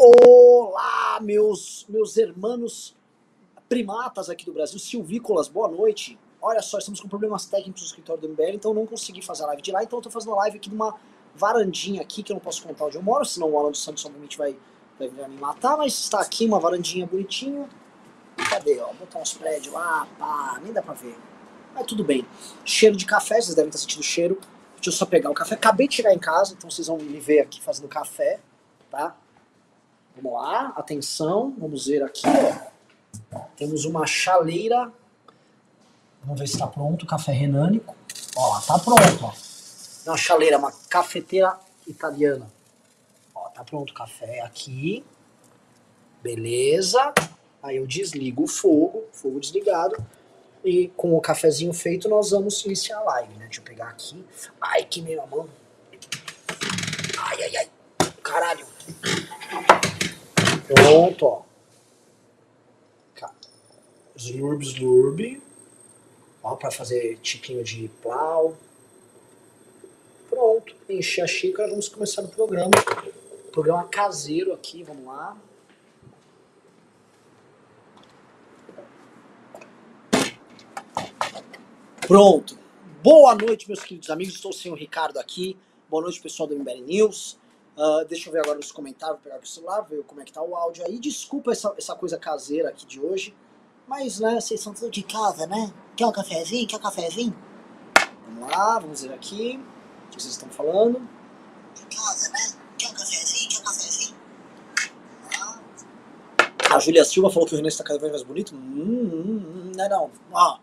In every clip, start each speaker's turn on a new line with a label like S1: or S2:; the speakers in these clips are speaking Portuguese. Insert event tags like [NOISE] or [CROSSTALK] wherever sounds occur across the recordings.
S1: Olá, meus, meus hermanos primatas aqui do Brasil, silvícolas, boa noite. Olha só, estamos com problemas técnicos no escritório do MBL, então não consegui fazer a live de lá, então eu tô fazendo a live aqui numa varandinha aqui, que eu não posso contar onde eu moro, senão o Alan dos Santos obviamente vai, vai me matar, mas está aqui uma varandinha bonitinha. Cadê, ó? Botar uns prédios lá, pá, nem dá pra ver. Mas tudo bem. Cheiro de café, vocês devem estar sentindo o cheiro. Deixa eu só pegar o café. Acabei de chegar em casa, então vocês vão me ver aqui fazendo café, tá? Vamos lá, atenção, vamos ver aqui, ó. Temos uma chaleira. Vamos ver se está pronto o café renânico. Ó, tá pronto, ó. Uma chaleira, uma cafeteira italiana. Ó, tá pronto o café aqui. Beleza. Aí eu desligo o fogo, fogo desligado. E com o cafezinho feito, nós vamos iniciar a live, né? Deixa eu pegar aqui. Ai, que meio a mão. Ai, ai, ai. Caralho. Pronto, ó. Slurb, slurb. Ó, pra fazer tipinho de plau. Pronto. Encher a xícara, vamos começar o programa. Programa caseiro aqui, vamos lá. Pronto. Boa noite, meus queridos amigos. Estou sem o Ricardo aqui. Boa noite, pessoal do MBL News. Uh, deixa eu ver agora nos comentários, pegar aqui o celular, ver como é que tá o áudio aí. Desculpa essa, essa coisa caseira aqui de hoje, mas, né, vocês são tudo de casa, né? Quer um cafezinho? Quer um cafezinho? Vamos lá, vamos ver aqui o que vocês estão falando. De casa, né? Quer um cafezinho? Quer um cafezinho? A Júlia Silva falou que o Renan está cada vez mais bonito. Hum, hum, hum, não, não. Ó,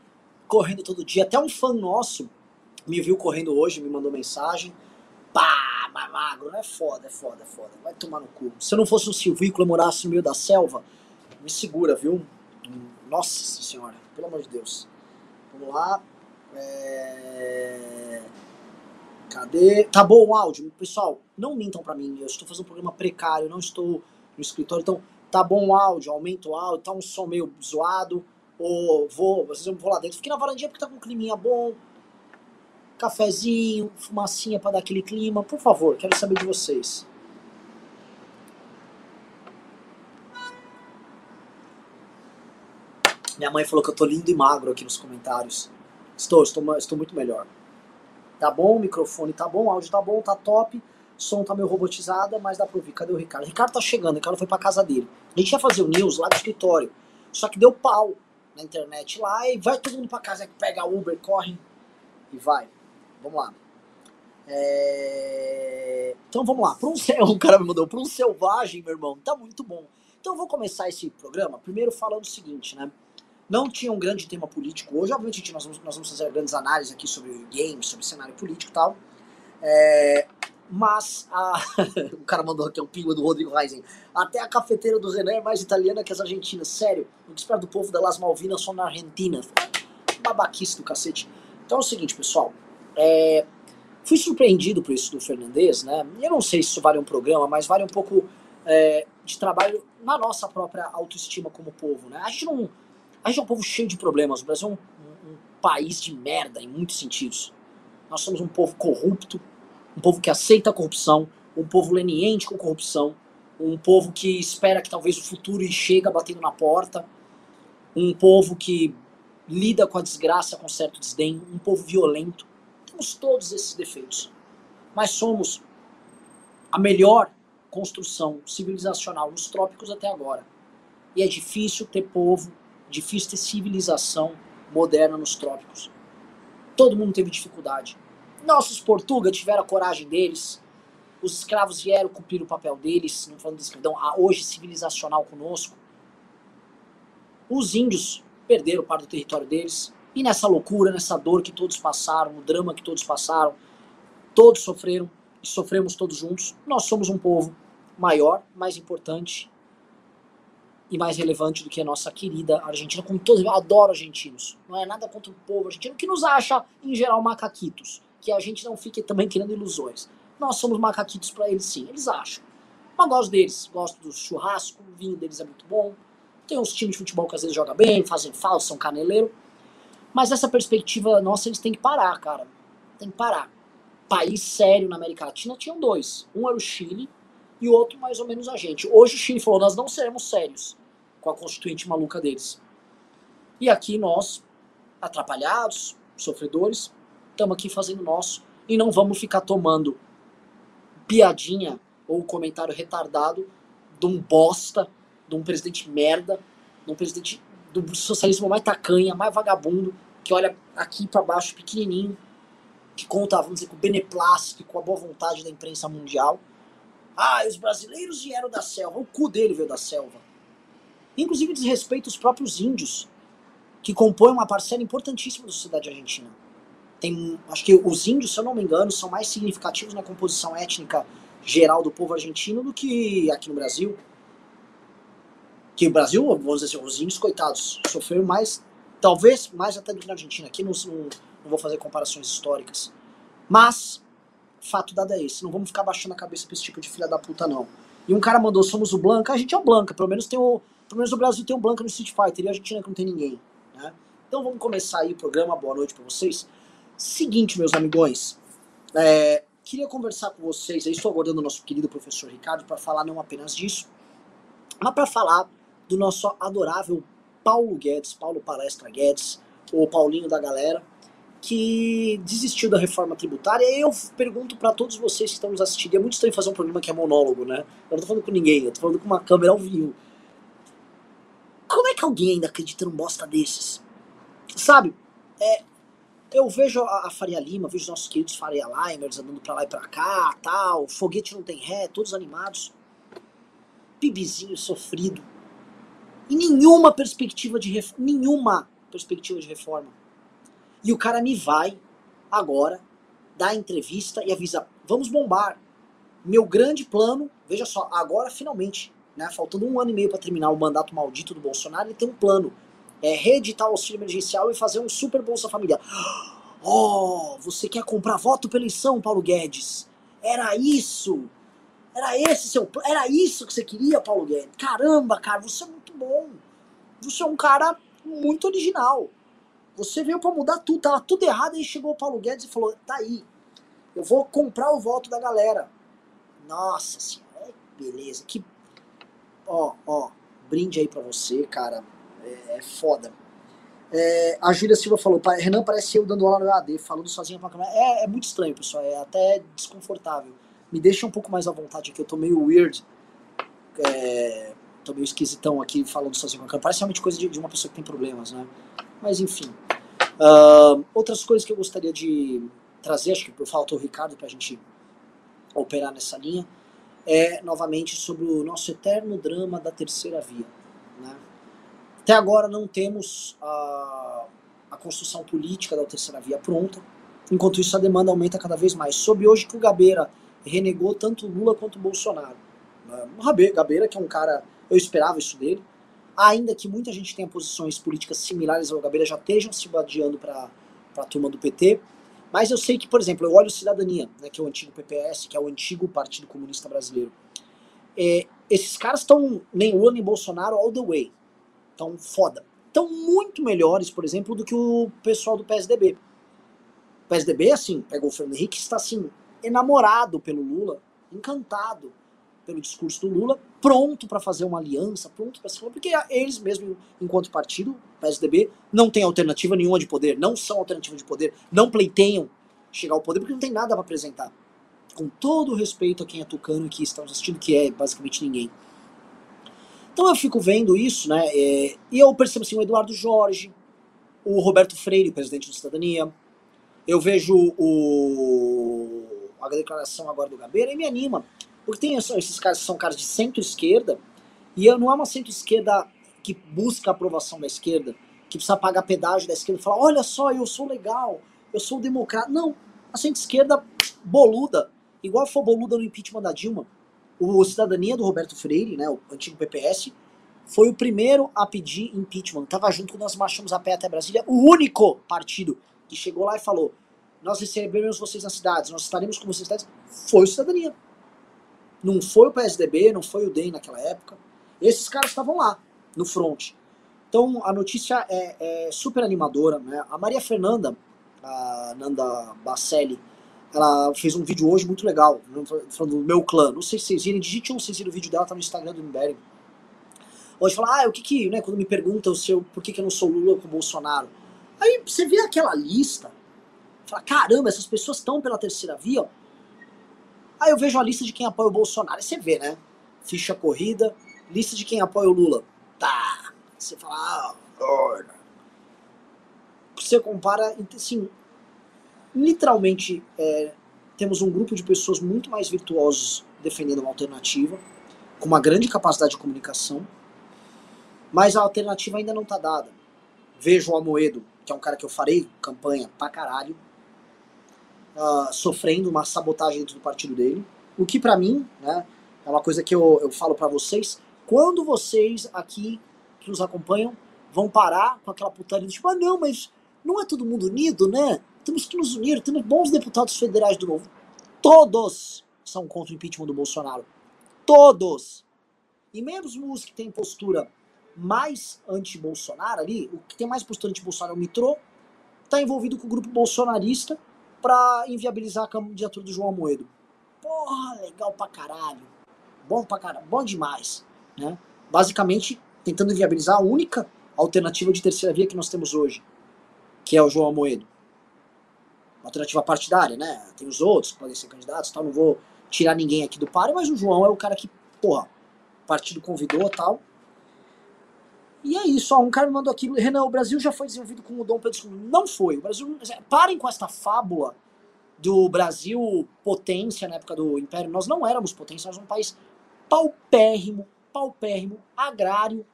S1: correndo todo dia. Até um fã nosso me viu correndo hoje, me mandou mensagem. Pá, mais magro, é foda, é foda, é foda. Vai tomar no cu. Se eu não fosse um silvícola e morasse no meio da selva, me segura, viu? Nossa senhora, pelo amor de Deus. Vamos lá. É... Cadê? Tá bom o áudio. Pessoal, não mintam pra mim. Eu estou fazendo um programa precário, não estou no escritório. Então, tá bom o áudio, aumenta o áudio, tá um som meio zoado. Ou vou, vocês vão lá dentro. Fiquei na varandinha porque tá com um climinha bom cafezinho, fumacinha para dar aquele clima. Por favor, quero saber de vocês. Minha mãe falou que eu tô lindo e magro aqui nos comentários. Estou, estou, estou muito melhor. Tá bom, microfone tá bom, áudio tá bom, tá top. som tá meio robotizado, mas dá pra ouvir. Cadê o Ricardo? O Ricardo tá chegando, o Ricardo foi pra casa dele. A gente ia fazer o news lá do escritório. Só que deu pau na internet lá e vai todo mundo pra casa, pega Uber, corre e vai. Vamos lá. É... Então vamos lá. Para um, [LAUGHS] o cara me mandou para um selvagem, meu irmão. Tá muito bom. Então eu vou começar esse programa primeiro falando o seguinte, né? Não tinha um grande tema político hoje. Obviamente nós vamos, nós vamos fazer grandes análises aqui sobre games, sobre cenário político e tal. É... Mas a... [LAUGHS] o cara mandou aqui um pingo do Rodrigo Reisen. Até a cafeteira do René é mais italiana que as argentinas. Sério, o espera do povo das Malvinas só na Argentina. Babaquice do cacete. Então é o seguinte, pessoal. É, fui surpreendido por isso do Fernandes, né? Eu não sei se isso vale um programa, mas vale um pouco é, de trabalho na nossa própria autoestima como povo, né? A gente não, a gente é um povo cheio de problemas. O Brasil é um, um, país de merda em muitos sentidos. Nós somos um povo corrupto, um povo que aceita a corrupção, um povo leniente com corrupção, um povo que espera que talvez o futuro chega batendo na porta, um povo que lida com a desgraça com certo desdém, um povo violento temos todos esses defeitos, mas somos a melhor construção civilizacional nos trópicos até agora. E é difícil ter povo, difícil ter civilização moderna nos trópicos. Todo mundo teve dificuldade. Nossos portugueses tiveram a coragem deles, os escravos vieram cumprir o papel deles, não falando de escravidão, hoje civilizacional conosco. Os índios perderam parte do território deles, e nessa loucura, nessa dor que todos passaram, no drama que todos passaram, todos sofreram e sofremos todos juntos, nós somos um povo maior, mais importante e mais relevante do que a nossa querida Argentina, como todos, eu adoro argentinos, não é nada contra o povo argentino, que nos acha, em geral, macaquitos, que a gente não fique também criando ilusões. Nós somos macaquitos para eles sim, eles acham. Mas gosto deles, gosto do churrasco, o vinho deles é muito bom, tem uns times de futebol que às vezes jogam bem, fazem falso, são caneleiro, mas essa perspectiva nossa, eles têm que parar, cara. Tem que parar. País sério na América Latina tinham dois. Um era o Chile, e outro mais ou menos a gente. Hoje o Chile falou, nós não seremos sérios com a constituinte maluca deles. E aqui nós, atrapalhados, sofredores, estamos aqui fazendo nosso e não vamos ficar tomando piadinha ou comentário retardado de um bosta, de um presidente merda, de um presidente do socialismo mais tacanha, mais vagabundo, que olha aqui para baixo pequenininho, que conta, vamos dizer, com o beneplácito, com a boa vontade da imprensa mundial. Ah, os brasileiros vieram da selva, o cu dele veio da selva. Inclusive desrespeita os próprios índios, que compõem uma parcela importantíssima da sociedade argentina. Tem, acho que os índios, se eu não me engano, são mais significativos na composição étnica geral do povo argentino do que aqui no Brasil. Que o Brasil, vamos dizer assim, os índios, coitados, sofreram mais, talvez mais até do que na Argentina. Aqui não, não, vou fazer comparações históricas. Mas, fato dado é esse, não vamos ficar baixando a cabeça pra esse tipo de filha da puta, não. E um cara mandou, somos o Blanca, a gente é o Blanca, pelo menos tem o. Pelo menos o Brasil tem o Blanca no Street Fighter e a Argentina que não tem ninguém. Né? Então vamos começar aí o programa, boa noite para vocês. Seguinte, meus amigões, é, queria conversar com vocês, estou aguardando o nosso querido professor Ricardo para falar não apenas disso, mas para falar do nosso adorável Paulo Guedes, Paulo Palestra Guedes, o Paulinho da galera, que desistiu da reforma tributária. E eu pergunto para todos vocês que estão nos assistindo, é muito estranho fazer um programa que é monólogo, né? Eu não tô falando com ninguém, eu tô falando com uma câmera ao vivo. Como é que alguém ainda acredita num bosta desses? Sabe? É, eu vejo a, a Faria Lima, vejo os nossos queridos Faria Limers andando pra lá e pra cá, tal, foguete não tem ré, todos animados. Bibizinho sofrido. E nenhuma perspectiva de reforma, nenhuma perspectiva de reforma. E o cara me vai agora dar entrevista e avisa: vamos bombar. Meu grande plano, veja só, agora finalmente, né, faltando um ano e meio para terminar o mandato maldito do Bolsonaro, ele tem um plano é, reeditar o auxílio emergencial e fazer um super Bolsa Família. [GASPS] Oh, você quer comprar voto pela eleição, Paulo Guedes? Era isso! Era esse seu Era isso que você queria, Paulo Guedes? Caramba, cara, você é muito bom. Você é um cara muito original. Você veio para mudar tudo, tava tudo errado, aí chegou o Paulo Guedes e falou: tá aí, eu vou comprar o voto da galera. Nossa senhora, beleza, que. Ó, ó, brinde aí pra você, cara é, é foda. É, a Júlia Silva falou, Renan parece eu dando aula no EAD, falando sozinho pra câmera. É, é muito estranho, pessoal, é até desconfortável. Me deixa um pouco mais à vontade aqui, eu tô meio weird. É, tô meio esquisitão aqui falando sozinho com a câmera. Parece realmente coisa de, de uma pessoa que tem problemas, né? Mas enfim. Uh, outras coisas que eu gostaria de trazer, acho que falta o Ricardo pra gente operar nessa linha, é novamente sobre o nosso eterno drama da terceira via. Né? Até agora não temos a, a construção política da terceira via pronta, enquanto isso a demanda aumenta cada vez mais. Soube hoje que o Gabeira renegou tanto Lula quanto Bolsonaro. Né? O Gabeira, que é um cara, eu esperava isso dele, ainda que muita gente tenha posições políticas similares ao Gabeira, já estejam se badeando para a turma do PT, mas eu sei que, por exemplo, eu olho Cidadania, né, que é o antigo PPS, que é o antigo Partido Comunista Brasileiro. É, esses caras estão nem Lula nem Bolsonaro all the way. Então, foda. Estão muito melhores, por exemplo, do que o pessoal do PSDB. O PSDB, assim, pega o Fernando Henrique, está assim, enamorado pelo Lula, encantado pelo discurso do Lula, pronto para fazer uma aliança, pronto para se porque eles mesmo, enquanto partido, PSDB, não tem alternativa nenhuma de poder, não são alternativa de poder, não pleiteiam chegar ao poder porque não tem nada para apresentar. Com todo o respeito a quem é tucano e que está assistindo, que é basicamente ninguém. Então eu fico vendo isso, né? É, e eu percebo assim, o Eduardo Jorge, o Roberto Freire, presidente do Cidadania. Eu vejo o, a declaração agora do Gabeira e me anima. Porque tem esses caras que são caras de centro-esquerda, e não é uma centro-esquerda que busca a aprovação da esquerda, que precisa pagar pedágio da esquerda e falar: olha só, eu sou legal, eu sou democrata. Não, a centro-esquerda boluda, igual foi boluda no impeachment da Dilma o Cidadania do Roberto Freire, né, o antigo PPS, foi o primeiro a pedir impeachment. Tava junto quando nós marchamos a pé até Brasília, o único partido que chegou lá e falou: nós receberemos vocês nas cidades, nós estaremos com vocês nas cidades. Foi o Cidadania. Não foi o PSDB, não foi o DEM naquela época. Esses caras estavam lá, no front. Então a notícia é, é super animadora. Né? A Maria Fernanda, a Nanda Bacelli, ela fez um vídeo hoje muito legal, falando do meu clã. Não sei se vocês viram, digite um, vocês viram o vídeo dela, tá no Instagram do Mbering. Hoje fala, ah, o que que, né, quando me perguntam se eu, por que, que eu não sou Lula com Bolsonaro. Aí você vê aquela lista, fala, caramba, essas pessoas estão pela terceira via, ó. Aí eu vejo a lista de quem apoia o Bolsonaro, aí você vê, né? Ficha corrida, lista de quem apoia o Lula. Tá. Você fala, ah, gorda. Você compara, assim, literalmente, é, temos um grupo de pessoas muito mais virtuosos defendendo uma alternativa, com uma grande capacidade de comunicação, mas a alternativa ainda não está dada. Vejo o Amoedo, que é um cara que eu farei campanha pra caralho, uh, sofrendo uma sabotagem dentro do partido dele, o que para mim, né, é uma coisa que eu, eu falo para vocês, quando vocês aqui que nos acompanham vão parar com aquela putaria de tipo, ah não, mas não é todo mundo unido, né? Temos que nos unir, temos bons deputados federais do novo. Todos são contra o impeachment do Bolsonaro. Todos. E mesmo os que têm postura mais anti-Bolsonaro ali, o que tem mais postura anti-Bolsonaro é o Mitrô, está envolvido com o grupo bolsonarista para inviabilizar a candidatura do João Amoedo. Porra, legal pra caralho. Bom pra caralho, bom demais. Né? Basicamente, tentando inviabilizar a única alternativa de terceira via que nós temos hoje, que é o João Amoedo. Uma alternativa partidária, né? Tem os outros que podem ser candidatos tal, não vou tirar ninguém aqui do páreo, mas o João é o cara que, porra, o partido convidou tal. E é isso, ó, um cara mandou aqui, Renan, o Brasil já foi desenvolvido com o Dom Pedro II. Não foi. O Brasil. Parem com esta fábula do Brasil potência na época do Império. Nós não éramos potência, nós éramos um país paupérrimo, paupérrimo, agrário.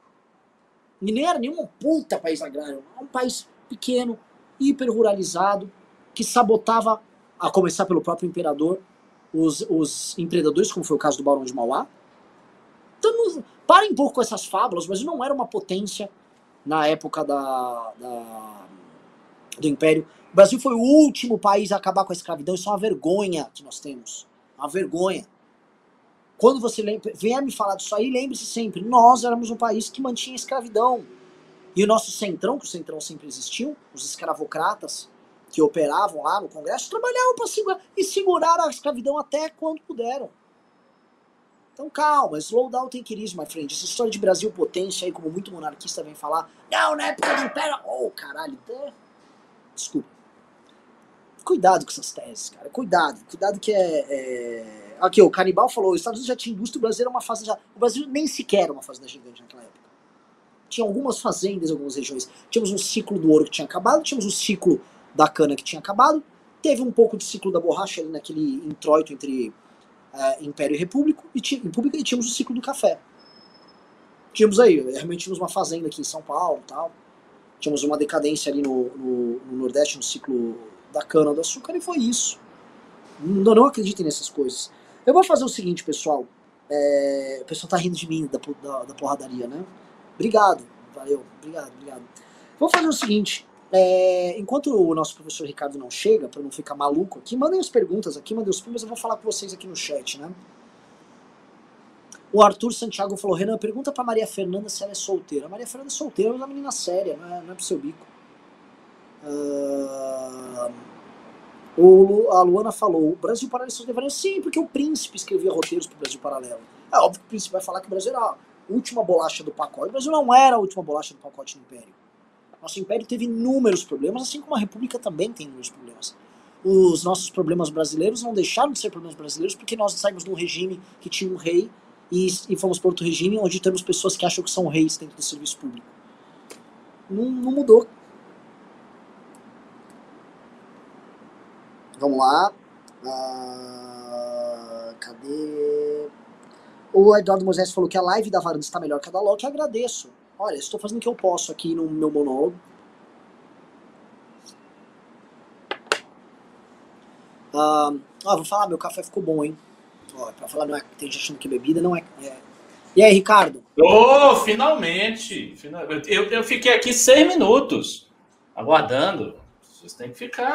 S1: E nem era nenhum puta país agrário. Um país pequeno, hiper ruralizado, que sabotava, a começar pelo próprio imperador, os, os empreendedores, como foi o caso do Barão de Mauá. Então, Parem um pouco com essas fábulas, mas não era uma potência na época da, da, do Império. O Brasil foi o último país a acabar com a escravidão. Isso é uma vergonha que nós temos. Uma vergonha. Quando você vier me falar disso aí, lembre-se sempre: nós éramos um país que mantinha a escravidão. E o nosso centrão, que o centrão sempre existiu, os escravocratas que operavam lá no Congresso, trabalhavam para segurar e seguraram a escravidão até quando puderam. Então calma, slow down it easy, my friend. Essa história de Brasil potência aí, como muito monarquista vem falar, não, na época do Império, oh, caralho, desculpa. Cuidado com essas teses, cara, cuidado, cuidado que é... é... Aqui, o Canibal falou, os Estados Unidos já tinha indústria, o Brasil era uma já... O Brasil nem sequer era uma fazenda gigante naquela época. Tinha algumas fazendas em algumas regiões. Tínhamos um ciclo do ouro que tinha acabado, tínhamos um ciclo da cana que tinha acabado, teve um pouco de ciclo da borracha ali naquele introito entre uh, Império e República e, República, e tínhamos o ciclo do café. Tínhamos aí, realmente tínhamos uma fazenda aqui em São Paulo tal. Tínhamos uma decadência ali no, no, no Nordeste, no ciclo da cana-do-açúcar, e foi isso. Não, não acreditem nessas coisas. Eu vou fazer o seguinte, pessoal. É, o pessoal tá rindo de mim, da, da, da porradaria, né? Obrigado, valeu, obrigado, obrigado. Vou fazer o seguinte, é, enquanto o nosso professor Ricardo não chega, para não ficar maluco aqui, mandem as perguntas aqui, mandem os primos, eu vou falar com vocês aqui no chat, né? O Arthur Santiago falou, Renan, pergunta pra Maria Fernanda se ela é solteira. A Maria Fernanda é solteira, mas é uma menina séria, não é, não é pro seu bico. Uh, o, a Luana falou, o Brasil Paralelo são devaneios? Sim, porque o príncipe escrevia roteiros pro Brasil Paralelo. É óbvio que o príncipe vai falar que o Brasil era a última bolacha do pacote. O Brasil não era a última bolacha do pacote do Império. Nosso império teve inúmeros problemas, assim como a república também tem inúmeros problemas. Os nossos problemas brasileiros não deixaram de ser problemas brasileiros porque nós saímos de um regime que tinha um rei e, e fomos para outro regime onde temos pessoas que acham que são reis dentro do serviço público. Não, não mudou. Vamos lá. Ah, cadê? O Eduardo Moisés falou que a live da Varanda está melhor que a da Loki. Agradeço. Olha, estou fazendo o que eu posso aqui no meu monólogo. Ah, vou falar, meu café ficou bom, hein? Ó, pra falar, não é, tem gente achando que bebida, não é, é. E aí, Ricardo?
S2: Ô, oh, finalmente! Eu, eu fiquei aqui seis minutos aguardando. Vocês têm que ficar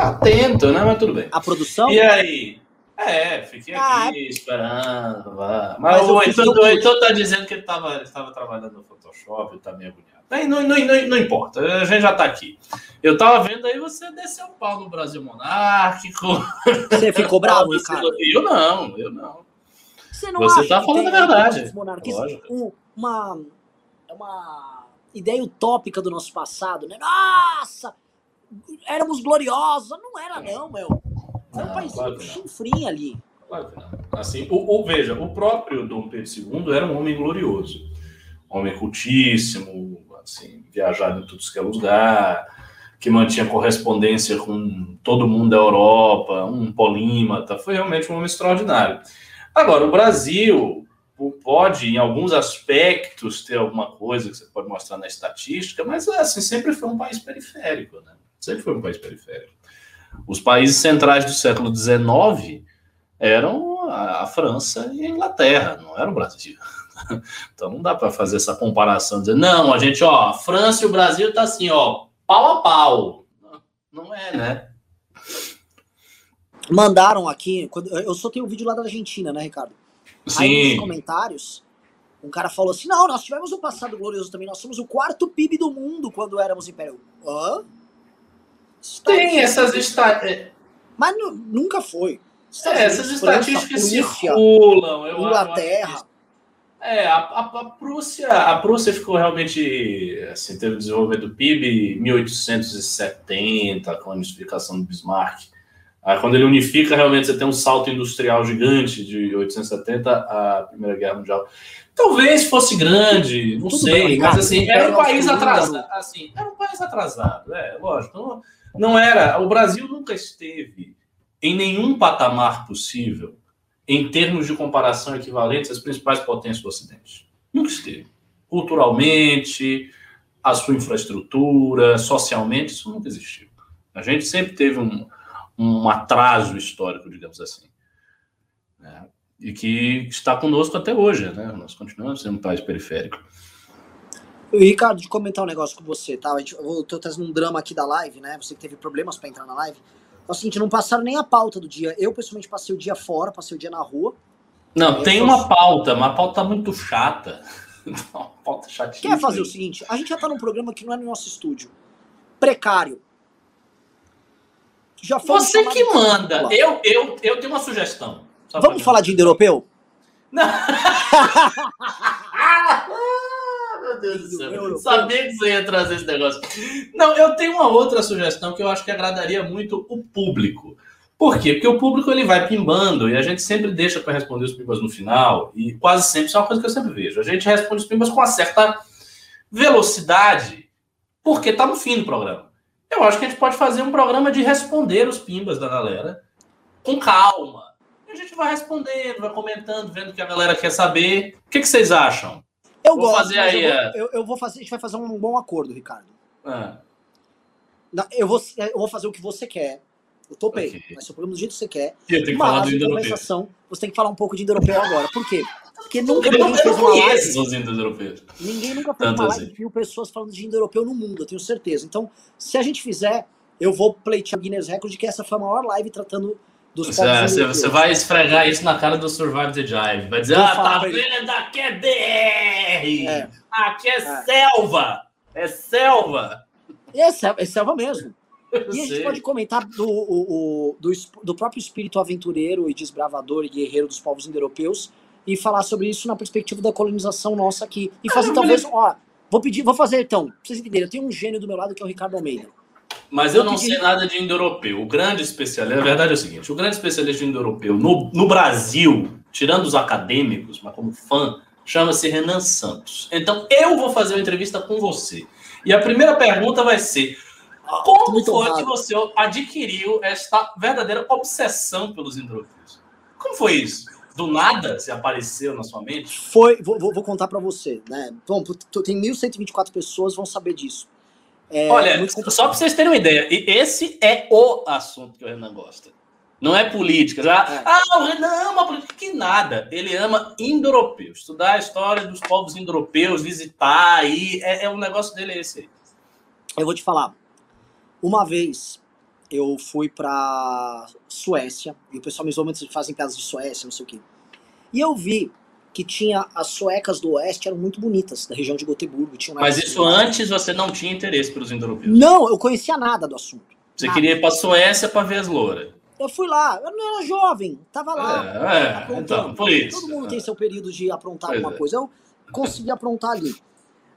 S2: atento, né? Mas tudo bem.
S1: A produção?
S2: E aí? É, fiquei ah, aqui esperando. Mas, mas o Heitor, Heitor tá dizendo que ele estava trabalhando no Photoshop, ele tá meio agoniado. Não, não, não, não, importa, a gente já está aqui. Eu tava vendo aí você desceu o pau no Brasil monárquico.
S1: Você ficou bravo, cara?
S2: Eu não, eu não.
S1: Você não
S2: Você tá
S1: que
S2: falando a verdade.
S1: um- uma, é uma ideia utópica do nosso passado, né? Nossa! Éramos gloriosos. Não era, não, meu. Era um
S2: Não,
S1: país
S2: claro
S1: chinfrinho ali.
S2: Claro. Assim, o, o- veja, o próprio Dom Pedro II era um homem glorioso, homem cultíssimo, assim, viajado em tudo que é lugar, que mantinha correspondência com todo mundo da Europa, um polímata, foi realmente um homem extraordinário. Agora, o Brasil pode, em alguns aspectos, ter alguma coisa que você pode mostrar na estatística, mas assim, sempre foi um país periférico, né? Sempre foi um país periférico. Os países centrais do século XIX eram a França e a Inglaterra, não era o Brasil. [LAUGHS] Então não dá para fazer essa comparação, dizer, não, a gente, ó, a França e o Brasil tá assim, ó, pau a pau. Não, é, né?
S1: Mandaram aqui. eu só tenho um vídeo lá da Argentina, né, Ricardo? Aí nos
S2: Sim,
S1: comentários, um cara falou assim: não, nós tivemos um passado glorioso também. Nós somos o quarto PIB do mundo quando éramos império. Hã?
S2: Tem essas,
S1: que-
S2: esta... é,
S1: Mas nu- nunca foi.
S2: É, essas estatísticas circulam. Eu,
S1: Inglaterra.
S2: eu É, a, a, a Prússia, a Prússia ficou realmente, assim, teve o desenvolvimento do PIB em 1870, com a unificação do Bismarck. Aí, quando ele unifica, realmente você tem um salto industrial gigante de 1870 à Primeira Guerra Mundial. Talvez fosse grande, não
S1: Tudo
S2: sei,
S1: bem,
S2: mas assim, era um país atrasado. Assim, era um país atrasado, é, lógico. Não, não era. O Brasil nunca esteve em nenhum patamar possível em termos de comparação equivalentes às principais potências do Ocidente. Nunca esteve. Culturalmente, a sua infraestrutura, socialmente, isso nunca existiu. A gente sempre teve um, um atraso histórico, digamos assim. né? E que está conosco até hoje. Né? Nós continuamos sendo um país periférico.
S1: Ricardo, de comentar um negócio com você, tá? Gente- Eu tô trazendo um drama aqui da live, né? Você que teve problemas pra entrar na live. É o seguinte, não passaram nem a pauta do dia. Eu, pessoalmente, passei o dia fora, passei o dia na rua.
S2: Não,
S1: Eu
S2: tem uma pauta, mas a pauta tá muito chata. [LAUGHS] uma pauta chatíssima.
S1: Quer fazer o seguinte? A gente já tá num programa que não é no nosso estúdio. Precário. Já
S2: Você que manda. Eu, eu, eu tenho uma sugestão.
S1: Vamos falar de indo-europeu?
S2: Ah, [LAUGHS] meu Deus do céu.
S1: Europeu.
S2: Sabia que você ia trazer esse negócio. Não, eu tenho uma outra sugestão que eu acho que agradaria muito o público. Por quê? Porque o público ele vai pimbando e a gente sempre deixa para responder os pimbas no final. E quase sempre, isso é uma coisa que eu sempre vejo. A gente responde os pimbas com uma certa velocidade, porque está no fim do programa. Eu acho que a gente pode fazer um programa de responder os pimbas da galera com calma. E a gente vai respondendo, vai comentando, vendo o que a galera quer saber. O que, que vocês acham?
S1: Eu
S2: Vou
S1: gosto,
S2: fazer
S1: mas
S2: aí,
S1: eu, vou, eu, eu vou fazer, a gente vai fazer um bom acordo, Ricardo.
S2: Ah,
S1: Eu vou, eu vou fazer o que você quer. Eu topei.
S2: Ok.
S1: Vai ser o programa do jeito que você quer.
S2: eu tenho que falar
S1: Mas,
S2: do
S1: em
S2: indo-europeu.
S1: compensação, você tem que falar um pouco de indo-europeu agora. Por quê? Porque nunca
S2: Eu
S1: ninguém fez uma live. Ninguém nunca fez
S2: Tanto
S1: uma live
S2: assim.
S1: que viu pessoas falando de indo-europeu no mundo, eu tenho certeza. Então, se a gente fizer, eu vou pleitear o Guinness Record de que essa foi a maior live tratando dos
S2: Você,
S1: povos
S2: você, vai esfregar isso na cara do Survive the Jive. Vai dizer,
S1: Vou
S2: ah, tá vendo? Aqui é BR!
S1: É.
S2: Aqui é,
S1: É.
S2: selva! É selva!
S1: É selva, é selva mesmo. [LAUGHS]
S2: Eu
S1: E a gente pode comentar do, o- o- do, do próprio espírito aventureiro e desbravador e guerreiro dos povos indo-europeus e falar sobre isso na perspectiva da colonização nossa aqui. E fazer
S2: eu
S1: talvez, ó, vou pedir, vou fazer então, pra vocês entenderem, eu tenho um gênio do meu lado que é o Ricardo Almeida.
S2: Mas eu não sei nada de indo-europeu. O grande especialista, a verdade é o seguinte: o grande especialista de indo-europeu no, no Brasil, tirando os acadêmicos, mas como fã, chama-se Renan Santos. Então eu vou fazer uma entrevista com você. E a primeira pergunta vai ser: como
S1: muito
S2: foi
S1: honrado.
S2: que você adquiriu esta verdadeira obsessão pelos indo-europeus? Como foi isso? Do nada se apareceu na sua mente?
S1: Foi, vou, vou- contar pra você, né? Bom, tem 1.124 pessoas vão saber disso. É,
S2: Olha, só para vocês terem uma ideia, esse é o assunto que o Renan gosta. Não é política. Ah, ah, o Renan ama política. Que nada. Ele ama indo-europeu. Estudar a história dos povos indo-europeus, visitar aí. É, é um negócio dele é esse aí.
S1: Eu vou te falar. Uma vez eu fui pra Suécia, e o pessoal me zoa muito, fazem piadas de Suécia, não sei o quê. E eu vi que tinha as suecas do oeste eram muito bonitas, da região de Gotemburgo. Tinha
S2: Mas isso antes você não tinha interesse pelos indo-europeus?
S1: Não, eu conhecia nada do assunto.
S2: Você
S1: nada.
S2: queria ir para Suécia para ver as louras.
S1: Eu fui lá, eu não era jovem, tava lá.
S2: É, é então, por isso.
S1: Todo mundo tem seu período de aprontar
S2: Pois
S1: alguma
S2: é.
S1: coisa. Eu consegui aprontar ali.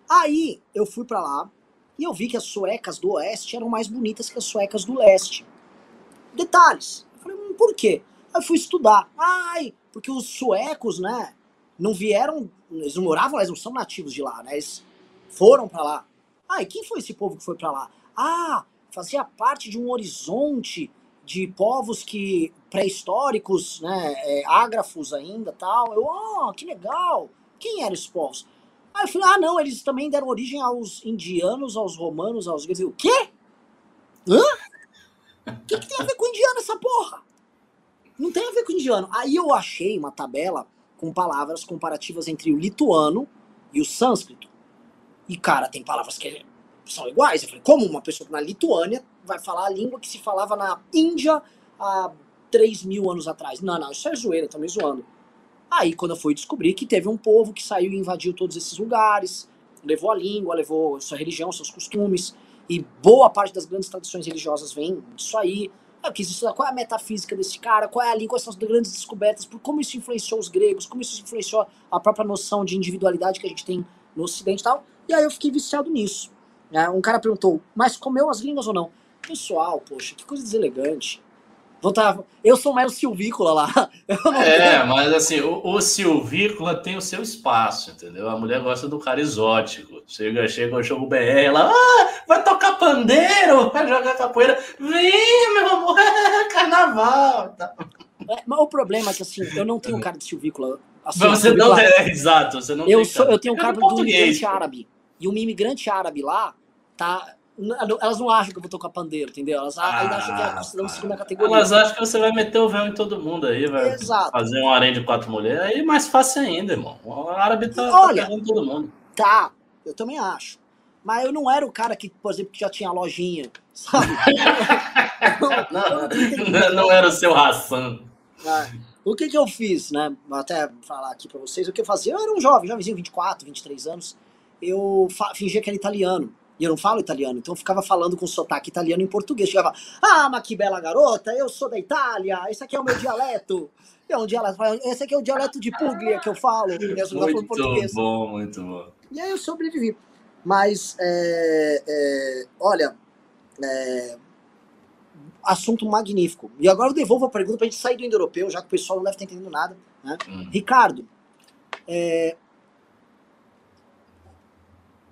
S1: Aí eu fui pra lá e eu vi que as suecas do oeste eram mais bonitas que as suecas do leste. Detalhes. Eu falei, hum, por quê? Aí eu fui estudar. Ai, porque os suecos, né, não vieram, eles não moravam eles não são nativos de lá, né? Eles foram pra lá. Ah, e quem foi esse povo que foi pra lá? Ah, fazia parte de um horizonte de povos que pré-históricos, né, é, ágrafos ainda, tal. Eu, oh, que legal. Quem eram esses povos? Aí eu falei, ah, não, eles também deram origem aos indianos, aos romanos, aos gregos. O quê? Hã? O que, que tem a ver com indiano essa porra? Não tem a ver com indiano. Aí eu achei uma tabela com palavras comparativas entre o lituano e o sânscrito. E, cara, tem palavras que são iguais. Eu falei, como uma pessoa na Lituânia vai falar a língua que se falava na Índia há 3 mil anos atrás? Não, não, isso é zoeira, tá me zoando. Aí, quando eu fui descobrir que teve um povo que saiu e invadiu todos esses lugares, levou a língua, levou sua religião, seus costumes, e boa parte das grandes tradições religiosas vem disso aí. Qual é a metafísica desse cara, qual é a língua, quais são as grandes descobertas, por como isso influenciou os gregos, como isso influenciou a própria noção de individualidade que a gente tem no ocidente e tal. E aí eu fiquei viciado nisso. né? Um cara perguntou, mas comeu as línguas ou não? Pessoal, poxa, que coisa deselegante. Voltava. Eu sou mais silvícola lá. [LAUGHS]
S2: É, mas assim, o, o Silvícola tem o seu espaço, entendeu? A mulher gosta do cara exótico. Chega, chega o jogo BR, ela ah, vai tocar pandeiro, vai jogar capoeira. Vem, meu amor, [LAUGHS] carnaval. Tá.
S1: É, mas o problema é que assim, eu não tenho cara de silvícola. Assim,
S2: você não
S1: silvícola- [LAUGHS]
S2: é, exato, você não
S1: eu,
S2: tem
S1: sou, eu tenho
S2: É
S1: cara de um imigrante árabe. E um imigrante árabe lá, tá. N- Elas não acham que eu vou tocar pandeiro, entendeu? Elas a- ainda acham que é considerado segunda categoria.
S2: Elas acham que você vai meter o véu em todo mundo aí, vai
S1: Exato.
S2: fazer um harém de quatro mulheres. Aí é mais fácil ainda, irmão. O árabe tá,
S1: Olha,
S2: tá todo mundo.
S1: Tá, eu também acho. Mas eu não era o cara que, por exemplo, que já tinha lojinha, sabe? [LAUGHS]
S2: Não, não, não era o seu Hassan.
S1: Ah, o que que eu fiz, né? Vou até falar aqui pra vocês. O que eu fazia? Eu era um jovem, jovenzinho, 24, 23 anos. Eu fingia que era italiano. E eu não falo italiano, então eu ficava falando com sotaque italiano em português. Chegava, ah, mas que bela garota, eu sou da Itália, esse aqui é o meu dialeto. É um dialeto, esse aqui é o dialeto de Puglia que eu falo.
S2: Muito bom, muito bom.
S1: E aí eu sobrevivi. Mas, é, é, olha, é, assunto magnífico. E agora eu devolvo a pergunta pra gente sair do indo-europeu, já que o pessoal não deve estar entendendo nada. Né?
S2: Hum.
S1: Ricardo, é,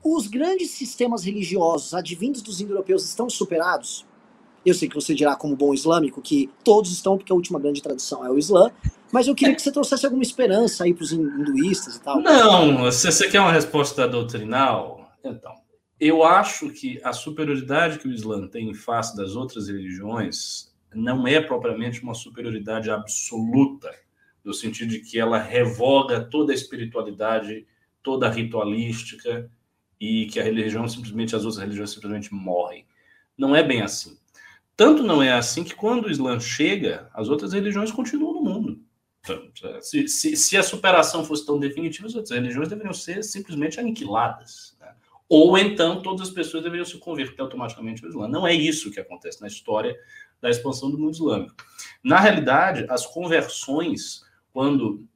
S1: os grandes sistemas religiosos advindos dos indo-europeus estão superados? Eu sei que você dirá, como bom islâmico, que todos estão, porque a última grande tradição é o Islã, mas eu queria que você trouxesse alguma esperança aí para os hinduístas e tal.
S2: Não, se você quer uma resposta doutrinal, então, eu acho que a superioridade que o Islã tem em face das outras religiões não é propriamente uma superioridade absoluta, no sentido de que ela revoga toda a espiritualidade, toda a ritualística e que a religião simplesmente, as outras religiões simplesmente morrem. Não é bem assim. Tanto não é assim que quando o Islã chega, as outras religiões continuam no mundo. Então, Se, se, se a superação fosse tão definitiva, as outras religiões deveriam ser simplesmente aniquiladas. né? Ou então todas as pessoas deveriam se converter automaticamente ao Islã. Não é isso que acontece na história da expansão do mundo islâmico. Na realidade, as conversões, quando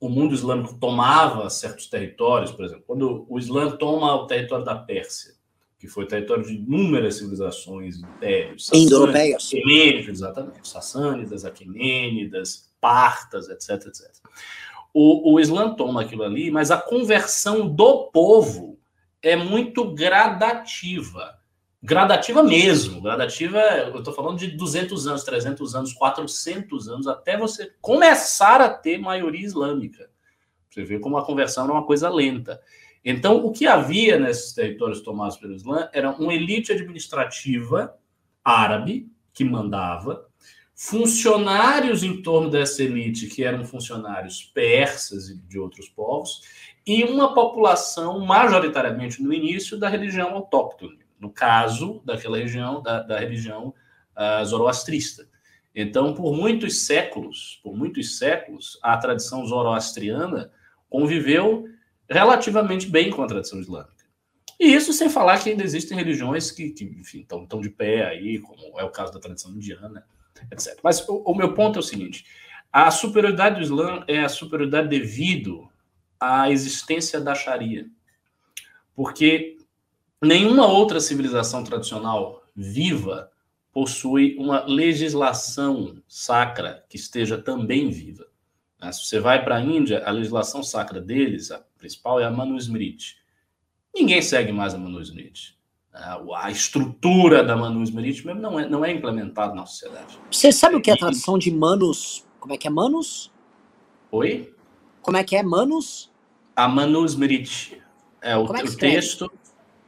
S2: o mundo islâmico tomava certos territórios, por exemplo, quando o Islã toma o território da Pérsia, que foi território de inúmeras civilizações, impérios,
S1: Indo-europeias.
S2: Exatamente. Sassânidas, Aquemênidas, Partas, etc, etc. O, o Islã toma aquilo ali, mas a conversão do povo é muito gradativa. Gradativa mesmo. Gradativa, eu estou falando de 200 anos, 300 anos, 400 anos, até você começar a ter maioria islâmica. Você vê como a conversão era uma coisa lenta. Então, o que havia nesses territórios tomados pelo Islã era uma elite administrativa árabe que mandava, funcionários em torno dessa elite que eram funcionários persas e de outros povos, e uma população majoritariamente no início da religião autóctone, no caso daquela região da, da religião uh, zoroastrista. Então, por muitos séculos, por muitos séculos, a tradição zoroastriana conviveu relativamente bem com a tradição islâmica. E isso sem falar que ainda existem religiões que, que enfim, estão de pé aí, como é o caso da tradição indiana, etc. Mas o, o meu ponto é o seguinte: a superioridade do Islã é a superioridade devido à existência da Sharia. Porque nenhuma outra civilização tradicional viva possui uma legislação sacra que esteja também viva. Né? Se você vai para a Índia, a legislação sacra deles, a principal, é a Manusmriti. Ninguém segue mais a Manusmriti. A estrutura da Manusmriti mesmo não é, não é implementada na sociedade.
S1: Você sabe o que é a tradução de Manus? Como é que é Manus?
S2: Oi?
S1: Como é que é Manus?
S2: A Manusmriti. É o, é o texto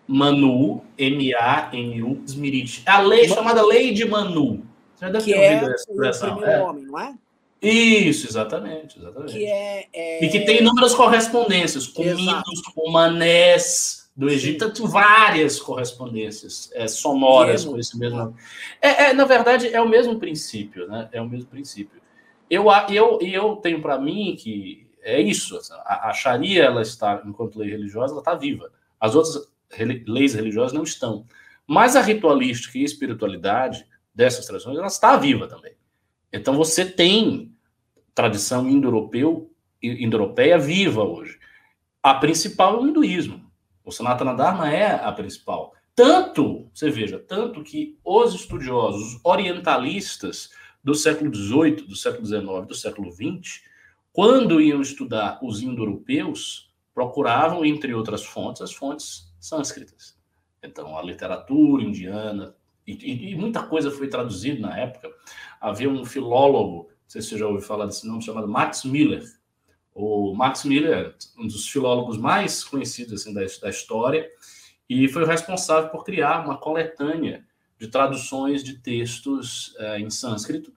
S2: Manu, M-A-N-U, Smriti. É a lei chamada Lei de Manu.
S1: Você já deve que ter ouvido é essa expressão. É. homem, não é?
S2: Isso, exatamente, exatamente.
S1: Que é, é...
S2: E que tem inúmeras correspondências com Exato. mitos, com manés do Egito, tem várias correspondências é, sonoras mesmo. com esse mesmo. É, é, na verdade, é o mesmo princípio, né? É o mesmo princípio. Eu, eu, eu tenho para mim que é isso. A, a Sharia, ela está, enquanto lei religiosa, ela está viva. As outras leis religiosas não estão. Mas a ritualística e a espiritualidade dessas tradições, ela está viva também. Então você tem tradição indo-europeu, indo-europeia viva hoje. A principal é o hinduísmo. O Sanatana Dharma é a principal. Tanto, você veja, tanto que os estudiosos orientalistas do século XVIII, do século XIX, do século XX, quando iam estudar os indo-europeus, procuravam, entre outras fontes, as fontes sânscritas. Então, a literatura indiana, e, e, e, muita coisa foi traduzida na época. Havia um filólogo, não sei se você já ouviu falar desse nome, chamado Max Miller. O Max Miller um dos filólogos mais conhecidos assim, da, da história e foi o responsável por criar uma coletânea de traduções de textos é, em sânscrito,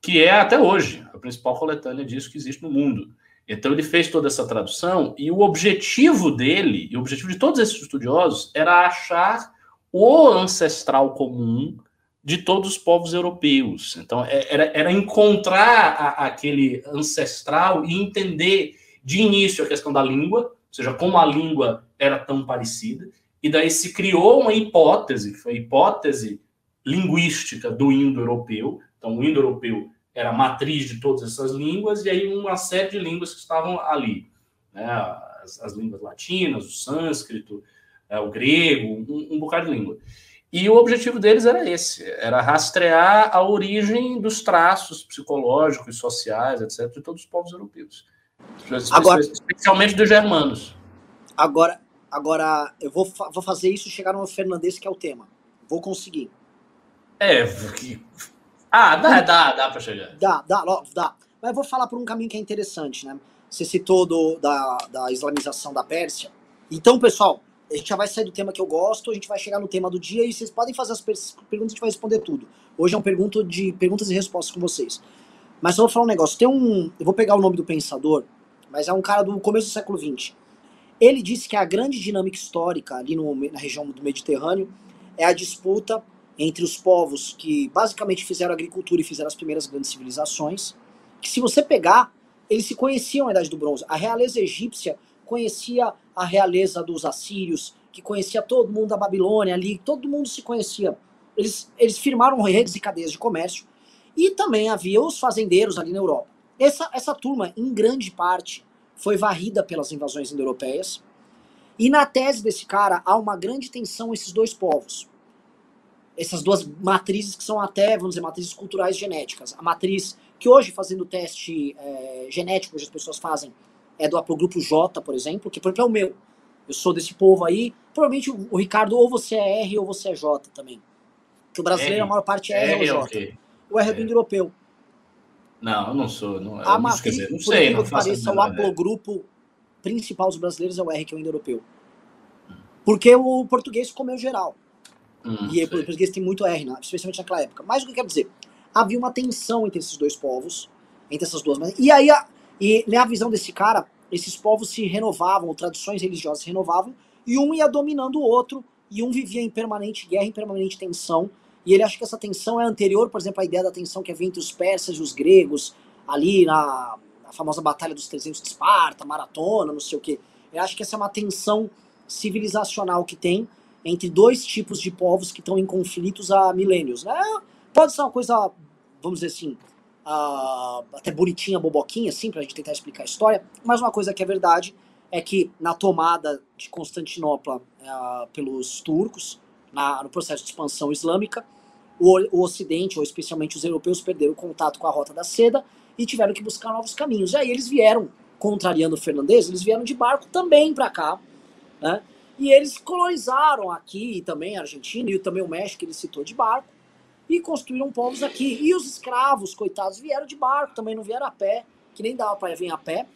S2: que é até hoje a principal coletânea disso que existe no mundo. Então ele fez toda essa tradução e o objetivo dele, e o objetivo de todos esses estudiosos, era achar o ancestral comum de todos os povos europeus. Então, é, era, era encontrar a, aquele ancestral e entender de início a questão da língua, ou seja, como a língua era tão parecida, e daí se criou uma hipótese, foi a hipótese linguística do indo-europeu. Então, o indo-europeu era a matriz de todas essas línguas, e aí uma série de línguas que estavam ali. Né? As, as línguas latinas, o sânscrito, é, o grego, um, um bocado de língua. E o objetivo deles era esse, era rastrear a origem dos traços psicológicos, sociais, etc., de todos os povos europeus. Agora, especialmente dos germanos.
S1: Agora, agora eu vou, vou fazer isso chegar no Fernandes, que é o tema. Vou conseguir.
S2: É, que... Ah, dá, dá, dá para chegar.
S1: Dá, dá, dá. Mas eu vou falar por um caminho que é interessante, né? Você citou do, da, da islamização da Pérsia. Então, pessoal, a gente já vai sair do tema que eu gosto, a gente vai chegar no tema do dia e vocês podem fazer as perguntas, a gente vai responder tudo. Hoje é um pergunta de perguntas e respostas com vocês. Mas eu vou falar um negócio. Tem um. Eu vou pegar o nome do pensador, mas é um cara do começo do século XX. Ele disse que a grande dinâmica histórica ali no, na região do Mediterrâneo é a disputa entre os povos que basicamente fizeram agricultura e fizeram as primeiras grandes civilizações. Que se você pegar, eles se conheciam na Idade do Bronze. A realeza egípcia conhecia a realeza dos assírios, que conhecia todo mundo da Babilônia ali, todo mundo se conhecia. Eles, eles firmaram redes e cadeias de comércio. E também havia os fazendeiros ali na Europa. Essa, essa turma, em grande parte, foi varrida pelas invasões indo-europeias. E na tese desse cara, há uma grande tensão esses dois povos. Essas duas matrizes que são até, vamos dizer, matrizes culturais genéticas. A matriz que hoje, fazendo teste é, genético, hoje as pessoas fazem é do Aplogrupo J, por exemplo, que por exemplo é o meu. Eu sou desse povo aí. Provavelmente o, o Ricardo, ou você é R ou você é J também. Porque o brasileiro, R, a maior parte é R, R ou J. Okay. O R é do indo-europeu.
S2: Não, eu não sou. Não,
S1: a matriz, dizer, não sei, não faço pareça, o haplogrupo principal dos brasileiros é o R, que é o indo-europeu. Porque o português comeu geral. Hum, e o português tem muito R, né? especialmente naquela época. Mas o que eu quero dizer? Havia uma tensão entre esses dois povos, entre essas duas. E aí a, e na visão desse cara, esses povos se renovavam, tradições religiosas se renovavam, e um ia dominando o outro, e um vivia em permanente guerra, em permanente tensão. E ele acha que essa tensão é anterior, por exemplo, à ideia da tensão que havia entre os persas e os gregos, ali na, a famosa Batalha dos 300 de Esparta, maratona, não sei o quê. Eu acho que essa é uma tensão civilizacional que tem entre dois tipos de povos que estão em conflitos há milênios. Né? Pode ser uma coisa, vamos dizer assim, uh, até bonitinha, boboquinha, assim, pra gente tentar explicar a história, mas uma coisa que é verdade é que na tomada de Constantinopla uh, pelos turcos, na, no processo de expansão islâmica, o, o Ocidente, ou especialmente os europeus, perderam contato com a Rota da Seda e tiveram que buscar novos caminhos. E aí eles vieram, contrariando o Fernandes, eles vieram de barco também para cá, né? E eles colonizaram aqui também a Argentina e também o México, ele citou de barco, e construíram povos aqui. E os escravos, coitados, vieram de barco, também não vieram a pé, que nem dava para vir a pé.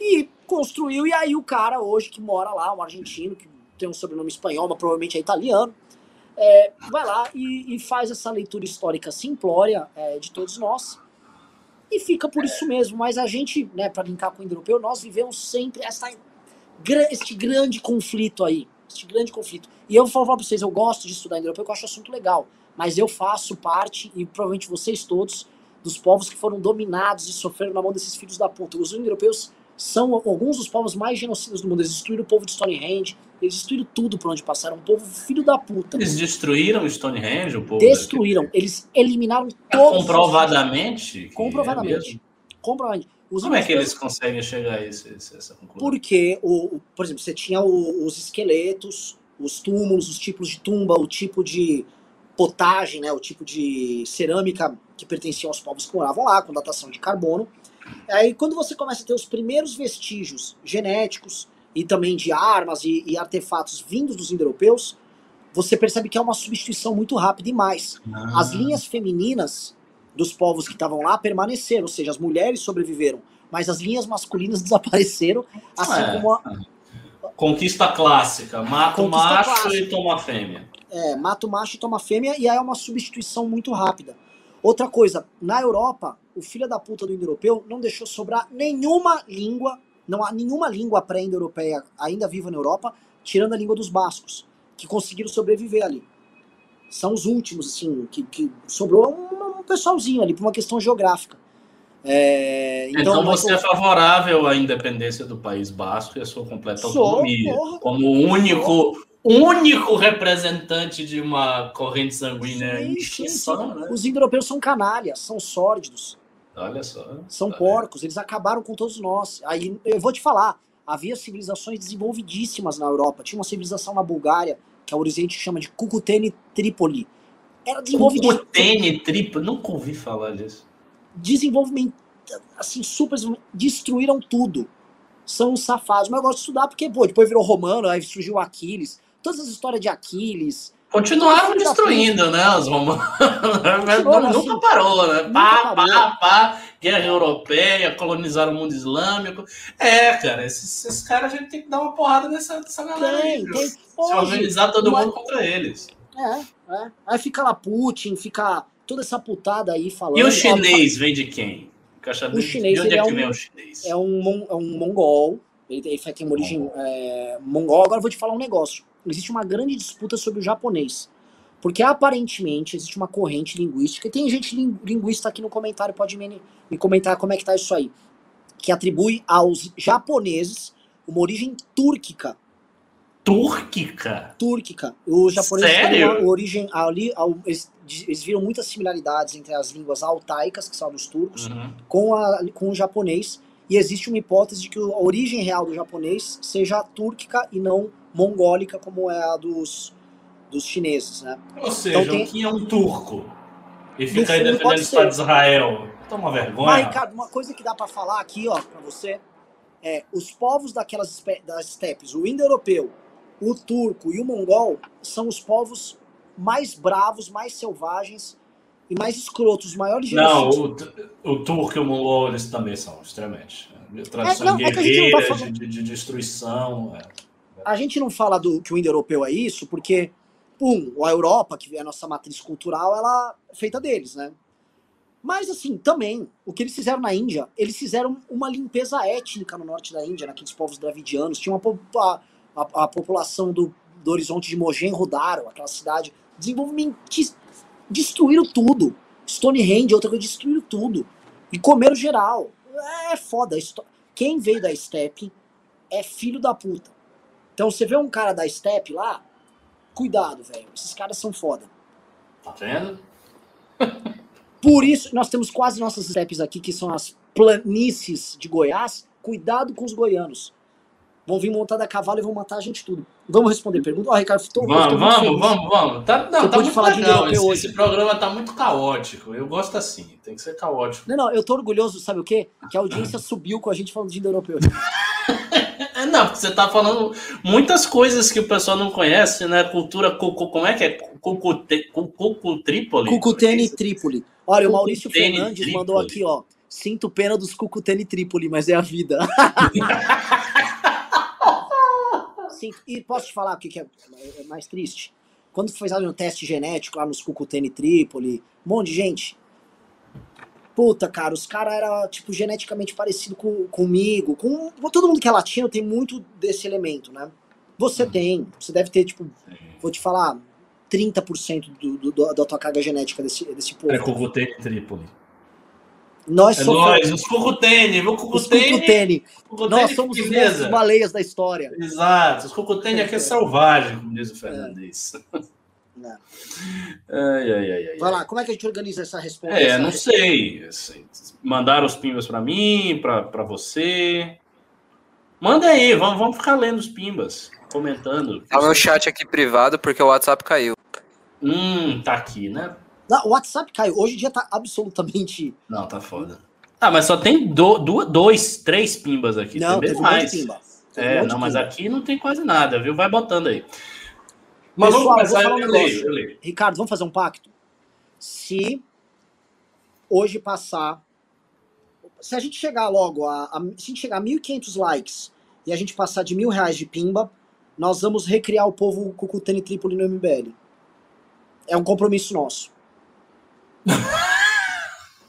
S1: E construiu, e aí o cara hoje que mora lá, um argentino, que tem um sobrenome espanhol, mas provavelmente é italiano, é, vai lá e, e, faz essa leitura histórica simplória é, de todos nós. E fica por isso mesmo. Mas a gente, né, para brincar com o indo-europeu, nós vivemos sempre essa, este grande conflito aí. Este grande conflito. E eu vou falar para vocês, eu gosto de estudar indo-europeu, porque eu acho assunto legal. Mas eu faço parte, e provavelmente vocês todos, dos povos que foram dominados e sofreram na mão desses filhos da puta. Os indo-europeus são alguns dos povos mais genocidas do mundo. Eles destruíram o povo de Stonehenge, eles destruíram tudo por onde passaram. Um povo filho da puta.
S2: Eles destruíram Stonehenge, o povo?
S1: Destruíram. Daqui. Eles eliminaram todos.
S2: Comprovadamente?
S1: Comprovadamente. É comprovadamente.
S2: Os Como é que eles conseguem chegar a esse, essa conclusão?
S1: Porque, o, o, por exemplo, você tinha o, os esqueletos, os túmulos, os tipos de tumba, o tipo de potagem, né, o tipo de cerâmica que pertenciam aos povos que moravam lá, com datação de carbono. Aí, quando você começa a ter os primeiros vestígios genéticos, e também de armas e, e artefatos vindos dos indo-europeus, você percebe que é uma substituição muito rápida e mais. Ah. As linhas femininas dos povos que estavam lá permaneceram, ou seja, as mulheres sobreviveram, mas as linhas masculinas [LAUGHS] desapareceram, assim é. como a...
S2: Conquista clássica, mata o macho clássica. e toma a fêmea.
S1: É, mata o macho e toma a fêmea, e aí é uma substituição muito rápida. Outra coisa, na Europa, o filho da puta do indo-europeu não deixou sobrar nenhuma língua não há nenhuma língua pré-indo-europeia ainda viva na Europa, tirando a língua dos bascos, que conseguiram sobreviver ali. São os últimos, assim, que, que sobrou um, um pessoalzinho ali, por uma questão geográfica.
S2: É, então, então você é favorável à independência do País Basco e à sua completa sou, autonomia, porra, como o único, único representante de uma corrente sanguínea. Sim, sim, sim.
S1: Né? Os indo-europeus são canalhas, são sórdidos.
S2: Olha só.
S1: São tá porcos, eles acabaram com todos nós. Aí eu vou te falar, havia civilizações desenvolvidíssimas na Europa. Tinha uma civilização na Bulgária, que a Horizonte chama de Cucutene Trípoli. Era desenvolvidíssima.
S2: Cucutene Trípoli? Nunca ouvi falar disso.
S1: Desenvolvimento, assim, super. Destruíram tudo. São safados. Mas eu gosto de estudar porque, pô, depois virou romano, aí surgiu Aquiles. Todas as histórias de Aquiles,
S2: Continuaram destruindo, né? Os romanos. [LAUGHS] nunca assim, parou, né? Nunca pá, parou. pá, pá, guerra europeia, colonizaram o mundo islâmico. É, cara, esses, esses caras a gente tem que dar uma porrada nessa, nessa galera tem, aí. Tem. Se organizar todo mundo contra eles.
S1: É, é. Aí fica lá Putin, fica toda essa putada aí falando.
S2: E o chinês vem de quem?
S1: O chinês, de onde é,
S2: que
S1: é
S2: vem o chinês?
S1: É um, é um mongol. Ele, ele tem uma origem é, mongol. Agora eu vou te falar um negócio existe uma grande disputa sobre o japonês. Porque aparentemente existe uma corrente linguística, e tem gente linguista aqui no comentário, pode me, me comentar como é que tá isso aí, que atribui aos japoneses uma origem túrquica.
S2: Túrquica?
S1: Túrquica. Os japoneses Sério? uma origem ali, eles, eles viram muitas similaridades entre as línguas altaicas, que são dos turcos, uhum. com, a, com o japonês, e existe uma hipótese de que a origem real do japonês seja túrquica e não mongólica como é a dos, dos chineses, né?
S2: Ou seja, então, tem... o que é um turco e fica aí defendendo o Estado de Israel. Toma vergonha. Mas,
S1: Ricardo, uma coisa que dá para falar aqui, ó, para você, é os povos daquelas das estepes, o indo-europeu, o turco e o mongol, são os povos mais bravos, mais selvagens e mais escrotos, maiores
S2: Não, o, o turco e o mongol, eles também são, extremamente. Tradição é, não, guerreira, é tá falando... de, de, destruição. É
S1: a gente não fala do que o indo-europeu é isso, porque, pum, a Europa, que é a nossa matriz cultural, ela é feita deles, né? Mas, assim, também, o que eles fizeram na Índia, eles fizeram uma limpeza étnica no norte da Índia, naqueles povos dravidianos. Tinha uma, a, a, a população do, do horizonte de Mohenjo-Daro, aquela cidade. Desenvolvimento. Destruíram tudo. Stonehenge, outra coisa, destruíram tudo. E comeram geral. é foda. Quem veio da Step é filho da puta. Então você vê um cara da Step lá, cuidado, velho. Esses caras são foda.
S2: Tá vendo? [LAUGHS]
S1: Por isso, nós temos quase nossas steps aqui, que são as planícies de Goiás. Cuidado com os goianos. Vão vir montada a cavalo e vão matar a gente tudo. Vamos responder pergunta. Ó, oh, Ricardo,
S2: tô, vamos, tô vamos, vamos, vamos. Tá, não, tá muito falar legal. Esse, hoje. esse programa tá muito caótico. Eu gosto assim, tem que ser caótico.
S1: Não, não, eu tô orgulhoso, sabe o quê? Que a audiência subiu com a gente falando de indo-europeu. [LAUGHS]
S2: É, não, porque você tá falando muitas coisas que o pessoal não conhece, né? Cultura, como é que é? Cucu Trípoli?
S1: Cucutene Trípoli. Olha, o Maurício Fernandes Trípoli. mandou aqui, ó. Sinto pena dos Cucutene Trípoli, mas é a vida. [LAUGHS] E posso te falar o que é mais triste? Quando foi fazer um teste genético lá nos Cucutene Trípoli, um monte de gente, puta, cara, os caras eram, tipo, geneticamente parecido com, comigo, com, com, todo mundo que é latino tem muito desse elemento, né? Você uhum. tem, você deve ter, tipo, vou te falar, 30% do, do, da tua carga genética desse, desse povo.
S2: É Cucutene Trípoli.
S1: Nós
S2: é somos nós, os Cucutene, o
S1: Cucutene. Nós somos os baleias da história.
S2: Exato, os Cucutene aqui é selvagem, como diz o Fernandes. É. [LAUGHS] Não. Ai, ai, ai,
S1: Vai lá, como é que a gente organiza essa resposta?
S2: É, não sei. Assim, mandaram os pimbas para mim, para você. Manda aí, vamos, vamos ficar lendo os pimbas, comentando.
S3: Tá o meu chat aqui privado porque o WhatsApp caiu.
S2: Hum, tá aqui, né?
S1: Não, o WhatsApp caiu. Hoje em dia tá absolutamente.
S2: Não, tá foda. Ah, mas só tem do, do, dois, três pimbas aqui.
S1: Não, tem mais. Um pimba.
S2: é, um não, mas aqui não tem quase nada, viu? Vai botando aí.
S1: Mas Pessoal, vamos começar, um negócio. Eu leio, Ricardo, vamos fazer um pacto? Se hoje passar. Se a gente chegar logo a. a se a gente chegar a 1.500 likes e a gente passar de mil reais de pimba, nós vamos recriar o povo Cucutane Trípoli no MBL. É um compromisso nosso. [LAUGHS]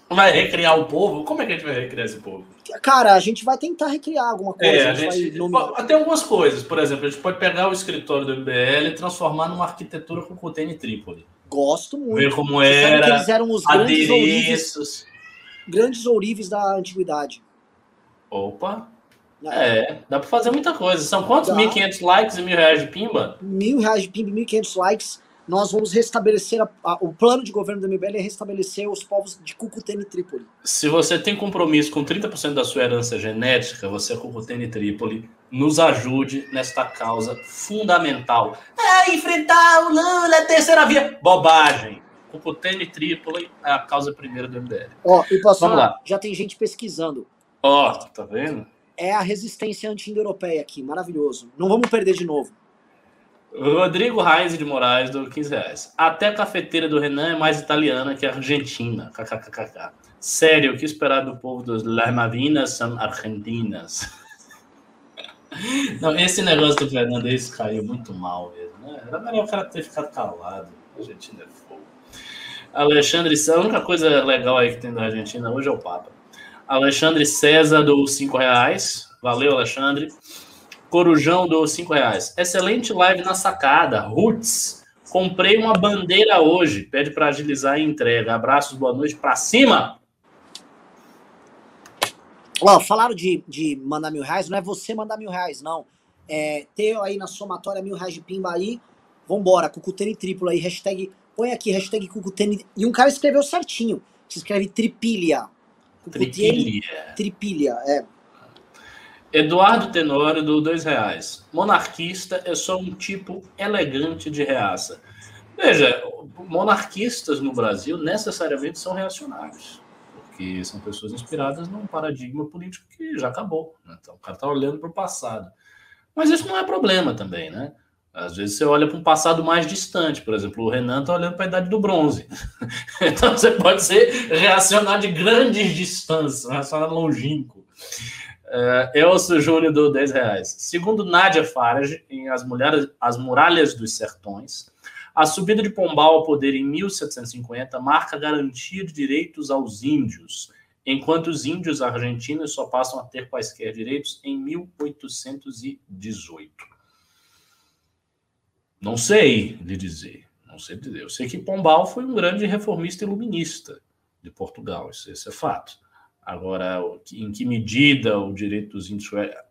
S2: Vai recriar o povo? Como é que a gente vai recriar esse povo?
S1: Cara, a gente vai tentar recriar alguma coisa. É,
S2: a gente, Até algumas coisas. Por exemplo, a gente pode pegar o escritório do MBL e transformar numa arquitetura com Cutene Trípoli.
S1: Gosto muito.
S2: Ver como era.
S1: Que eles eram os grandes ourives, grandes ourives da antiguidade.
S2: Opa! É, é dá para fazer muita coisa. São quantos? 1.500 likes e mil reais de pimba?
S1: Mil reais de pimba e 1.500 likes nós vamos restabelecer a, a, o plano de governo do MBL é restabelecer os povos de Cucutene e Trípoli.
S2: Se você tem compromisso com 30% da sua herança genética, você é Cucutene e Trípoli, nos ajude nesta causa fundamental. É enfrentar o Lula, a terceira via. Bobagem. Cucutene e Trípoli é a causa primeira do MBL.
S1: Ó, e posso Vamos lá. já tem gente pesquisando.
S2: Ó, tá vendo?
S1: É a resistência anti-europeia aqui, maravilhoso. Não vamos perder de novo.
S2: Rodrigo Reis de Moraes do 15 reais. Até a cafeteira do Renan é mais italiana que a argentina. KKKK. Sério, o que esperar do povo dos Las Malvinas são argentinas? [LAUGHS] Não, esse negócio do Fernandes caiu muito mal mesmo. Né? Era melhor o cara ter ficado calado. A Argentina é fogo. Alexandre, a única coisa legal aí que tem da Argentina hoje é o Papa. Alexandre César do 5 reais. Valeu, Alexandre. Corujão do 5 reais. Excelente live na sacada. Roots. Comprei uma bandeira hoje. Pede para agilizar a entrega. Abraços, boa noite. Para cima.
S1: Ó, falaram de, de mandar mil reais. Não é você mandar mil reais, não. É, ter aí na somatória mil reais de pimba aí. Vambora. Cucutene triplo aí. Hashtag. Põe aqui, hashtag Cucutene. E um cara escreveu certinho. Se escreve tripilha.
S2: Tripilha.
S1: Tripilha, é.
S2: Eduardo Tenório do dois reais. Monarquista é só um tipo elegante de reaça. Veja, monarquistas no Brasil necessariamente são reacionários, porque são pessoas inspiradas num paradigma político que já acabou. Né? Então, o cara está olhando para o passado. Mas isso não é problema também, né? Às vezes você olha para um passado mais distante, por exemplo, o Renan está olhando para a idade do bronze. [LAUGHS] então você pode ser reacionário de grandes distâncias, reacionário longínquo. Uh, Elcio Júnior do 10 reais. Segundo Nádia Farage, em As, Mulheres, As Muralhas dos Sertões, a subida de Pombal ao poder em 1750 marca a garantia de direitos aos índios, enquanto os índios argentinos só passam a ter quaisquer direitos em 1818. Não sei lhe dizer, não sei dizer. Eu sei que Pombal foi um grande reformista iluminista de Portugal, isso, isso é fato. Agora, em que medida o direito dos índios é,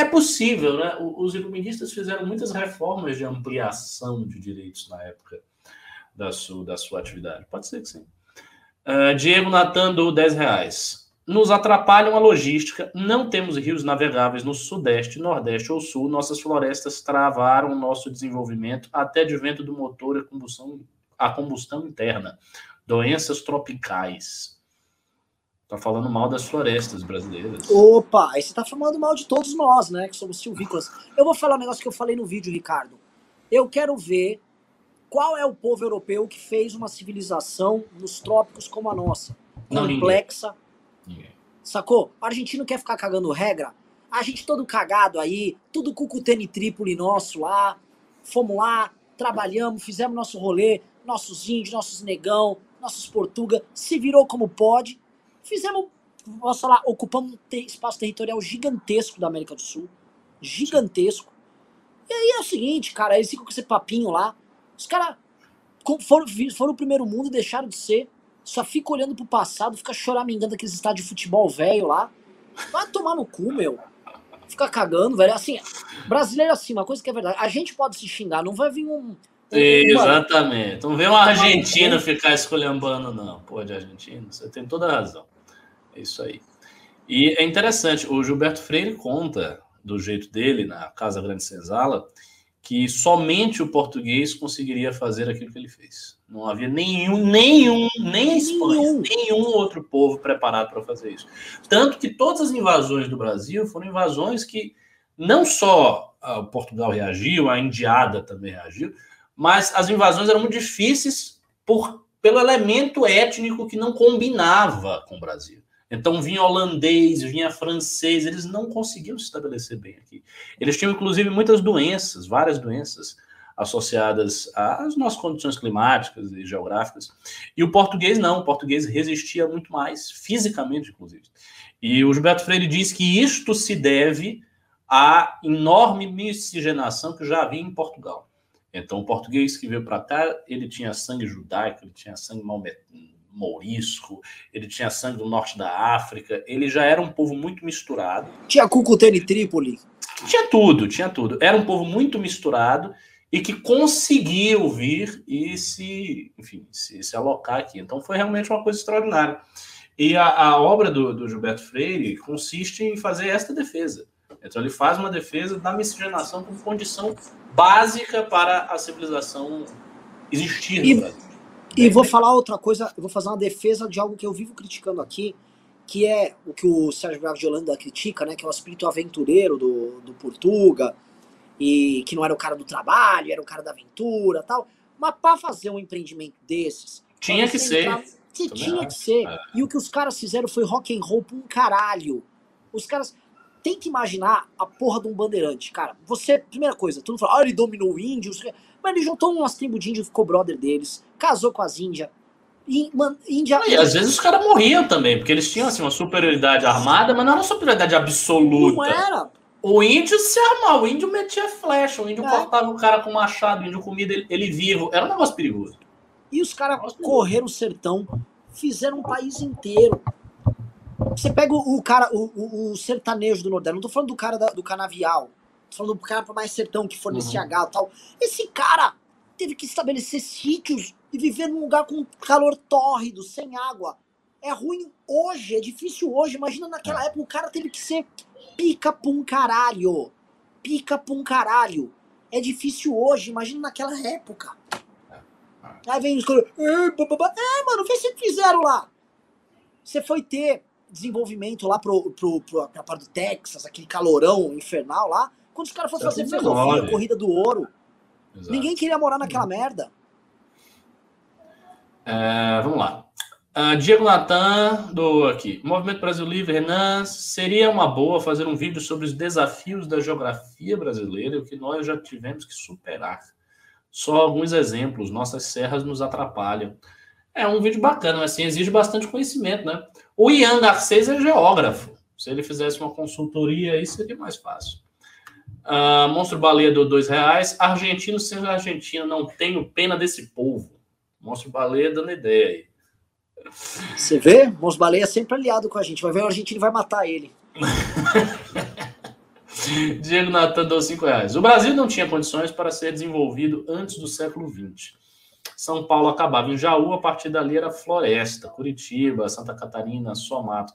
S2: é possível, né? Os iluministas fizeram muitas reformas de ampliação de direitos na época da sua, da sua atividade. Pode ser que sim. Uh, Diego Natan do 10 reais. Nos atrapalham a logística, não temos rios navegáveis no sudeste, nordeste ou sul, nossas florestas travaram o nosso desenvolvimento até de vento do motor a combustão, a combustão interna. Doenças tropicais. Tá falando mal das florestas brasileiras.
S1: Opa, aí você tá falando mal de todos nós, né? Que somos silvícolas. Eu vou falar um negócio que eu falei no vídeo, Ricardo. Eu quero ver qual é o povo europeu que fez uma civilização nos trópicos como a nossa.
S2: Não,
S1: complexa. Ninguém. ninguém. Sacou? O argentino quer ficar cagando regra. A gente todo cagado aí, tudo o Trípoli nosso lá. Fomos lá, trabalhamos, fizemos nosso rolê, nossos índios, nossos negão, nossos portuga, se virou como pode Fizemos, posso falar, ocupamos um espaço territorial gigantesco da América do Sul. Gigantesco. E aí é o seguinte, cara, eles ficam com esse papinho lá. Os caras foram, foram o primeiro mundo, deixaram de ser. Só fica olhando pro passado, fica choramingando aqueles estádios de futebol velho lá. Vai tomar no cu, meu. Fica cagando, velho. Assim, brasileiro assim, uma coisa que é verdade. A gente pode se xingar, não vai vir um,
S2: Exatamente. Não vê uma Argentina ficar escolhendo não. Pô, de Argentina, você tem toda a razão. É isso aí. E é interessante, o Gilberto Freire conta, do jeito dele, na Casa Grande Senzala, que somente o português conseguiria fazer aquilo que ele fez. Não havia nenhum, nenhum, nem Espanha, nenhum, nenhum outro povo preparado para fazer isso. Tanto que todas as invasões do Brasil foram invasões que não só uh, Portugal reagiu, a Indiada também reagiu, mas as invasões eram muito difíceis por, pelo elemento étnico que não combinava com o Brasil. Então vinha holandês, vinha francês, eles não conseguiam se estabelecer bem aqui. Eles tinham inclusive muitas doenças, várias doenças associadas às nossas condições climáticas e geográficas. E o português não, o português resistia muito mais, fisicamente inclusive. E o Gilberto Freire diz que isto se deve à enorme miscigenação que já havia em Portugal. Então, o português que veio para cá, ele tinha sangue judaico, ele tinha sangue mourisco, ele tinha sangue do norte da África, ele já era um povo muito misturado.
S1: Tinha Cucutene Trípoli?
S2: Tinha tudo, tinha tudo. Era um povo muito misturado e que conseguiu vir e se, enfim, se, se alocar aqui. Então foi realmente uma coisa extraordinária. E a, a obra do, do, Gilberto Freire consiste em fazer esta defesa. Então ele faz uma defesa da miscigenação como condição básica para a civilização existir
S1: e, no Brasil. E vou falar outra coisa, eu vou fazer uma defesa de algo que eu vivo criticando aqui, que é o que o Sérgio Braga de Holanda critica, né, que é o espírito aventureiro do, do Portuga, e que não era o cara do trabalho, era o cara da aventura tal. Mas para fazer um empreendimento desses...
S2: Tinha que ser. Entrar,
S1: que tinha que ser. É. E o que os caras fizeram foi rock and roll pra um caralho. Os caras tenta imaginar a porra de um bandeirante, cara. Você, primeira coisa, todo mundo fala, ah, ele dominou o índio, mas ele juntou umas tribos de índio, ficou brother deles, casou com as índias. E, Índia...
S2: e às vezes os caras morriam também, porque eles tinham assim, uma superioridade armada, mas não era uma superioridade absoluta. Não
S1: era.
S2: O índio se armava, o índio metia flecha, o índio é. cortava o cara com machado, o índio comia ele, ele vivo. Era um negócio perigoso.
S1: E os caras correram o sertão, fizeram um país inteiro. Você pega o, o cara, o, o, o, sertanejo do Nordeste, não tô falando do cara da, do canavial, falando do cara mais sertão que fornecia uhum. gado e tal. Esse cara teve que estabelecer sítios e viver num lugar com calor tórrido, sem água. É ruim hoje, é difícil hoje. Imagina naquela é. época o cara teve que ser pica pum caralho. Pica pum caralho. É difícil hoje, imagina naquela época. É. Aí vem os caras. É, mano, vê se fizeram lá. Você foi ter desenvolvimento lá pro, pro, pro, pra parte do Texas, aquele calorão infernal lá, quando os caras fossem fazer ferrovia, corrida do ouro. Exato. Ninguém queria morar naquela merda.
S2: É, vamos lá. Uh, Diego Natan, do aqui. Movimento Brasil Livre, Renan, seria uma boa fazer um vídeo sobre os desafios da geografia brasileira, o que nós já tivemos que superar. Só alguns exemplos. Nossas serras nos atrapalham. É um vídeo bacana, mas assim, exige bastante conhecimento, né? O Ian Garcês é geógrafo. Se ele fizesse uma consultoria aí, seria mais fácil. Uh, Monstro Baleia do dois reais. Argentino sendo argentino, não tenho pena desse povo. Monstro Baleia dando ideia aí.
S1: Você vê? Mosbaleia é sempre aliado com a gente. Vai ver o argentino vai matar ele. [LAUGHS]
S2: Diego Natan deu 5 reais. O Brasil não tinha condições para ser desenvolvido antes do século XX. São Paulo acabava em Jaú, a partir dali era floresta, Curitiba, Santa Catarina, só mato.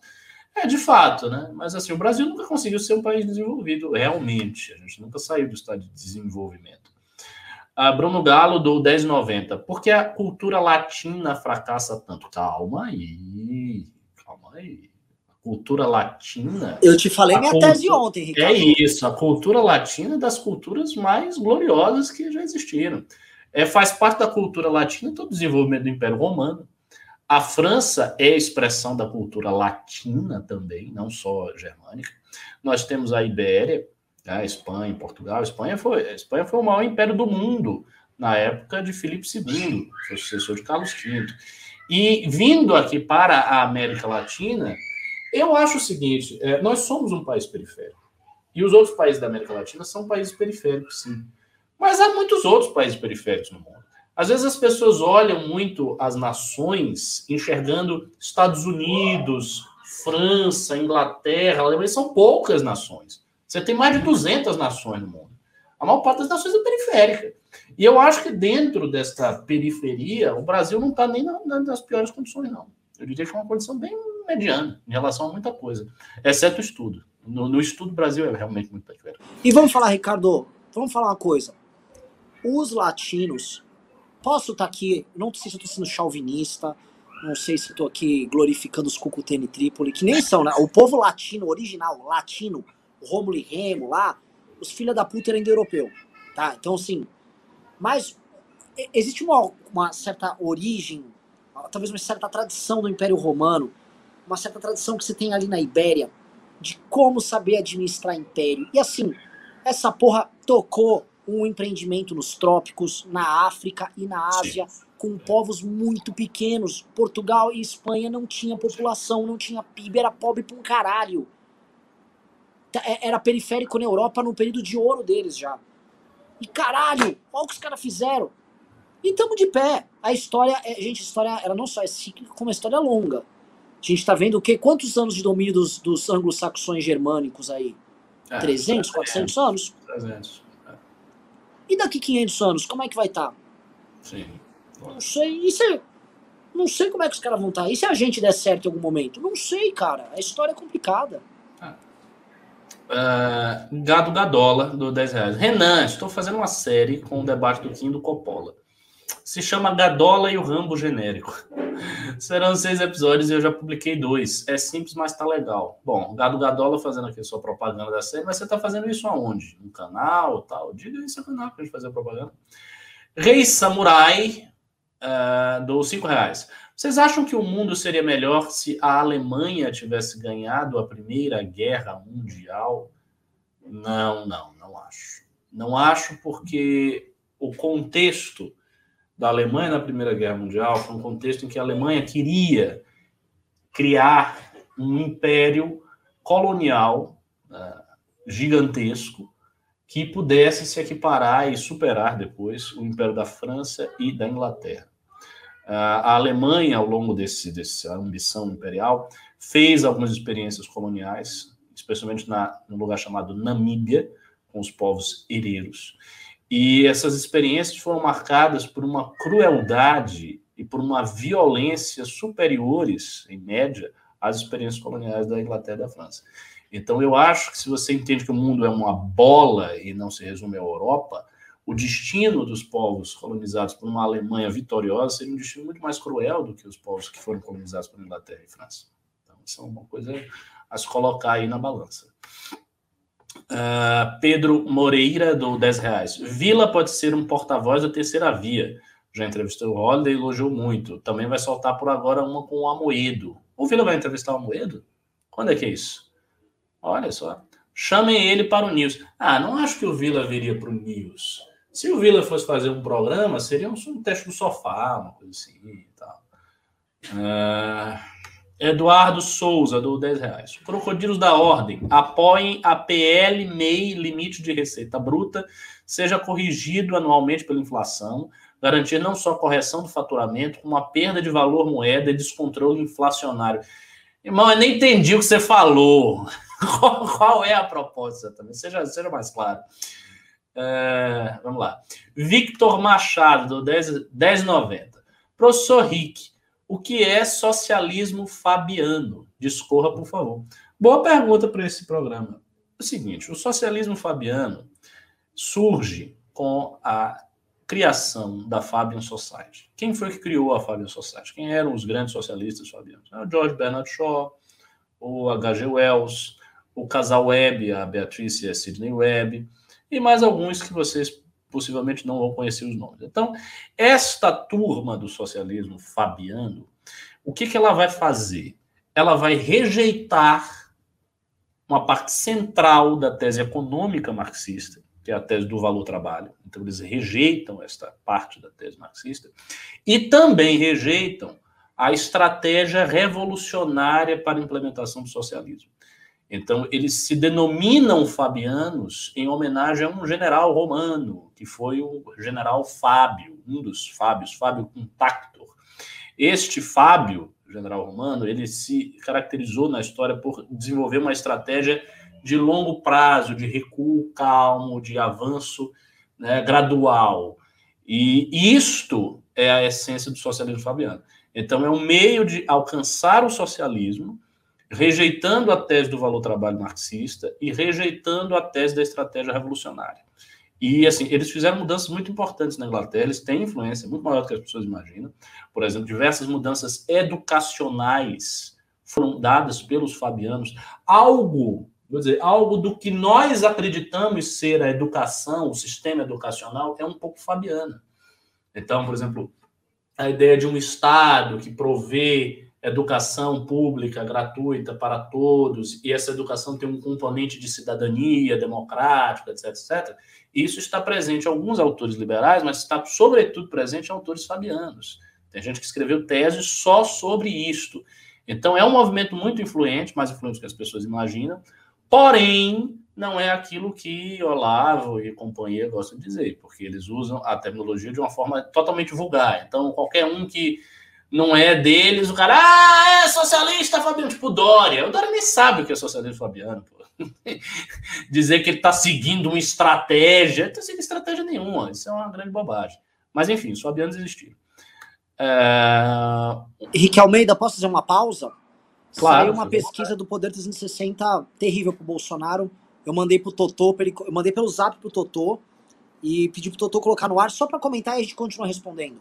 S2: É, de fato, né? Mas assim, o Brasil nunca conseguiu ser um país desenvolvido, realmente. A gente nunca saiu do estado de desenvolvimento. A Bruno Galo do 1090. Por que a cultura latina fracassa tanto? Calma aí, calma aí. A cultura latina.
S1: Eu te falei minha cultura, tese ontem, Ricardo.
S2: É isso, a cultura latina é das culturas mais gloriosas que já existiram. É, faz parte da cultura latina todo o desenvolvimento do Império Romano. A França é expressão da cultura latina também, não só germânica. Nós temos a Ibéria, a né, Espanha, Portugal. A Espanha foi, a Espanha foi o maior império do mundo na época de Filipe II, sucessor de Carlos V. E vindo aqui para a América Latina, eu acho o seguinte: é, nós somos um país periférico. E os outros países da América Latina são países periféricos, sim. Mas há muitos outros países periféricos no mundo. Às vezes as pessoas olham muito as nações enxergando Estados Unidos, França, Inglaterra, Alemanha, são poucas nações. Você tem mais de 200 nações no mundo. A maior parte das nações é periférica. E eu acho que dentro desta periferia, o Brasil não está nem nas piores condições, não. Eu diria que é uma condição bem mediana em relação a muita coisa, exceto o estudo. No, no estudo, o Brasil é realmente muito periférico.
S1: E vamos falar, Ricardo, vamos falar uma coisa os latinos, posso estar tá aqui, não sei se eu estou sendo chauvinista, não sei se estou aqui glorificando os Cucutene Trípoli, que nem são, né? O povo latino, original, latino, Rômulo e Remo lá, os filha da puta eram indo-europeu, tá? Então, assim, mas existe uma, uma certa origem, talvez uma certa tradição do Império Romano, uma certa tradição que você tem ali na Ibéria, de como saber administrar império. E assim, essa porra tocou um empreendimento nos trópicos, na África e na Ásia, Sim. com povos muito pequenos. Portugal e Espanha não tinha população, não tinha PIB, era pobre pra um caralho. É, era periférico na Europa no período de ouro deles já. E caralho, olha o que os caras fizeram. E estamos de pé. A história, é, gente, a história ela não só é cíclica, como a história é longa. A gente está vendo o quê? Quantos anos de domínio dos, dos anglo-saxões germânicos aí? É, 300, 400 anos? 300. E daqui 500 anos, como é que vai estar? Tá?
S2: Sim.
S1: Não sei. E se, não sei como é que os caras vão estar. Tá. E se a gente der certo em algum momento? Não sei, cara. A história é complicada.
S2: Uh, Gado Gadola, do 10 reais. Renan, estou fazendo uma série com o debate do Kim do Coppola. Se chama Gadola e o Rambo genérico. Serão seis episódios e eu já publiquei dois. É simples, mas tá legal. Bom, Gado Gadola fazendo aqui sua propaganda da série, mas você tá fazendo isso aonde? No canal tal? Diga aí seu canal pra gente fazer propaganda. Rei Samurai, uh, do cinco reais. Vocês acham que o mundo seria melhor se a Alemanha tivesse ganhado a Primeira Guerra Mundial? Não, não, não acho. Não acho porque o contexto da Alemanha na Primeira Guerra Mundial foi um contexto em que a Alemanha queria criar um império colonial uh, gigantesco que pudesse se equiparar e superar depois o Império da França e da Inglaterra. Uh, a Alemanha, ao longo desse, dessa ambição imperial, fez algumas experiências coloniais, especialmente na, no lugar chamado Namíbia, com os povos hereiros. E essas experiências foram marcadas por uma crueldade e por uma violência superiores, em média, às experiências coloniais da Inglaterra e da França. Então, eu acho que se você entende que o mundo é uma bola e não se resume à Europa, o destino dos povos colonizados por uma Alemanha vitoriosa seria um destino muito mais cruel do que os povos que foram colonizados por Inglaterra e França. Então, isso é uma coisa a se colocar aí na balança. Uh, Pedro Moreira, do 10 reais. Vila pode ser um porta-voz da terceira via. Já entrevistou o Holiday e elogiou muito. Também vai soltar por agora uma com o Amoedo. O Vila vai entrevistar o Amoedo? Quando é que é isso? Olha só. Chamem ele para o News. Ah, não acho que o Vila viria para o News. Se o Vila fosse fazer um programa, seria um, teste do sofá, uma coisa assim e tal. Uh, Eduardo Souza, do 10 reais. Crocodilos da Ordem, apoiem a PL MEI, limite de receita bruta, seja corrigido anualmente pela inflação, garantir não só correção do faturamento, como a perda de valor moeda e descontrole inflacionário. Irmão, eu nem entendi o que você falou. [LAUGHS] qual, é a proposta também? Seja, seja mais claro. É, vamos lá. Victor Machado, do 10, 1090. Professor Rick, o que é socialismo fabiano? Discorra, por favor. Boa pergunta para esse programa. É o seguinte: o socialismo fabiano surge com a criação da Fabian Society. Quem foi que criou a Fabian Society? Quem eram os grandes socialistas fabianos? O George Bernard Shaw, o H.G. Wells, o casal Webb, a Beatriz e a Sidney Webb, e mais alguns que vocês possivelmente não vão conhecer os nomes. Então, esta turma do socialismo fabiano, o que, que ela vai fazer? Ela vai rejeitar uma parte central da tese econômica marxista, que é a tese do valor-trabalho. Então, eles rejeitam esta parte da tese marxista e também rejeitam a estratégia revolucionária para a implementação do socialismo. Então, eles se denominam fabianos em homenagem a um general romano, que foi o general Fábio, um dos Fábios, Fábio Contactor. Este Fábio, general romano, ele se caracterizou na história por desenvolver uma estratégia de longo prazo, de recuo calmo, de avanço né, gradual. E isto é a essência do socialismo fabiano. Então, é um meio de alcançar o socialismo, rejeitando a tese do valor-trabalho marxista e rejeitando a tese da estratégia revolucionária. E, assim, eles fizeram mudanças muito importantes na Inglaterra, eles têm influência muito maior do que as pessoas imaginam. Por exemplo, diversas mudanças educacionais foram dadas pelos fabianos, algo vou dizer, algo do que nós acreditamos ser a educação, o sistema educacional, é um pouco fabiana. Então, por exemplo, a ideia de um Estado que provê educação pública gratuita para todos, e essa educação tem um componente de cidadania democrática, etc, etc. Isso está presente em alguns autores liberais, mas está sobretudo presente em autores fabianos. Tem gente que escreveu teses só sobre isto. Então é um movimento muito influente, mais influente do que as pessoas imaginam, Porém, não é aquilo que Olavo e companhia gostam de dizer, porque eles usam a terminologia de uma forma totalmente vulgar. Então, qualquer um que não é deles, o cara, ah, é socialista Fabiano, tipo Dória. O Dória nem sabe o que é socialismo Fabiano, pô. [LAUGHS] Dizer que ele está seguindo uma estratégia, não está seguindo estratégia nenhuma, isso é uma grande bobagem. Mas, enfim, os Fabianos existiram.
S1: É... Henrique Almeida, posso fazer uma pausa? Claro, Saiu uma pesquisa do Poder 360 terrível pro Bolsonaro. Eu mandei pro Totô, ele, eu mandei pelo zap pro Totô e pedi pro Totô colocar no ar só pra comentar e a gente continua respondendo.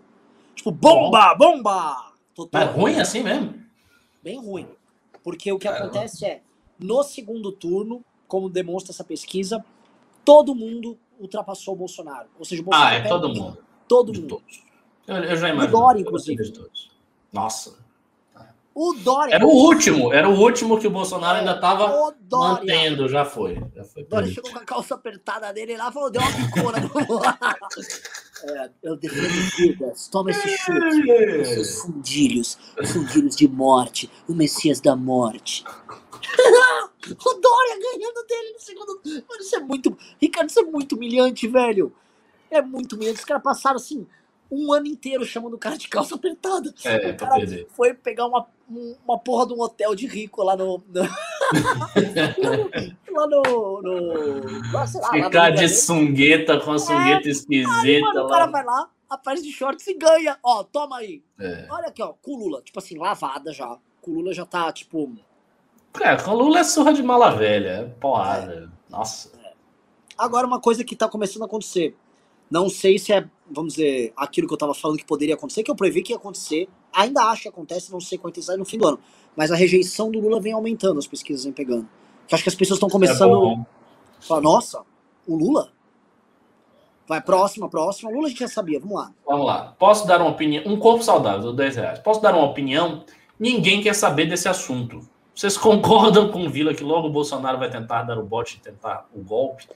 S1: Tipo, bomba, bomba!
S2: Totô, Mas ruim assim mesmo?
S1: Bem ruim. Porque o que Caramba. acontece é, no segundo turno, como demonstra essa pesquisa, todo mundo ultrapassou o Bolsonaro. Ou seja, o Bolsonaro.
S2: Ah, é todo mundo.
S1: Todo mundo. Todos.
S2: Eu, eu já imagino.
S1: O Dória, inclusive.
S2: Nossa.
S1: O Dória.
S2: Era o último, era o último que o Bolsonaro é, ainda estava mantendo, já foi. Já foi
S1: Dória chegou com a calça apertada dele lá e falou: deu uma picona. [LAUGHS] é, eu defendo vidas, toma esse chute. Seus fundilhos, fundilhos de morte, o Messias da morte. [LAUGHS] o Dória ganhando dele no segundo. Mano, isso é muito. Ricardo, isso é muito humilhante, velho. É muito humilhante. Os caras passaram assim um ano inteiro chamando o cara de calça apertada.
S2: É,
S1: o cara foi pegar uma, uma porra de um hotel de rico lá no. no [LAUGHS] lá no. no lá,
S2: lá, Ficar de sungueta com a sungueta é, esquisita. Aí, mano,
S1: o cara vai lá, aparece de shorts e ganha. Ó, toma aí. É. Olha aqui, ó, com Lula. Tipo assim, lavada já. Com Lula já tá, tipo.
S2: É, com Lula é surra de mala velha. É porrada. É. Nossa. É.
S1: Agora, uma coisa que tá começando a acontecer. Não sei se é, vamos dizer, aquilo que eu estava falando que poderia acontecer, que eu previ que ia acontecer. Ainda acho que acontece, não sei a intensidade no fim do ano. Mas a rejeição do Lula vem aumentando, as pesquisas vêm pegando. Eu acho que as pessoas estão começando é a falar, nossa, o Lula? Vai, próxima, próxima. O Lula a gente já sabia, vamos lá.
S2: Vamos lá. Posso dar uma opinião? Um corpo saudável, 10 reais. Posso dar uma opinião? Ninguém quer saber desse assunto. Vocês [LAUGHS] concordam com o Vila que logo o Bolsonaro vai tentar dar o bote e tentar o golpe?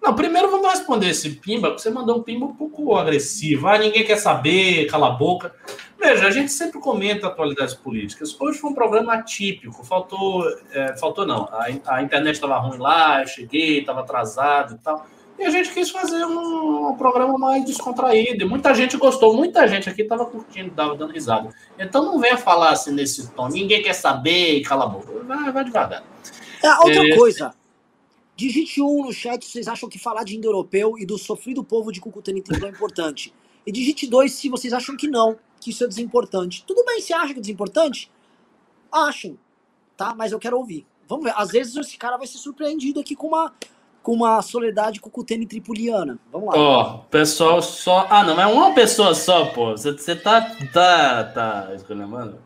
S2: Não, primeiro vamos responder esse pimba, porque você mandou um pimba um pouco agressivo. Ah, ninguém quer saber, cala a boca. Veja, a gente sempre comenta atualidades políticas. Hoje foi um programa atípico, faltou. É, faltou não. A, a internet estava ruim lá, eu cheguei, estava atrasado e tal. E a gente quis fazer um, um programa mais descontraído. E muita gente gostou, muita gente aqui estava curtindo, estava dando risada. Então não venha falar assim nesse tom. Ninguém quer saber cala a boca. Vai, vai devagar.
S1: É, outra é... coisa. Digite um no chat se vocês acham que falar de indo-europeu e do sofrido povo de Cucutani é importante. E digite dois se vocês acham que não, que isso é desimportante. Tudo bem, se acha que é desimportante? Achem, tá? Mas eu quero ouvir. Vamos ver. Às vezes esse cara vai ser surpreendido aqui com uma com uma soledade cucutene tripuliana. Vamos lá.
S2: Ó, oh, pessoal só. Ah, não, é uma pessoa só, pô. Você tá. tá. tá escolhendo?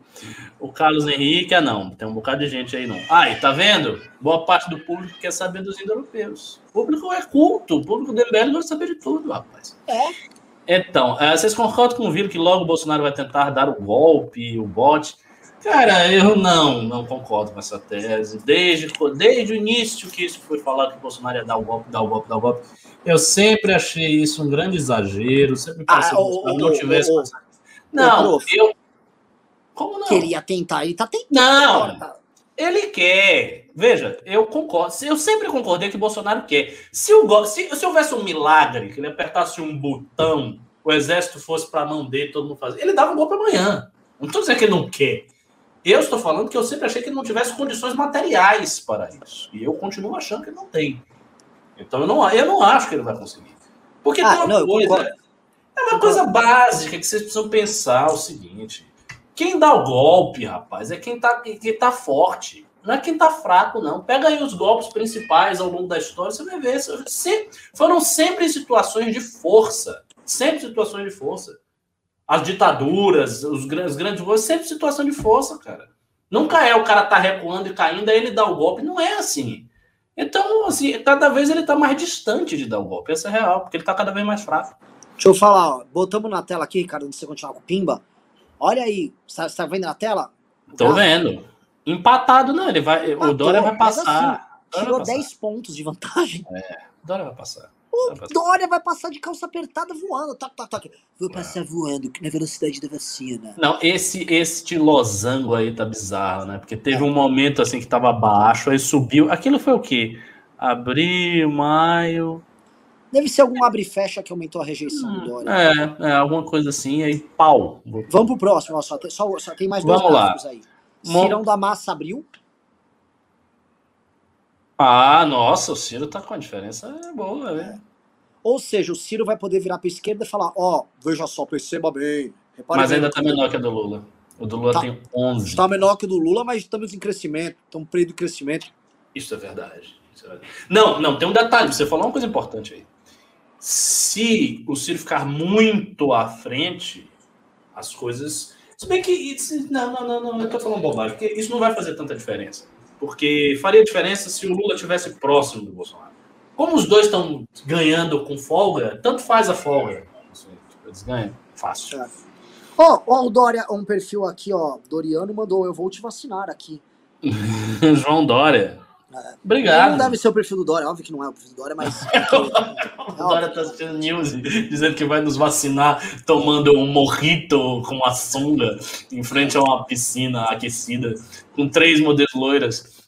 S2: O Carlos Henrique, ah, não. Tem um bocado de gente aí, não. Aí, tá vendo? Boa parte do público quer saber dos indo-europeus. O público é culto. O público do MBL gosta de saber de tudo, rapaz.
S1: É.
S2: Então, uh, vocês concordam com o Viro que logo o Bolsonaro vai tentar dar o golpe, o bote? Cara, eu não, não concordo com essa tese. Desde, desde o início que isso foi falado que o Bolsonaro ia dar o golpe, dar o golpe, dar o golpe, eu sempre achei isso um grande exagero. Sempre pensei ah, que o, não tivesse. O, não, eu.
S1: Como não? Queria tentar, ele tá tentando.
S2: Não, tá. ele quer. Veja, eu concordo. Eu sempre concordei que o Bolsonaro quer. Se, o, se, se houvesse um milagre, que ele apertasse um botão, o exército fosse para a mão dele, todo mundo fazia, ele dava um golpe amanhã. Não estou dizendo que ele não quer. Eu estou falando que eu sempre achei que ele não tivesse condições materiais para isso. E eu continuo achando que ele não tem. Então eu não, eu não acho que ele vai conseguir. Porque ah, tem uma não, coisa. É uma coisa básica que vocês precisam pensar o seguinte. Quem dá o golpe, rapaz, é quem está quem tá forte. Não é quem está fraco, não. Pega aí os golpes principais ao longo da história, você vai ver. Foram sempre situações de força. Sempre situações de força as ditaduras, os grandes, grandes governos, sempre situação de força, cara. Nunca é o cara tá recuando e caindo, aí ele dá o golpe. Não é assim. Então, assim, cada vez ele tá mais distante de dar o golpe. Essa é real, porque ele tá cada vez mais fraco.
S1: Deixa eu falar, ó. Botamos na tela aqui, cara, antes de você continuar com o Pimba. Olha aí, você tá vendo na tela?
S2: Tô ah. vendo. Empatado, não. Ele vai, Empatou, o Dória vai passar.
S1: Assim, tirou 10 pontos de vantagem.
S2: É, o Dória vai passar.
S1: O Dória vai passar de calça apertada voando. Toc, toc, toc. Vou passar é. voando na velocidade da vacina.
S2: Não, esse este losango aí tá bizarro, né? Porque teve é. um momento assim que tava baixo, aí subiu. Aquilo foi o quê? Abril, maio.
S1: Deve ser algum abre e fecha que aumentou a rejeição hum, do Dória.
S2: É, é, alguma coisa assim, aí pau.
S1: Vamos pro próximo, ó, só, tem, só, só tem mais
S2: dois Vamos lá.
S1: aí. Cirão da Massa abriu.
S2: Ah, nossa, o Ciro tá com a diferença boa, né?
S1: Ou seja, o Ciro vai poder virar para esquerda e falar: Ó, oh, veja só, perceba bem.
S2: Mas ainda tá menor que a do Lula. O do Lula tá, tem 11.
S1: Está menor que o do Lula, mas estamos em crescimento. Estamos período de crescimento.
S2: Isso é verdade. Isso é verdade. Não, não, tem um detalhe. Você falou uma coisa importante aí. Se o Ciro ficar muito à frente, as coisas. Se bem que. Não, não, não, não, eu tô falando bobagem, porque isso não vai fazer tanta diferença. Porque faria diferença se o Lula tivesse próximo do Bolsonaro. Como os dois estão ganhando com folga, tanto faz a folga. Eles ganham fácil.
S1: É. Ó, oh, oh, o Dória, um perfil aqui, ó. Doriano mandou, eu vou te vacinar aqui. [LAUGHS]
S2: João Dória. É. Obrigado.
S1: Não deve ser o perfil do Dória, óbvio que não é o perfil do Dória, mas. [LAUGHS]
S2: o Dória tá assistindo news dizendo que vai nos vacinar tomando um morrito com uma sunga em frente a uma piscina aquecida com três modelos loiras.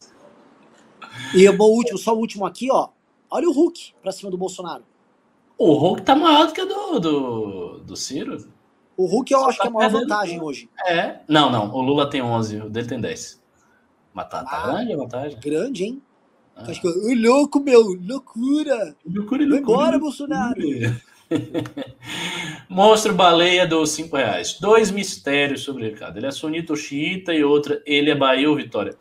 S1: E o último, só o último aqui, ó. Olha o Hulk pra cima do Bolsonaro.
S2: O Hulk tá maior do que o do, do, do Ciro.
S1: O Hulk eu Só acho tá que é a maior vantagem hoje.
S2: É. Não, não. O Lula tem 11, o dele tem 10. Mas tá, tá ah, grande a vantagem.
S1: Grande, hein? Ah. Acho que, o louco, meu, loucura. Loucura, loucura. Agora, Bolsonaro. [LAUGHS]
S2: Monstro baleia dos 5 reais. Dois mistérios sobre o Ricardo. Ele é sunita ou xiita e outra, ele é Bahia ou Vitória.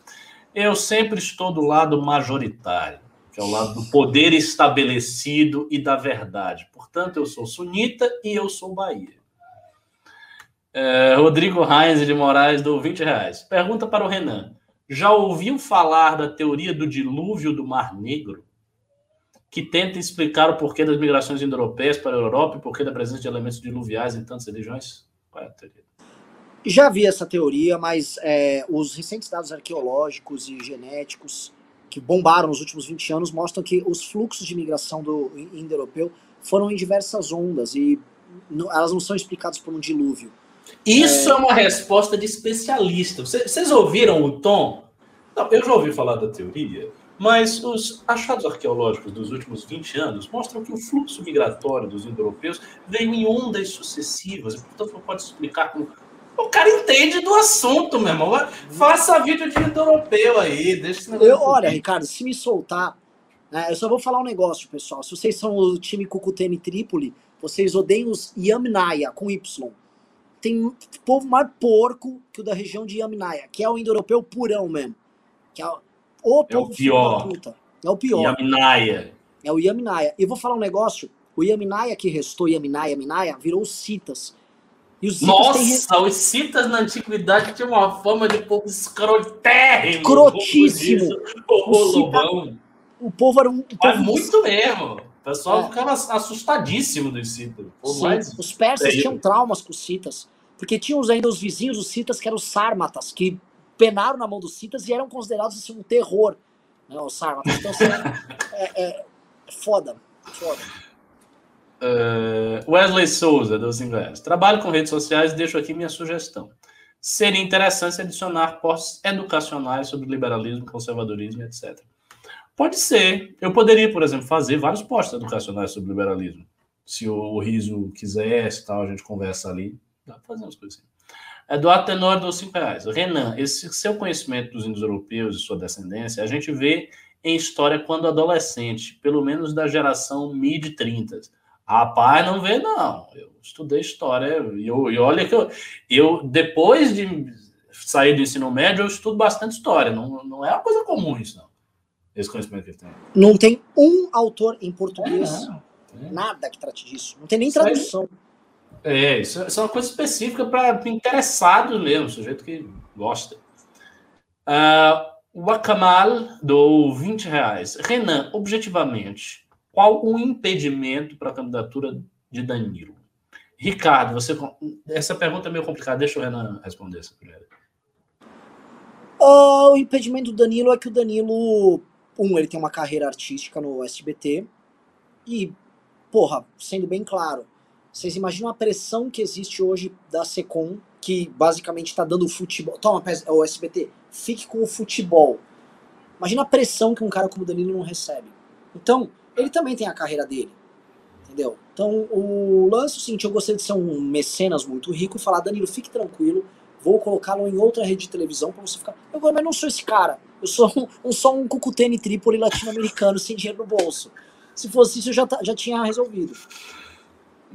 S2: Eu sempre estou do lado majoritário, que é o lado do poder estabelecido e da verdade. Portanto, eu sou sunita e eu sou Bahia. É, Rodrigo Reis de Moraes do 20 reais. Pergunta para o Renan. Já ouviu falar da teoria do dilúvio do Mar Negro? Que tenta explicar o porquê das migrações indo-europeias para a Europa e porquê da presença de elementos diluviais em tantas regiões? Qual é a teoria?
S1: Já vi essa teoria, mas é, os recentes dados arqueológicos e genéticos que bombaram nos últimos 20 anos mostram que os fluxos de migração do indo-europeu foram em diversas ondas e elas não são explicadas por um dilúvio.
S2: Isso é, é uma resposta de especialista. Vocês ouviram o tom? Não, eu já ouvi falar da teoria, Mas os achados arqueológicos dos últimos 20 anos mostram que o fluxo migratório dos indo-europeus veio em ondas sucessivas, portanto não pode explicar como. O cara entende do assunto, meu irmão. Faça vídeo de indo-europeu aí, deixa
S1: eu, Olha, Ricardo, se me soltar, né, eu só vou falar um negócio, pessoal. Se vocês são o time Cucutene Trípoli, vocês odeiam os Yamnaya, com Y. Tem povo mais porco que o da região de Yamnaya, que é o indo-europeu purão mesmo. Que é o
S2: é o pior.
S1: É o pior.
S2: Yaminaya.
S1: É o Yaminaya. E vou falar um negócio. O Yaminaya que restou, Yaminaya, Yaminaya, virou os Citas.
S2: E os Citas Nossa, têm... os Citas na antiguidade tinham uma fama de povo escrotérrimo.
S1: Escrotíssimo.
S2: O, Cita...
S1: o povo era um. O
S2: Mas muito mesmo. O pessoal é. ficava assustadíssimo dos Citas.
S1: Mais... Os persas é tinham traumas com os Citas. Porque tinham ainda os vizinhos, os Citas, que eram os Sármatas, que penaram na mão dos citas e eram considerados assim, um terror. Né, os Sarmatas. Então, assim, [LAUGHS] é, é, é foda. foda.
S2: Uh, Wesley Souza, dos ingleses. Trabalho com redes sociais e deixo aqui minha sugestão. Seria interessante adicionar posts educacionais sobre liberalismo, conservadorismo, etc. Pode ser. Eu poderia, por exemplo, fazer vários posts educacionais sobre liberalismo. Se o Riso quisesse, tal, a gente conversa ali. Dá pra fazer umas coisas assim. Eduardo Tenor dos 5 reais. Renan, esse seu conhecimento dos índios europeus e sua descendência, a gente vê em história quando adolescente, pelo menos da geração mid-30. Rapaz, não vê, não. Eu estudei história e, eu, e olha que eu, eu, depois de sair do ensino médio, eu estudo bastante história. Não, não é uma coisa comum isso, não. Esse conhecimento que ele tem.
S1: Não tem um autor em português, é, nada que trate disso. Não tem nem tradução.
S2: É, isso, isso é uma coisa específica para interessados mesmo, sujeito que gosta. Uh, o Akamal do 20 reais. Renan, objetivamente, qual o impedimento para a candidatura de Danilo? Ricardo, você. Essa pergunta é meio complicada, deixa o Renan responder essa primeira.
S1: Uh, o impedimento do Danilo é que o Danilo, um, ele tem uma carreira artística no SBT e, porra, sendo bem claro, vocês imaginam a pressão que existe hoje da Secom, que basicamente está dando futebol. Toma, o SBT, fique com o futebol. Imagina a pressão que um cara como o Danilo não recebe. Então, ele também tem a carreira dele. Entendeu? Então, o lance é o seguinte: eu gostaria de ser um mecenas muito rico e falar, Danilo, fique tranquilo, vou colocá-lo em outra rede de televisão para você ficar. Eu mas não sou esse cara. Eu sou um, só um cucutene trípoli latino-americano sem dinheiro no bolso. Se fosse isso, eu já, já tinha resolvido.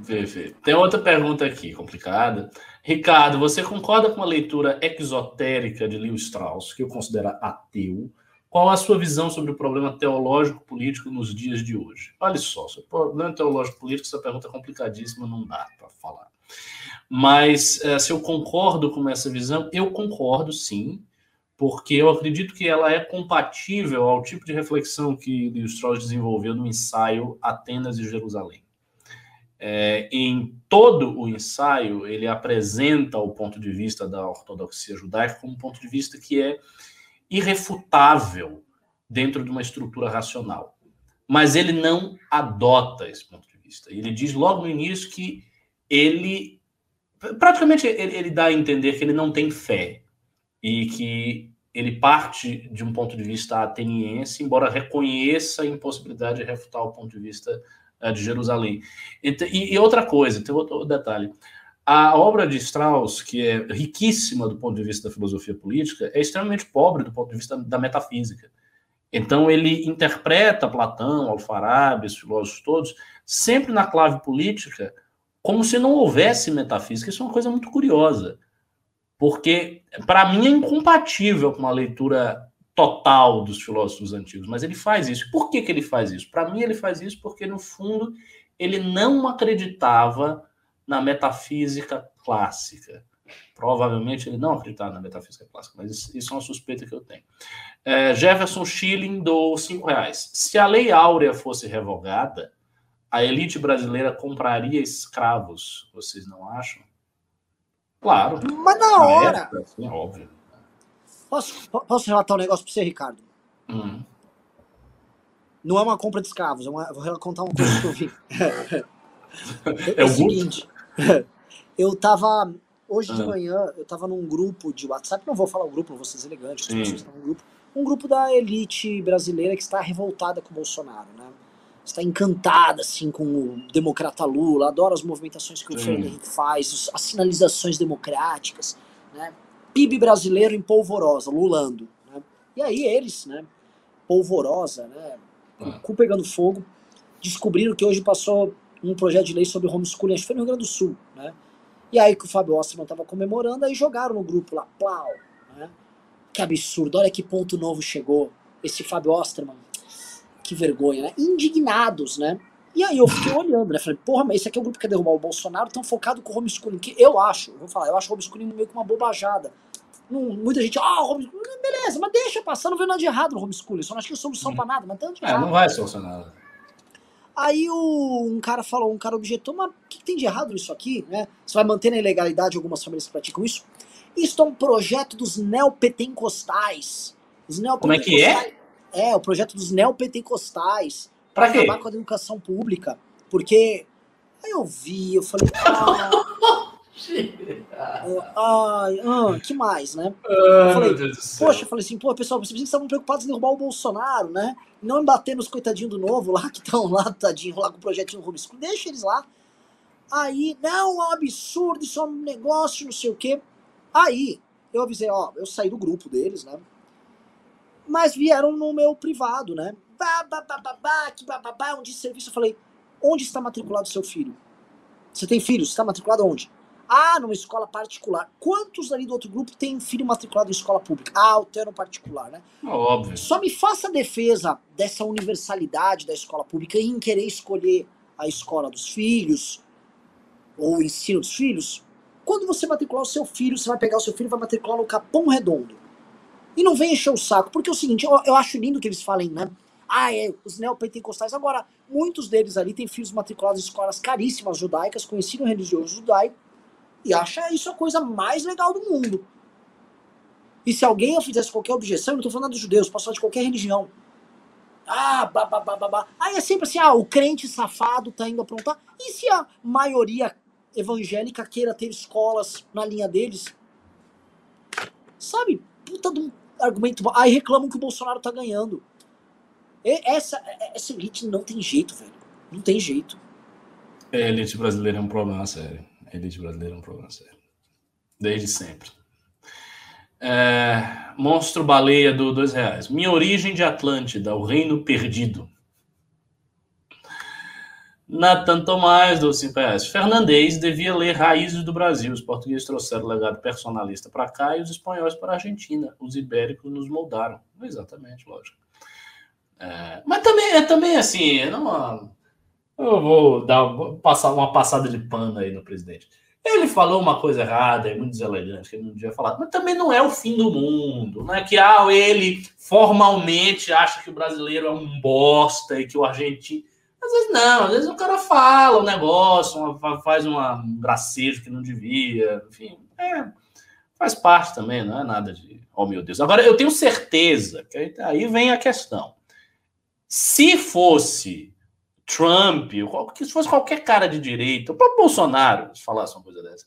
S2: Perfeito. Tem outra pergunta aqui, complicada. Ricardo, você concorda com a leitura exotérica de Lewis Strauss, que eu considero ateu? Qual a sua visão sobre o problema teológico político nos dias de hoje? Olha só, o problema teológico político, essa pergunta é complicadíssima, não dá para falar. Mas eh, se eu concordo com essa visão, eu concordo sim, porque eu acredito que ela é compatível ao tipo de reflexão que Lewis Strauss desenvolveu no ensaio Atenas e Jerusalém. É, em todo o ensaio, ele apresenta o ponto de vista da ortodoxia judaica como um ponto de vista que é irrefutável dentro de uma estrutura racional. Mas ele não adota esse ponto de vista. Ele diz logo no início que ele, praticamente, ele, ele dá a entender que ele não tem fé e que ele parte de um ponto de vista ateniense, embora reconheça a impossibilidade de refutar o ponto de vista de Jerusalém. E, e, outra coisa, tem outro detalhe. A obra de Strauss, que é riquíssima do ponto de vista da filosofia política, é extremamente pobre do ponto de vista da metafísica. Então ele interpreta Platão, Alfarabi, os filósofos todos, sempre na clave política, como se não houvesse metafísica. Isso é uma coisa muito curiosa, porque para mim é incompatível com uma leitura total dos filósofos antigos, mas ele faz isso. Por que, que ele faz isso? Para mim, ele faz isso porque, no fundo, ele não acreditava na metafísica clássica. Provavelmente ele não acreditava na metafísica clássica, mas isso, isso é uma suspeita que eu tenho. É, Jefferson Schilling do cinco reais. Se a lei áurea fosse revogada, a elite brasileira compraria escravos, vocês não acham? Claro.
S1: Mas na hora. Época,
S2: assim, é óbvio.
S1: Posso, posso relatar um negócio para você, Ricardo?
S2: Hum.
S1: Não é uma compra de escravos, é uma, vou contar uma coisa que eu vi.
S2: é, [LAUGHS] é o seguinte, [LAUGHS]
S1: eu tava hoje de ah. manhã, eu tava num grupo de WhatsApp, não vou falar o grupo, não vou ser elegante, as pessoas estão num grupo, um grupo da elite brasileira que está revoltada com o Bolsonaro, né? Está encantada, assim, com o democrata Lula, adora as movimentações que o Fernando Henrique faz, as sinalizações democráticas, né? PIB brasileiro em polvorosa, lulando. Né? E aí eles, né, polvorosa, né, com o cu pegando fogo, descobriram que hoje passou um projeto de lei sobre homeschooling, acho que foi no Rio Grande do Sul, né? E aí que o Fábio Osterman estava comemorando, aí jogaram no grupo lá, plau, né? Que absurdo, olha que ponto novo chegou esse Fábio Osterman. Que vergonha, né? Indignados, né? E aí eu fiquei olhando, né? Falei, porra, mas esse aqui é o grupo que quer derrubar o Bolsonaro, tão focado com o homeschooling, que eu acho, vou falar, eu acho o homeschooling meio que uma bobajada. Não, muita gente, ah, oh, homeschooling, beleza, mas deixa passar, não vê nada de errado no homeschooling, só não acho que é solução pra nada, mas tanto de
S2: É, não vai solucionar nada.
S1: Aí o, um cara falou, um cara objetou, mas o que, que tem de errado nisso aqui? Né? Você vai manter na ilegalidade algumas famílias que praticam isso? Isso é um projeto dos neopentecostais. Os
S2: Como é que é?
S1: É, o projeto dos neopentecostais.
S2: Pra quê?
S1: acabar com a educação pública. Porque aí eu vi, eu falei, ah, ai, ah, que mais, né? Falei,
S2: Deus do céu.
S1: Poxa, eu falei assim, pô, pessoal, vocês estavam preocupados em derrubar o Bolsonaro, né? Não bater nos coitadinhos do novo lá, que estão lá, tadinho, lá com o projetinho homeschooling. Deixa eles lá. Aí, não, é um absurdo, isso é um negócio, não sei o quê. Aí, eu avisei, ó, eu saí do grupo deles, né? Mas vieram no meu privado, né? Bah, bah, que bah, um dia de serviço. Eu falei, onde está matriculado seu filho? Você tem filho? Você está matriculado onde? Ah, numa escola particular. Quantos ali do outro grupo têm filho matriculado em escola pública? Ah, o teu no particular, né?
S2: Óbvio.
S1: Só me faça defesa dessa universalidade da escola pública e em querer escolher a escola dos filhos ou o ensino dos filhos. Quando você matricular o seu filho, você vai pegar o seu filho e vai matricular no Capão Redondo. E não vem encher o saco, porque é o seguinte, eu, eu acho lindo que eles falem, né? Ah, é, os neopentecostais. Agora, muitos deles ali têm filhos matriculados em escolas caríssimas judaicas, com ensino religioso judaico, e acha isso a coisa mais legal do mundo. E se alguém fizesse qualquer objeção, eu não estou falando dos judeus, posso falar de qualquer religião. Ah, babá, babá. Aí é sempre assim, ah, o crente safado tá indo aprontar. E se a maioria evangélica queira ter escolas na linha deles? Sabe, puta de um argumento. Aí reclamam que o Bolsonaro tá ganhando. E- Essa, essa elite não tem jeito, velho. Não tem jeito.
S2: A elite brasileira é um problema sério. A elite brasileira é um problema sério. Desde sempre. É, Monstro Baleia do dois reais. Minha origem de Atlântida, o reino perdido. Natan Tomás, do 5 reais. Fernandes devia ler Raízes do Brasil. Os portugueses trouxeram o legado personalista para cá e os espanhóis para a Argentina. Os ibéricos nos moldaram. Exatamente, lógico. É, mas também é também assim, não, eu vou dar passar uma passada de pano aí no presidente. Ele falou uma coisa errada, é muito deselegante, que ele não devia falar, mas também não é o fim do mundo. Não é que ah, ele formalmente acha que o brasileiro é um bosta e que o argentino. Às vezes não, às vezes o cara fala um negócio, uma- faz uma- um gracejo que não devia, enfim, é, faz parte também, não é nada de. Oh meu Deus. Agora, eu tenho certeza que aí vem a questão. Se fosse Trump, se fosse qualquer cara de direita, o próprio Bolsonaro, se falasse uma coisa dessa,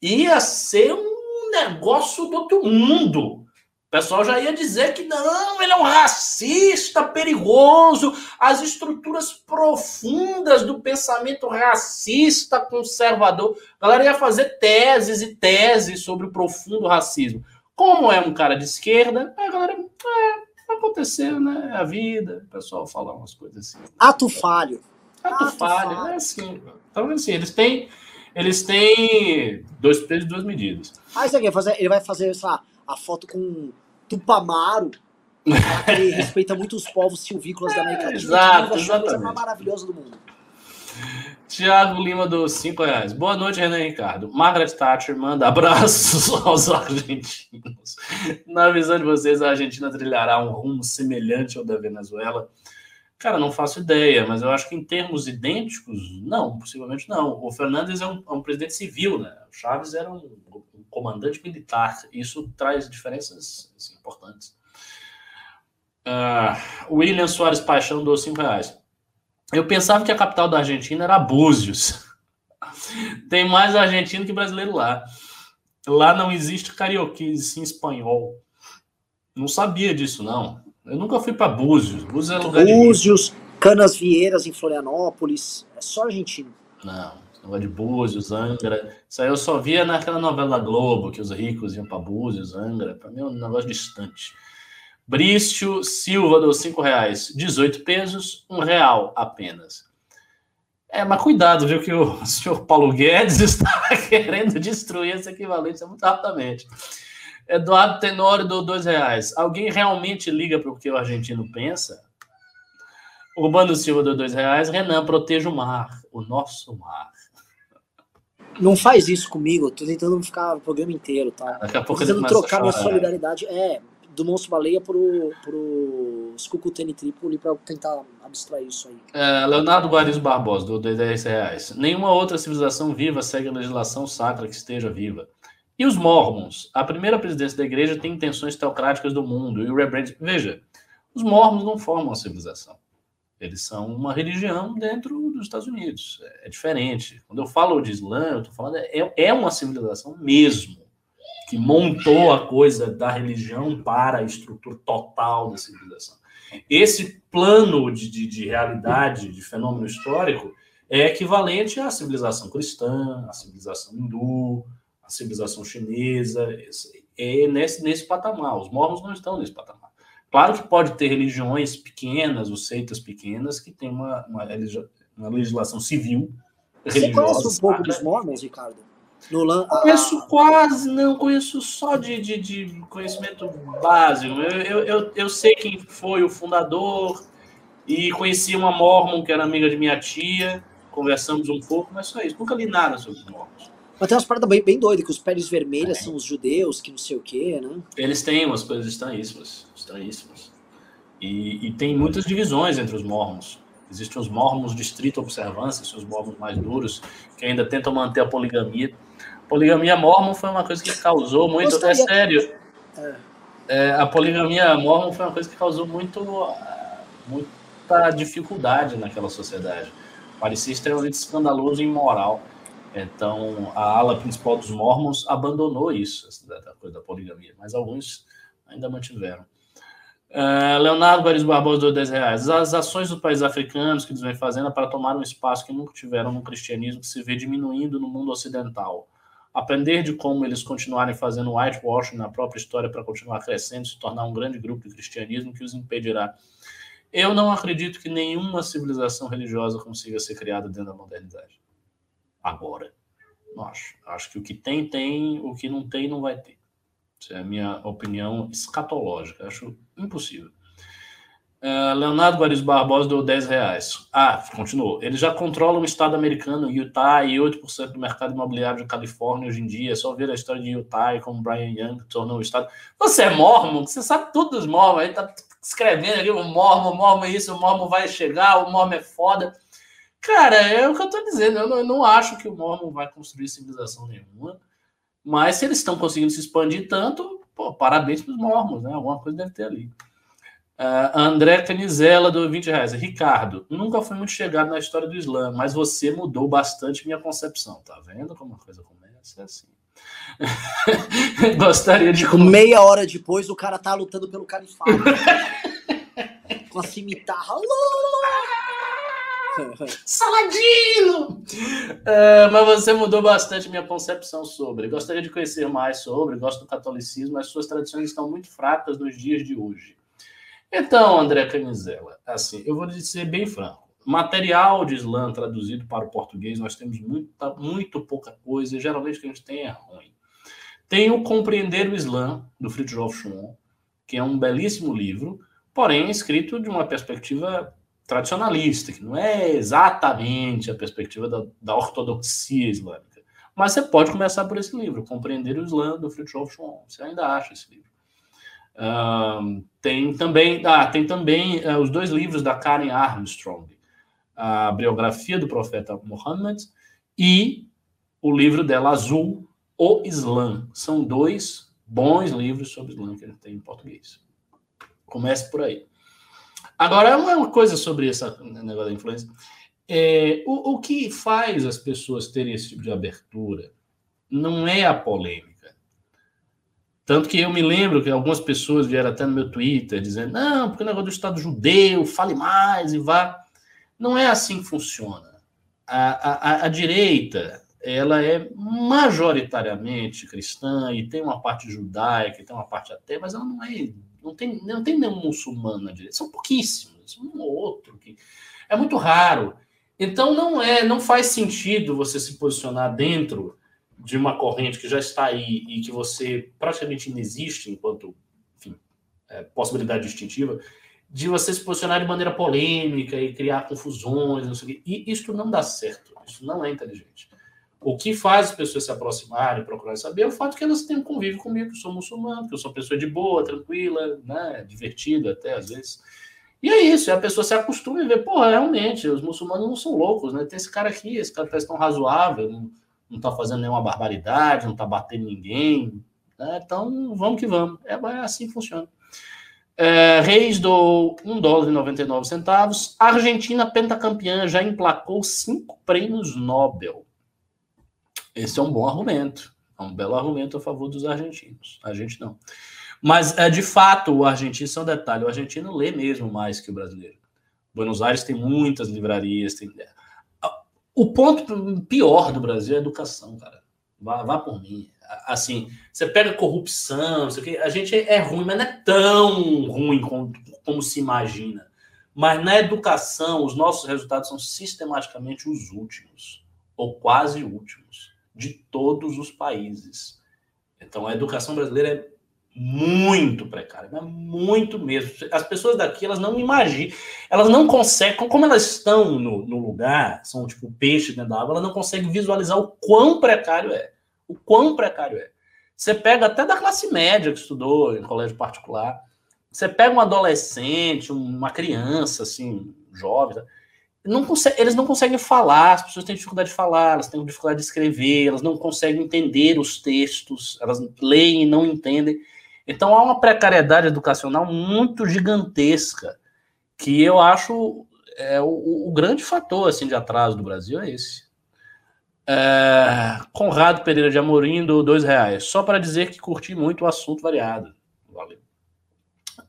S2: ia ser um negócio do outro mundo. O pessoal já ia dizer que não, ele é um racista perigoso, as estruturas profundas do pensamento racista conservador. A galera ia fazer teses e teses sobre o profundo racismo. Como é um cara de esquerda, a galera, é, vai acontecer, né? É a vida, o pessoal fala umas coisas assim.
S1: Ato falho.
S2: Ato
S1: Ato
S2: falho,
S1: falho.
S2: é assim. Então, assim, eles têm, eles têm dois pesos e duas medidas.
S1: Aí você quer fazer, ele vai fazer essa, a foto com Tupamaro, ele [LAUGHS] respeita muito os povos silvícolas da América Latina.
S2: exato,
S1: vai achar a coisa
S2: exatamente.
S1: mais maravilhosa do mundo.
S2: Tiago Lima dos 5 reais. Boa noite, Renan Ricardo. Margaret Thatcher manda abraços [LAUGHS] aos argentinos. Na visão de vocês, a Argentina trilhará um rumo semelhante ao da Venezuela? Cara, não faço ideia, mas eu acho que em termos idênticos, não, possivelmente não. O Fernandes é um, é um presidente civil, né? O Chaves era um, um comandante militar. Isso traz diferenças assim, importantes. Ah, William Soares Paixão dos 5 reais. Eu pensava que a capital da Argentina era Búzios. Tem mais argentino que brasileiro lá. Lá não existe carioquice em espanhol. Não sabia disso, não. Eu nunca fui para Búzios. Búzios é lugar
S1: Búzios, Canas Vieiras em Florianópolis. É só argentino.
S2: Não, negócio de Búzios, Angra. Isso aí eu só via naquela novela Globo, que os ricos iam para Búzios, Angra. Para mim é um negócio distante. Brício Silva deu 5 reais, 18 pesos, um real apenas. É, mas cuidado, viu, que o [LAUGHS] senhor Paulo Guedes [LAUGHS] está querendo destruir esse equivalente muito rapidamente. Eduardo Tenório deu dois reais. Alguém realmente liga para o que o argentino pensa? Urbano Silva deu dois reais. Renan, proteja o mar, o nosso mar.
S1: Não faz isso comigo, eu tô tentando ficar o programa inteiro, tá?
S2: Daqui a pouco
S1: tô tentando trocar minha solidariedade. É, do Monstro Baleia pro, pro Skukultene Tripoli para tentar abstrair isso aí.
S2: É, Leonardo Guarizo Barbosa, do 10 reais. Nenhuma outra civilização viva segue a legislação sacra que esteja viva. E os mormons? A primeira presidência da igreja tem intenções teocráticas do mundo. E o Rebrand... Veja, os mormons não formam uma civilização. Eles são uma religião dentro dos Estados Unidos. É, é diferente. Quando eu falo de Islã, eu estou falando é, é uma civilização mesmo que montou a coisa da religião para a estrutura total da civilização. Esse plano de, de, de realidade, de fenômeno histórico, é equivalente à civilização cristã, à civilização hindu, à civilização chinesa. É nesse, nesse patamar. Os mormons não estão nesse patamar. Claro que pode ter religiões pequenas, ou seitas pequenas, que têm uma, uma, uma legislação civil.
S1: Você conhece um pouco dos mormons, Ricardo?
S2: No lan... Conheço quase, não, conheço só de, de, de conhecimento básico. Eu, eu, eu, eu, sei quem foi o fundador e conheci uma Mormon que era amiga de minha tia, conversamos um pouco, mas só isso. Nunca li nada sobre os Mormons.
S1: Mas tem umas paradas bem, bem doidas, que os peles vermelhas é. são os judeus, que não sei o quê, né?
S2: Eles têm umas coisas estranhíssimas, estranhíssimas. E, e tem muitas divisões entre os Mormons. Existem os mormons de estrita observância, são os mormons mais duros, que ainda tentam manter a poligamia. Poligamia mormon foi uma coisa que causou muito. É sério. É. É, a poligamia mormon foi uma coisa que causou muito, muita dificuldade naquela sociedade. Parecia extremamente escandaloso e imoral. Então, a ala principal dos mormons abandonou isso, essa coisa da poligamia, mas alguns ainda mantiveram. Uh, Leonardo Guaris Barbosa deu 10 reais. As ações dos países africanos que eles vêm fazendo é para tomar um espaço que nunca tiveram no cristianismo, que se vê diminuindo no mundo ocidental. Aprender de como eles continuarem fazendo whitewashing na própria história para continuar crescendo, se tornar um grande grupo de cristianismo que os impedirá. Eu não acredito que nenhuma civilização religiosa consiga ser criada dentro da modernidade. Agora. Não acho. Acho que o que tem, tem, o que não tem, não vai ter. Essa é a minha opinião escatológica. Acho impossível. Uh, Leonardo Guariz Barbosa deu 10 reais. Ah, continuou. Ele já controla o estado americano, Utah, e 8% do mercado imobiliário de Califórnia hoje em dia. É só ver a história de Utah e como Brian Young tornou o estado. Você é mormon? Você sabe tudo dos mormons. Aí tá escrevendo ali o mormon, o mormon é isso, o mormon vai chegar, o mormon é foda. Cara, é o que eu tô dizendo. Eu não, eu não acho que o mormon vai construir civilização nenhuma. Mas se eles estão conseguindo se expandir tanto, pô, parabéns para os mormons, né? Alguma coisa deve ter ali. Uh, André Canizela, do 20 reais. Ricardo, nunca fui muito chegado na história do Islã, mas você mudou bastante minha concepção. Tá vendo como a coisa começa? É assim. [LAUGHS] Gostaria de.
S1: Tipo, meia hora depois, o cara tá lutando pelo califado. [LAUGHS] com a cimitarra. [LAUGHS]
S2: Saladino! Uh, mas você mudou bastante minha concepção sobre. Gostaria de conhecer mais sobre, gosto do catolicismo, mas suas tradições estão muito fracas nos dias de hoje. Então, André Canizela, assim, eu vou dizer bem franco. Material de Islã traduzido para o português, nós temos muita, muito pouca coisa, e geralmente o que a gente tem é ruim. Tem o Compreender o Islã, do Fritjof Schumann, que é um belíssimo livro, porém escrito de uma perspectiva tradicionalista, que não é exatamente a perspectiva da, da ortodoxia islâmica. Mas você pode começar por esse livro, Compreender o Islã, do Fritjof Schumann. Você ainda acha esse livro. Uh, tem também, ah, tem também uh, os dois livros da Karen Armstrong, a biografia do profeta Muhammad e o livro dela, Azul, O Islã. São dois bons livros sobre Islã que gente tem em português. Comece por aí. Agora, uma coisa sobre esse negócio da influência. É, o, o que faz as pessoas terem esse tipo de abertura não é a polêmica. Tanto que eu me lembro que algumas pessoas vieram até no meu Twitter dizendo: não, porque o negócio do Estado judeu, fale mais e vá. Não é assim que funciona. A, a, a direita, ela é majoritariamente cristã e tem uma parte judaica, tem uma parte até, mas ela não é, não tem, não tem nenhum muçulmano na direita. São pouquíssimos, um ou outro que é muito raro. Então não é, não faz sentido você se posicionar dentro de uma corrente que já está aí e que você praticamente não existe enquanto enfim, é, possibilidade distintiva, de você se posicionar de maneira polêmica e criar confusões, não sei o quê. E isso não dá certo, isso não é inteligente. O que faz as pessoas se aproximarem, procurar saber, é o fato que elas têm um convívio comigo, que eu sou muçulmano, que eu sou pessoa de boa, tranquila, né, divertida até às vezes. E é isso, a pessoa se acostuma e vê, pô, realmente, os muçulmanos não são loucos, né? Tem esse cara aqui, esse cara parece tão razoável, não, não tá fazendo nenhuma barbaridade, não tá batendo ninguém. Né? Então, vamos que vamos. É, é assim que funciona. É, Reis do 1 dólar e 99 centavos. Argentina pentacampeã já emplacou cinco prêmios Nobel. Esse é um bom argumento. É um belo argumento a favor dos argentinos. A gente não. Mas, é, de fato, o argentino, isso é um detalhe, o argentino lê mesmo mais que o brasileiro. Buenos Aires tem muitas livrarias. Tem... O ponto pior do Brasil é a educação, cara. Vá, vá por mim. Assim, você pega corrupção, a gente é ruim, mas não é tão ruim como, como se imagina. Mas na educação, os nossos resultados são sistematicamente os últimos, ou quase últimos, de todos os países. Então, a educação brasileira é muito precária, mas muito mesmo. As pessoas daqui, elas não imaginam, elas não conseguem, como elas estão no, no lugar, são tipo peixe dentro da água, elas não conseguem visualizar o quão precário é. O quão precário é. Você pega até da classe média que estudou em colégio particular, você pega um adolescente, uma criança, assim, jovem, não consegue, eles não conseguem falar, as pessoas têm dificuldade de falar, elas têm dificuldade de escrever, elas não conseguem entender os textos, elas leem e não entendem. Então há uma precariedade educacional muito gigantesca, que eu acho é, o, o grande fator assim, de atraso do Brasil é esse. É, Conrado Pereira de Amorim, do dois reais. Só para dizer que curti muito o assunto variado. Valeu.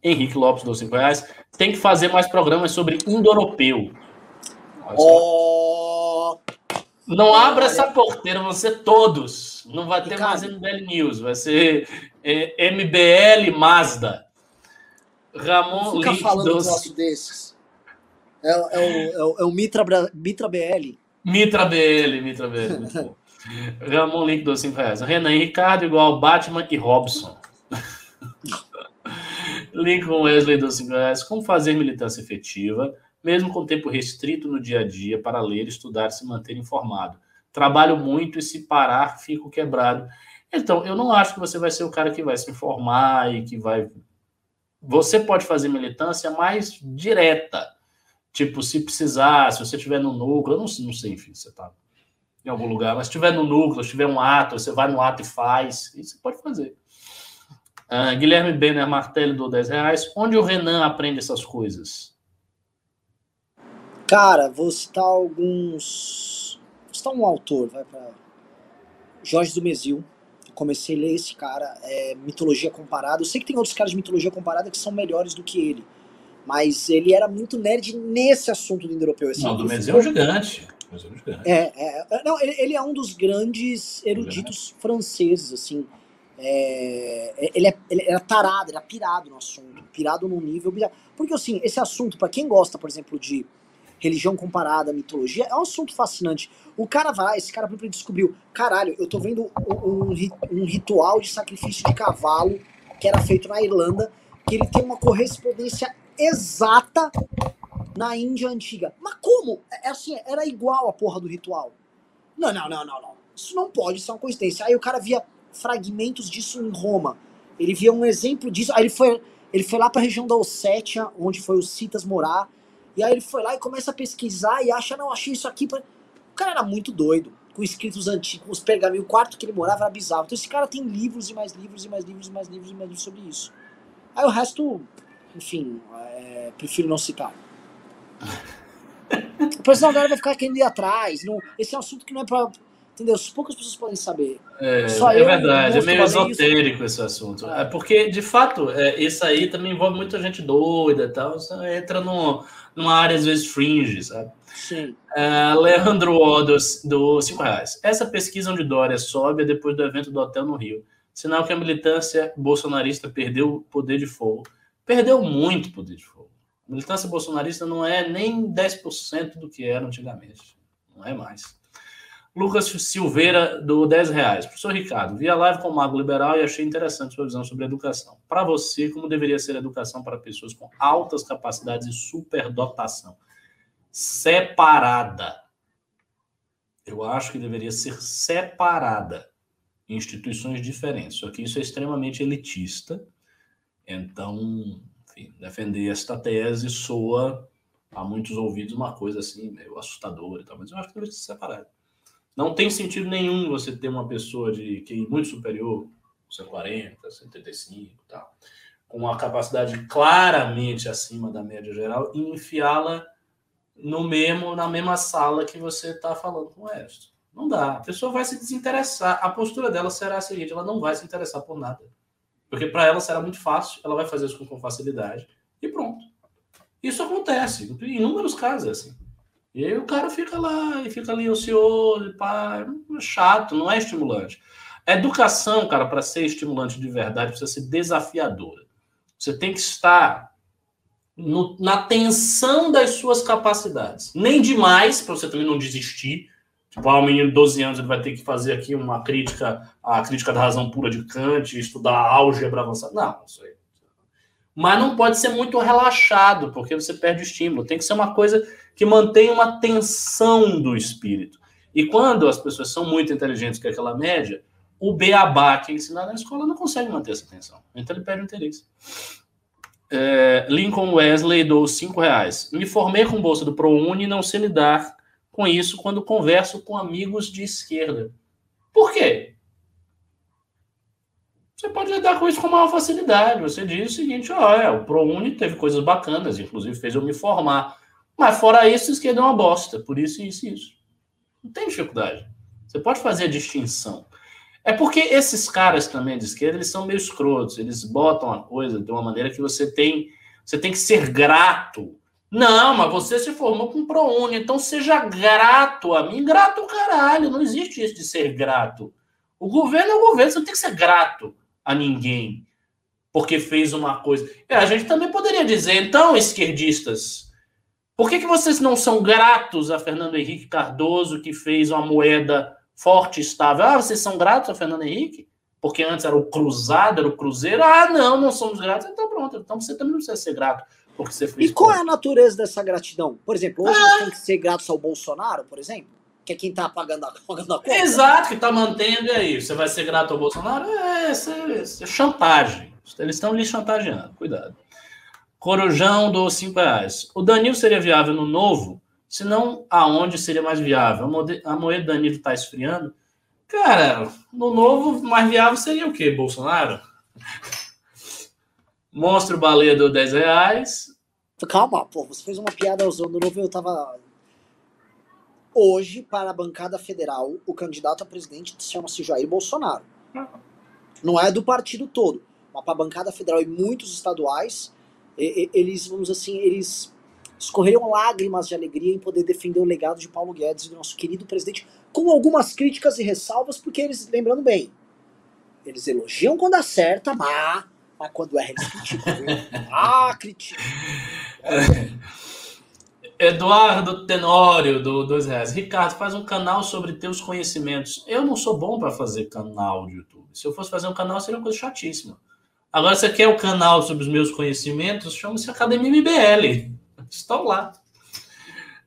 S2: Henrique Lopes, do cinco reais. Tem que fazer mais programas sobre indo-europeu.
S1: Oh,
S2: não abra essa porteira, vão ser todos. Não vai ter mais MBL News, vai ser é, MBL Mazda. Ramon
S1: Fica falando um negócio desses. É, é, o, é, o, é o Mitra, Mitra BL.
S2: Mitra BL, Mitra BL. [LAUGHS] Ramon Link dos 5 reais. Renan e Ricardo igual Batman e Robson. [LAUGHS] Lincoln Wesley dos 5 reais. Como fazer militância efetiva? Mesmo com tempo restrito no dia a dia para ler, estudar e se manter informado. Trabalho muito e se parar, fico quebrado. Então, eu não acho que você vai ser o cara que vai se informar e que vai. Você pode fazer militância mais direta. Tipo, se precisar, se você estiver no núcleo, eu não, não sei, enfim, você está em algum lugar, mas se estiver no núcleo, se tiver um ato, você vai no ato e faz, isso você pode fazer. Uh, Guilherme Benner Martelli do 10 reais. Onde o Renan aprende essas coisas?
S1: Cara, vou citar alguns. Vou citar um autor, vai para Jorge do Mesil. Eu comecei a ler esse cara, é, mitologia comparada. Eu sei que tem outros caras de mitologia comparada que são melhores do que ele. Mas ele era muito nerd nesse assunto do indo-europeu.
S2: Não, do Mesil é um gigante.
S1: É, é, é, não, ele, ele, é um dos grandes eruditos franceses, assim. É, ele, é, ele era tarado, era pirado no assunto, pirado num nível. Porque, assim, esse assunto, para quem gosta, por exemplo, de religião comparada, mitologia, é um assunto fascinante. O cara vai, esse cara por descobriu, caralho, eu tô vendo um, um, ritual de sacrifício de cavalo que era feito na Irlanda, que ele tem uma correspondência exata na Índia antiga. Mas como? É, é assim, era igual a porra do ritual. Não, não, não, não, não. Isso não pode ser uma coincidência. Aí o cara via fragmentos disso em Roma. Ele via um exemplo disso. Aí ele foi, ele foi lá para a região da Ossétia, onde foi os Citas morar. E aí ele foi lá e começa a pesquisar e acha, não, achei isso aqui. Pra... O cara era muito doido, com escritos antigos, com os pergaminhos. O quarto que ele morava era bizarro. Então esse cara tem livros e mais livros e mais livros e mais livros e mais livros sobre isso. Aí o resto, enfim, é, prefiro não citar. Depois não, a galera vai ficar querendo ir atrás. Não, esse é um assunto que não é pra. Entendeu? Poucas pessoas podem saber.
S2: É, é verdade, é meio esotérico esse assunto. É. é porque, de fato, é, isso aí também envolve muita gente doida e tal. Você entra no, numa área, às vezes, fringe, sabe?
S1: Sim.
S2: É, Leandro O, do, do 5 reais. Essa pesquisa onde Dória sobe é depois do evento do hotel no Rio. Sinal que a militância bolsonarista perdeu o poder de fogo. Perdeu muito poder de fogo. A militância bolsonarista não é nem 10% do que era antigamente. Não é mais. Lucas Silveira, do 10 reais. Professor Ricardo, vi a live com o Mago Liberal e achei interessante sua visão sobre educação. Para você, como deveria ser a educação para pessoas com altas capacidades e superdotação? Separada. Eu acho que deveria ser separada em instituições diferentes. Só que isso é extremamente elitista. Então, enfim, defender esta tese soa a muitos ouvidos uma coisa assim, meio assustadora e tal, mas eu acho que deveria ser separado. Não tem sentido nenhum você ter uma pessoa de QI muito superior, 140, 135 e tal, com uma capacidade claramente acima da média geral e enfiá-la no mesmo na mesma sala que você está falando com o resto. Não dá. A pessoa vai se desinteressar. A postura dela será a seguinte: ela não vai se interessar por nada. Porque para ela será muito fácil, ela vai fazer isso com facilidade e pronto. Isso acontece. Em inúmeros casos é assim. E aí o cara fica lá e fica ali ocioso, pá, é chato, não é estimulante. A educação, cara, para ser estimulante de verdade, precisa ser desafiadora. Você tem que estar no, na tensão das suas capacidades. Nem demais, para você também não desistir. Tipo, ah, um menino de 12 anos ele vai ter que fazer aqui uma crítica, a crítica da razão pura de Kant, estudar álgebra avançada. Não, isso aí. Mas não pode ser muito relaxado, porque você perde o estímulo. Tem que ser uma coisa que mantém uma tensão do espírito. E quando as pessoas são muito inteligentes, que é aquela média, o beabá que é ensinado na escola não consegue manter essa tensão. Então ele perde o interesse. É, Lincoln Wesley dou cinco reais. Me formei com bolsa do ProUni e não sei lidar com isso quando converso com amigos de esquerda. Por quê? Você pode lidar com isso com maior facilidade. Você diz o seguinte: olha, o ProUni teve coisas bacanas, inclusive fez eu me formar. Mas fora isso, esquerda é uma bosta. Por isso, isso e isso. Não tem dificuldade. Você pode fazer a distinção. É porque esses caras também de esquerda, eles são meio escrotos. Eles botam a coisa de uma maneira que você tem, você tem que ser grato. Não, mas você se formou com ProUni, então seja grato a mim. Grato, caralho. Não existe isso de ser grato. O governo é o governo, você não tem que ser grato a ninguém porque fez uma coisa. É, a gente também poderia dizer, então, esquerdistas, por que, que vocês não são gratos a Fernando Henrique Cardoso, que fez uma moeda forte e estável? Ah, vocês são gratos a Fernando Henrique? Porque antes era o cruzado, era o cruzeiro. Ah, não, não somos gratos. Então pronto, então você também não precisa ser grato. Porque você fez
S1: e qual é a natureza dessa gratidão? Por exemplo, hoje ah. tem que ser gratos ao Bolsonaro, por exemplo? Que é quem está pagando a, [LAUGHS] pagando a conta.
S2: Exato, que está mantendo, e aí? Você vai ser grato ao Bolsonaro? É, isso é, isso é chantagem. Eles estão lhe chantageando, cuidado. Corujão do 5 reais. O Danilo seria viável no novo? Se não, aonde seria mais viável? A moeda do Danilo está esfriando? Cara, no novo, mais viável seria o quê? Bolsonaro? [LAUGHS] Monstro baleia do 10 reais.
S1: Calma, pô, você fez uma piada usando o novo eu tava. Hoje, para a bancada federal, o candidato a presidente chama-se Jair Bolsonaro. Não é do partido todo, mas para a bancada federal e muitos estaduais, eles, vamos assim, eles escorreram lágrimas de alegria em poder defender o legado de Paulo Guedes, do nosso querido presidente, com algumas críticas e ressalvas, porque eles, lembrando bem, eles elogiam quando acerta, mas, mas quando erra, eles criticam. [LAUGHS] ah, critica.
S2: Eduardo Tenório, do dois reais. Ricardo, faz um canal sobre teus conhecimentos. Eu não sou bom para fazer canal de YouTube. Se eu fosse fazer um canal, seria uma coisa chatíssima. Agora, você quer o canal sobre os meus conhecimentos? Chama-se Academia MBL. Estão lá.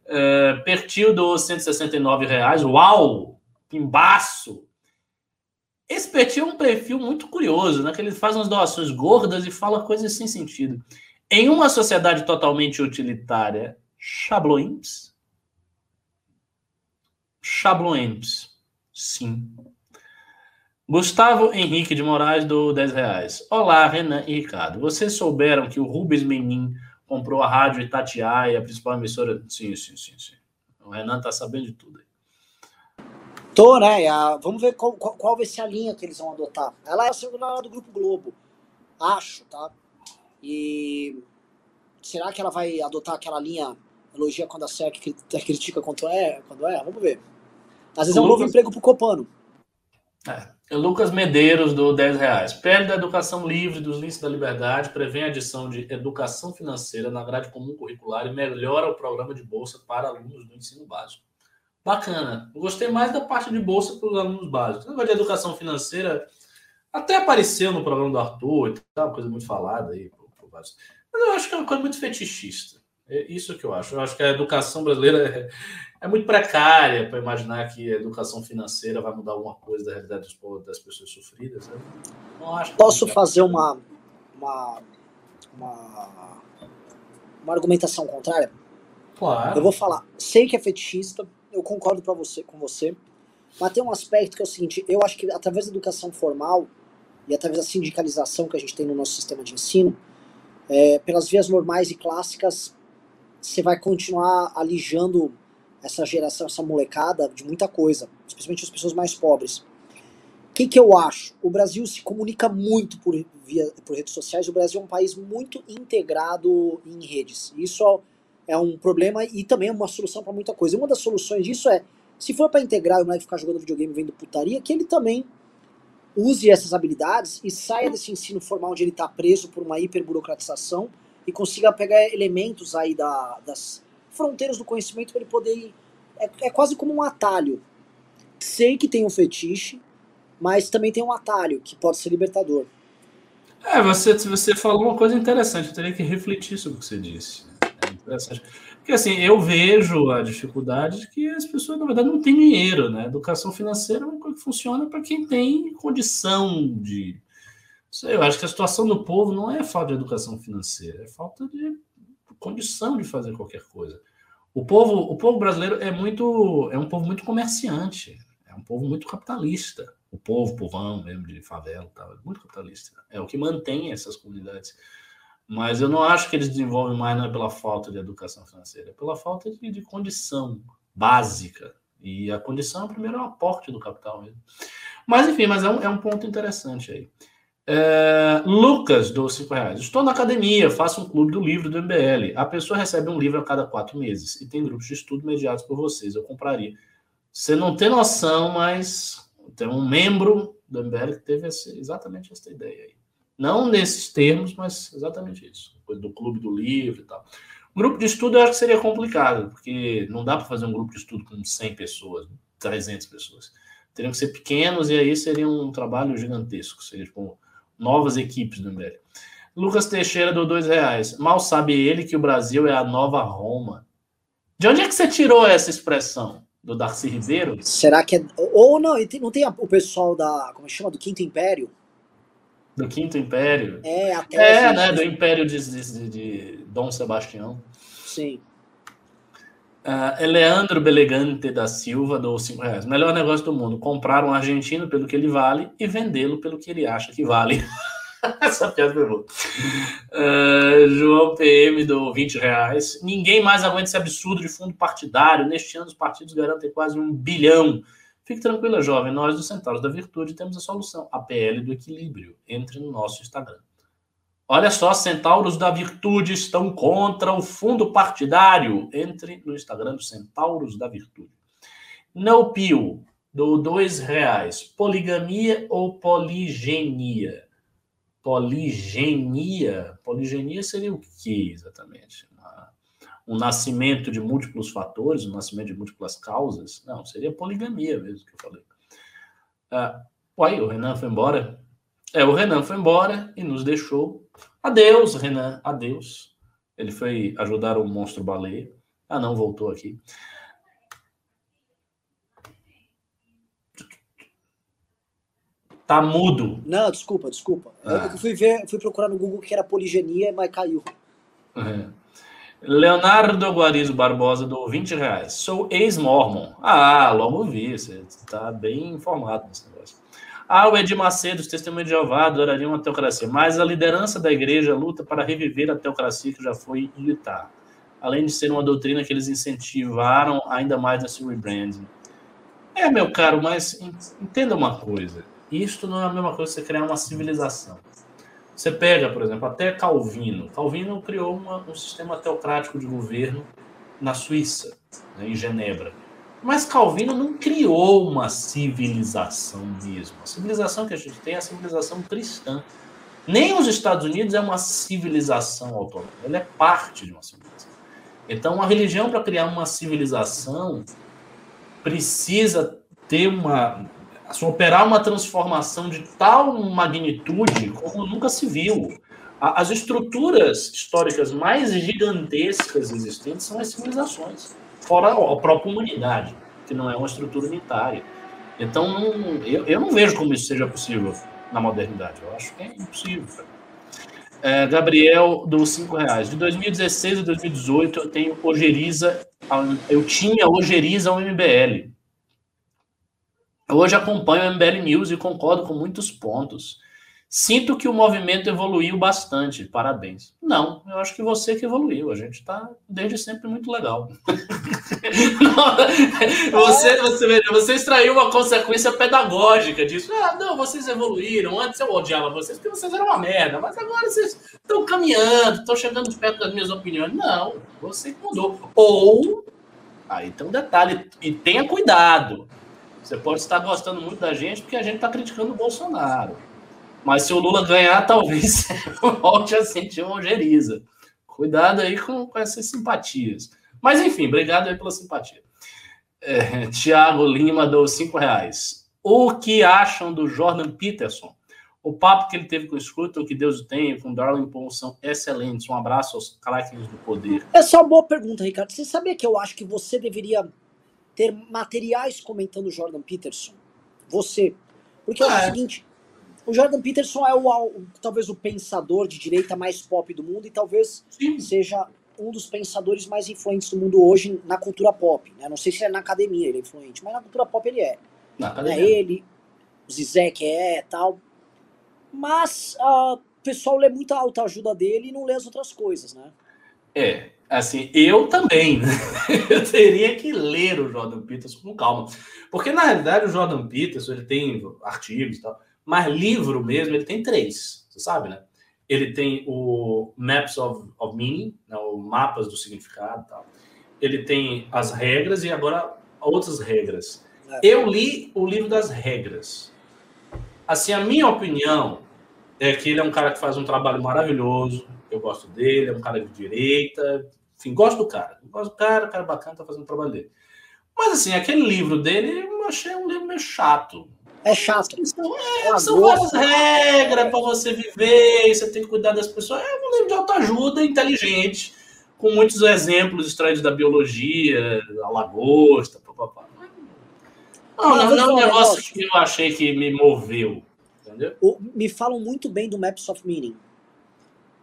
S2: É, Pertil dos 169 reais. Uau! Pimbaço! Esse Pertil é um perfil muito curioso, né? Que ele faz umas doações gordas e fala coisas sem sentido. Em uma sociedade totalmente utilitária, Chabloins? Chabloins. Sim. Gustavo Henrique de Moraes do 10 reais. Olá, Renan e Ricardo. Vocês souberam que o Rubens Menin comprou a rádio Itatiaia, a principal emissora? Sim, sim, sim, sim. O Renan tá sabendo de tudo aí.
S1: Tô, né? A, vamos ver qual, qual, qual, vai ser a linha que eles vão adotar. Ela é a segunda do Grupo Globo. Acho, tá? E será que ela vai adotar aquela linha elogia quando acerta, critica quando é, quando é? Vamos ver. Às vezes é um novo emprego pro Copano.
S2: É. Lucas Medeiros, do 10 reais. Pede da educação livre dos links da liberdade, prevê a adição de educação financeira na grade comum curricular e melhora o programa de bolsa para alunos do ensino básico. Bacana. Eu gostei mais da parte de bolsa para os alunos básicos. O negócio de educação financeira até apareceu no programa do Arthur, e tal, coisa muito falada aí. Mas eu acho que é uma coisa muito fetichista. É isso que eu acho. Eu acho que a educação brasileira é, é muito precária para imaginar que a educação financeira vai mudar alguma coisa da realidade dos das pessoas sofridas. Né?
S1: Não acho Posso fazer uma, uma, uma, uma argumentação contrária?
S2: Claro.
S1: Eu vou falar. Sei que é fetichista, eu concordo para você, com você, mas tem um aspecto que é o seguinte: eu acho que através da educação formal e através da sindicalização que a gente tem no nosso sistema de ensino, é, pelas vias normais e clássicas, você vai continuar alijando essa geração, essa molecada de muita coisa, especialmente as pessoas mais pobres. O que, que eu acho? O Brasil se comunica muito por, via, por redes sociais. O Brasil é um país muito integrado em redes. Isso é um problema e também é uma solução para muita coisa. E uma das soluções disso é, se for para integrar o moleque ficar jogando videogame vendo putaria, que ele também use essas habilidades e saia desse ensino formal onde ele está preso por uma hiperburocratização e consiga pegar elementos aí da, das fronteiras do conhecimento para ele poder ir. É, é quase como um atalho. Sei que tem um fetiche, mas também tem um atalho que pode ser libertador.
S2: É, você, você falou uma coisa interessante, eu teria que refletir sobre o que você disse. É interessante. Porque assim, eu vejo a dificuldade de que as pessoas, na verdade, não têm dinheiro, né? Educação financeira é uma coisa que funciona para quem tem condição de. Sei, eu acho que a situação do povo não é falta de educação financeira, é falta de condição de fazer qualquer coisa. O povo, o povo brasileiro é muito, é um povo muito comerciante, é um povo muito capitalista. O povo, povão mesmo de favela, tá, é muito capitalista. É o que mantém essas comunidades. Mas eu não acho que eles desenvolvem mais não é pela falta de educação financeira, é pela falta de, de condição básica. E a condição, primeiro, é o aporte do capital mesmo. Mas, enfim, mas é um, é um ponto interessante aí. É, Lucas, do 5 reais. Estou na academia, faço um clube do livro do MBL. A pessoa recebe um livro a cada quatro meses e tem grupos de estudo mediados por vocês. Eu compraria. Você não tem noção, mas tem um membro do MBL que teve exatamente essa ideia aí. Não nesses termos, mas exatamente isso. Coisa do clube do livro e tal. Grupo de estudo eu acho que seria complicado, porque não dá para fazer um grupo de estudo com 100 pessoas, 300 pessoas. Teriam que ser pequenos e aí seria um trabalho gigantesco. Seria tipo novas equipes do MBL. Lucas Teixeira do dois reais. Mal sabe ele que o Brasil é a nova Roma. De onde é que você tirou essa expressão? Do Darcy Ribeiro?
S1: Será que é. Ou não, não tem o pessoal da. Como chama? Do Quinto Império?
S2: Do Quinto Império?
S1: É, até.
S2: É, né? Do Império de, de, de Dom Sebastião.
S1: Sim.
S2: Uh, Leandro Belegante da Silva, do 5 reais. Melhor negócio do mundo: comprar um argentino pelo que ele vale e vendê-lo pelo que ele acha que vale. [LAUGHS] Essa piada foi boa. Uh, João PM do 20 reais. Ninguém mais aguenta esse absurdo de fundo partidário. Neste ano, os partidos garantem quase um bilhão. Fique tranquila, jovem. Nós, dos Centauros da Virtude, temos a solução: a PL do equilíbrio. Entre no nosso Instagram. Olha só, centauros da virtude estão contra o fundo partidário. Entre no Instagram do Centauros da Virtude. Não pio, do dois reais. Poligamia ou poligenia? Poligenia? Poligenia seria o que exatamente? Um nascimento de múltiplos fatores, um nascimento de múltiplas causas? Não, seria poligamia mesmo que eu falei. Ah, uai, o Renan foi embora? É, o Renan foi embora e nos deixou Adeus, Renan, adeus. Ele foi ajudar o monstro baleia. Ah, não, voltou aqui. Tá mudo.
S1: Não, desculpa, desculpa. Ah. Eu fui ver, fui procurar no Google que era poligenia, mas caiu.
S2: É. Leonardo Guarizo Barbosa do 20 reais. Sou ex-mormon. Ah, logo vi. Você está bem informado nesse negócio. Ah, o Edir Macedo, os testemunhos de Jeová adorariam a teocracia, mas a liderança da igreja luta para reviver a teocracia que já foi militar, além de ser uma doutrina que eles incentivaram ainda mais nesse rebranding. É, meu caro, mas entenda uma coisa. Isto não é a mesma coisa que você criar uma civilização. Você pega, por exemplo, até Calvino. Calvino criou uma, um sistema teocrático de governo na Suíça, né, em Genebra. Mas Calvino não criou uma civilização mesmo. A civilização que a gente tem é a civilização cristã. Nem os Estados Unidos é uma civilização autônoma, ela é parte de uma civilização. Então, a religião, para criar uma civilização, precisa ter uma. Assim, operar uma transformação de tal magnitude como nunca se viu. As estruturas históricas mais gigantescas existentes são as civilizações, fora a própria humanidade, que não é uma estrutura unitária. Então, não, eu, eu não vejo como isso seja possível na modernidade. Eu acho que é impossível. É, Gabriel, dos 5 reais. De 2016 a 2018, eu tenho Ogeriza, eu tinha Ogeriza ao MBL. Hoje acompanho o MBL News e concordo com muitos pontos. Sinto que o movimento evoluiu bastante. Parabéns. Não, eu acho que você que evoluiu. A gente está desde sempre muito legal. [LAUGHS] você, você, você extraiu uma consequência pedagógica disso. Ah, não, vocês evoluíram. Antes eu odiava vocês porque vocês eram uma merda. Mas agora vocês estão caminhando, estão chegando perto das minhas opiniões. Não, você mudou. Ou, aí tem um detalhe, e tenha cuidado. Você pode estar gostando muito da gente porque a gente está criticando o Bolsonaro. Mas se o Lula ganhar, [LAUGHS] talvez [LAUGHS] volte a sentir uma ojeriza. Cuidado aí com, com essas simpatias. Mas enfim, obrigado aí pela simpatia. É, [LAUGHS] Tiago Lima deu cinco reais. O que acham do Jordan Peterson? O papo que ele teve com o Scruton, o que Deus o tenha, com Darwin Paul são excelentes. Um abraço aos craques do poder.
S1: É uma boa pergunta, Ricardo. Você sabia que eu acho que você deveria ter materiais comentando Jordan Peterson? Você. Porque é, é o seguinte, o Jordan Peterson é o, talvez o pensador de direita mais pop do mundo e talvez Sim. seja um dos pensadores mais influentes do mundo hoje na cultura pop. Né? Não sei se é na academia ele é influente, mas na cultura pop ele é. Na academia. É ele, o Zizek é tal. Mas uh, o pessoal lê muita autoajuda dele e não lê as outras coisas, né?
S2: É, assim, eu também. Né? [LAUGHS] eu teria que ler o Jordan Peterson com calma. Porque, na realidade, o Jordan Peterson ele tem artigos e tal mas livro mesmo, ele tem três, você sabe, né? Ele tem o Maps of, of Meaning, né, o Mapas do Significado tal. Ele tem as regras e agora outras regras. É. Eu li o livro das regras. Assim, a minha opinião é que ele é um cara que faz um trabalho maravilhoso. Eu gosto dele, é um cara de direita. Enfim, gosto do cara. Gosto do cara, cara bacana, tá fazendo o trabalho dele. Mas, assim, aquele livro dele eu achei um livro meio chato.
S1: É chato.
S2: São, é, são várias regras para você viver, você tem que cuidar das pessoas. É um livro de autoajuda inteligente, com muitos exemplos extraídos da biologia, a lagosta, papapá. Não, não, não é um negócio que eu achei que me moveu. Entendeu?
S1: Me falam muito bem do Maps of Meaning.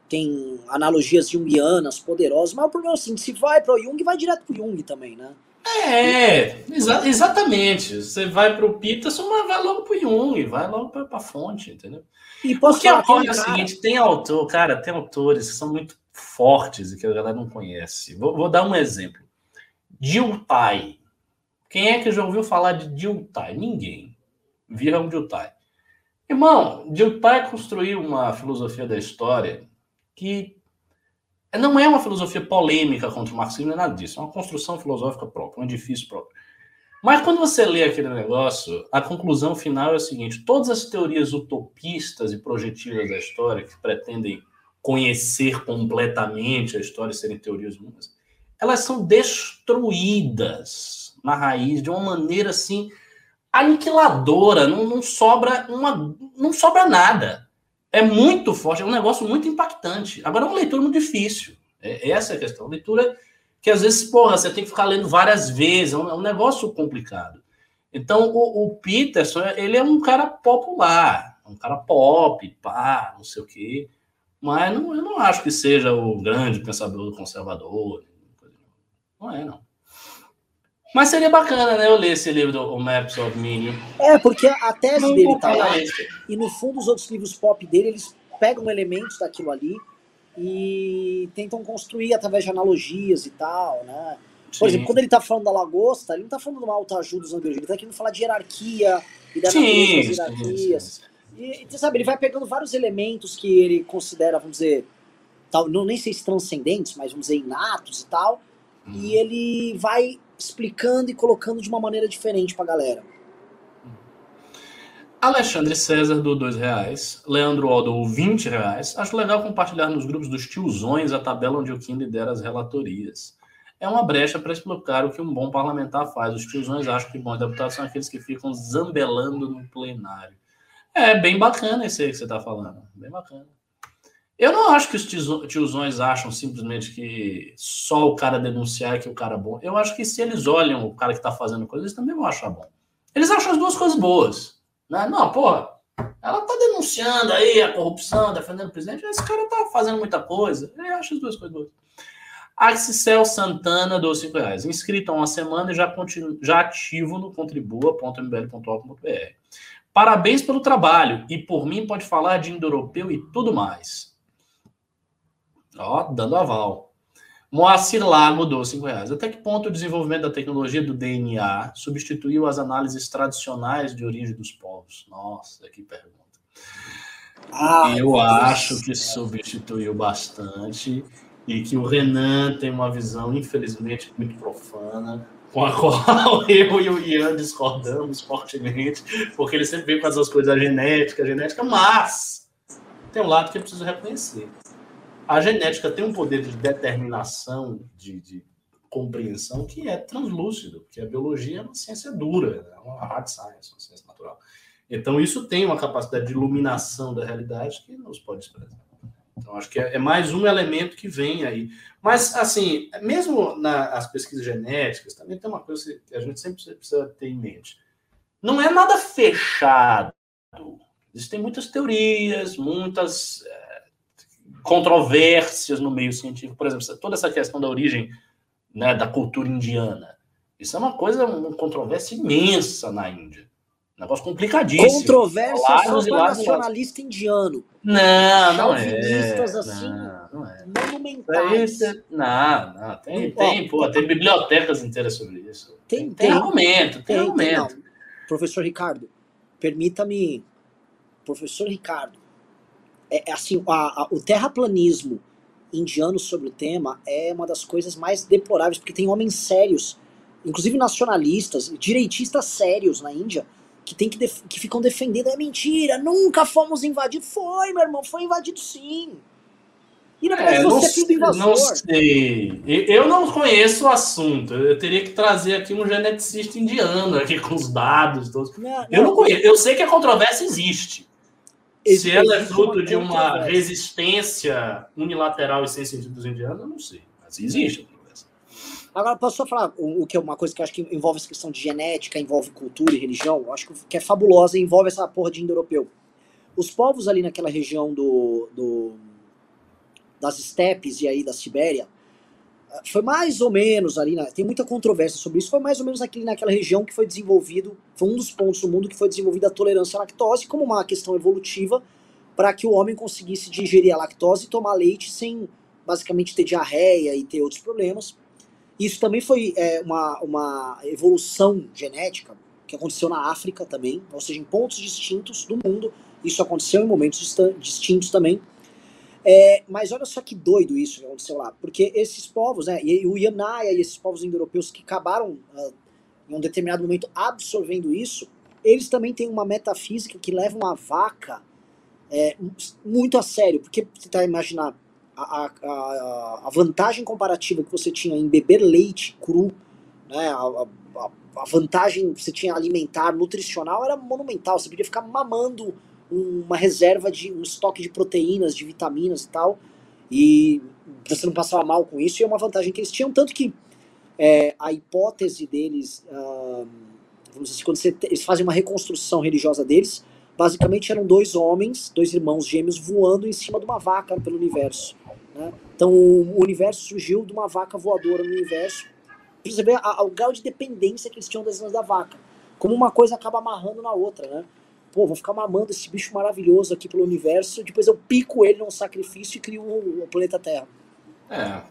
S1: Tem analogias junguianas poderosas, mas o problema é assim, se vai para o Jung, vai direto para o Jung também, né?
S2: É, exa exatamente. Você vai para o Peterson, mas vai logo para o Jung, vai logo para a fonte, entendeu? E Porque ocorre é o seguinte, tem autor, cara, tem autores que são muito fortes e que a galera não conhece. Vou, vou dar um exemplo. Diltai. Quem é que já ouviu falar de Diltai? Ninguém. Viram Diltai. Irmão, Diltai construiu uma filosofia da história que não é uma filosofia polêmica contra o marxismo, não é nada disso. É uma construção filosófica própria, um edifício próprio. Mas quando você lê aquele negócio, a conclusão final é a seguinte: todas as teorias utopistas e projetivas da história que pretendem conhecer completamente a história e serem teorias humanas, elas são destruídas na raiz de uma maneira assim aniquiladora, não, não sobra uma, não sobra nada é muito forte, é um negócio muito impactante. Agora é uma leitura muito difícil. É, essa é a questão. Leitura que às vezes, porra, você tem que ficar lendo várias vezes, é um, é um negócio complicado. Então, o, o, Peterson, ele é um cara popular, um cara pop, pá, não sei o quê. Mas não, eu não acho que seja o grande pensador conservador. Não é, não. Mas seria bacana, né? Eu ler esse livro do Maps of Meaning.
S1: É, porque a tese Não dele tá lá. E no fundo, os outros livros pop dele, eles pegam elementos daquilo ali e tentam construir através de analogias e tal, né? Por exemplo, quando ele tá falando da lagosta, ele não tá falando de uma alta ajuda dos ele tá querendo falar de hierarquia e da
S2: sim,
S1: das hierarquias. Sim, sim. E, e, sabe, ele vai pegando vários elementos que ele considera, vamos dizer, tal, não nem sei se transcendentes, mas vamos dizer, inatos e tal, hum. e uhum. ele vai explicando e colocando de uma maneira diferente pra galera.
S2: Alexandre César do dois reais, Leandro Aldo 20 reais. Acho legal compartilhar nos grupos dos tiozões a tabela onde o Kim lidera as relatorias. É uma brecha para explicar o que um bom parlamentar faz. Os tiozões acham que bons deputados são aqueles que ficam zambelando no plenário. É bem bacana esse aí que você está falando. Bem bacana. Eu não acho que os tiozões acham simplesmente que só o cara denunciar é que o cara é bom. Eu acho que se eles olham o cara que está fazendo coisa, eles também vão achar bom. Eles acham as duas coisas boas. Né? Não, porra, ela tá denunciando aí a corrupção, defendendo o presidente, esse cara tá fazendo muita coisa. Eu acho as duas coisas boas. Axicel Santana, 12 5 reais. Inscrito há uma semana e já, já ativo no contribua.mbl.org.br. Parabéns pelo trabalho e por mim pode falar de indo-europeu e tudo mais. Ó, dando aval. Moacir Lago mudou 5 reais. Até que ponto o desenvolvimento da tecnologia do DNA substituiu as análises tradicionais de origem dos povos? Nossa, que pergunta. Ah, eu acho que substituiu bastante e que o Renan tem uma visão, infelizmente, muito profana, com a [LAUGHS] qual eu e o Ian discordamos fortemente, porque ele sempre vem com essas coisas da genética, genética, mas tem um lado que eu preciso reconhecer a genética tem um poder de determinação, de, de compreensão que é translúcido, porque a biologia é uma ciência dura, é uma hard science, uma ciência natural. Então, isso tem uma capacidade de iluminação da realidade que nos pode desprezar. Então, acho que é, é, mais um elemento que vem aí. Mas, assim, mesmo nas pesquisas genéticas, também tem uma coisa que a gente sempre precisa ter em mente. Não é nada fechado. Existem muitas teorias, muitas controvérsias no meio científico. Por exemplo, toda essa questão da origem né, da cultura indiana. Isso é uma coisa, uma controvérsia imensa na Índia. Um negócio complicadíssimo.
S1: Controvérsia só para nacionalista indiano.
S2: Não, não é.
S1: assim, não, não é. monumentais.
S2: É, não, não. Tem, tem, pô, tem bibliotecas inteiras sobre isso. Tem, tem, tem argumento, tem, tem argumento. Tem,
S1: Professor Ricardo, permita-me. Professor Ricardo, é, é assim, a, a, o terraplanismo indiano sobre o tema é uma das coisas mais deploráveis, porque tem homens sérios, inclusive nacionalistas, direitistas sérios na Índia, que, tem que, que ficam defendendo, é mentira, nunca fomos invadidos. Foi, meu irmão, foi invadido sim.
S2: E na verdade é, você é invasor. Não sei. Eu não conheço o assunto. Eu teria que trazer aqui um geneticista indiano aqui com os dados todos. Não, eu não conheço. Eu sei que a controvérsia existe. Se ela é fruto de uma resistência unilateral e sem sentido dos indianos, eu não sei. Mas existe.
S1: Agora, posso só falar o, o que é uma coisa que eu acho que envolve essa questão de genética, envolve cultura e religião, eu acho que é fabulosa e envolve essa porra de indo-europeu. Os povos ali naquela região do, do das estepes e aí da Sibéria, foi mais ou menos ali, na, tem muita controvérsia sobre isso, foi mais ou menos aqui naquela região que foi desenvolvido, foi um dos pontos do mundo que foi desenvolvida a tolerância à lactose como uma questão evolutiva para que o homem conseguisse digerir a lactose e tomar leite sem basicamente ter diarreia e ter outros problemas. Isso também foi é, uma, uma evolução genética que aconteceu na África também, ou seja, em pontos distintos do mundo. Isso aconteceu em momentos distintos também. É, mas olha só que doido isso que aconteceu lá, porque esses povos, né, e o Yanaya e esses povos indo-europeus que acabaram uh, em um determinado momento absorvendo isso, eles também têm uma metafísica que leva uma vaca é, muito a sério, porque você a imaginar a, a, a, vantagem comparativa que você tinha em beber leite cru, né, a, a, a vantagem que você tinha alimentar, nutricional, era monumental, você podia ficar mamando uma reserva de um estoque de proteínas, de vitaminas e tal, e você não passava mal com isso, e é uma vantagem que eles tinham, tanto que é, a hipótese deles, vamos dizer assim, quando você, eles fazem uma reconstrução religiosa deles, basicamente eram dois homens, dois irmãos gêmeos voando em cima de uma vaca pelo universo. Né? Então o universo surgiu de uma vaca voadora no universo. Pra você ver o grau de dependência que eles tinham das da vaca. Como uma coisa acaba amarrando na outra, né? Pô, vou ficar mamando esse bicho maravilhoso aqui pelo universo, depois eu pico ele num sacrifício e crio o, o planeta Terra.
S2: É,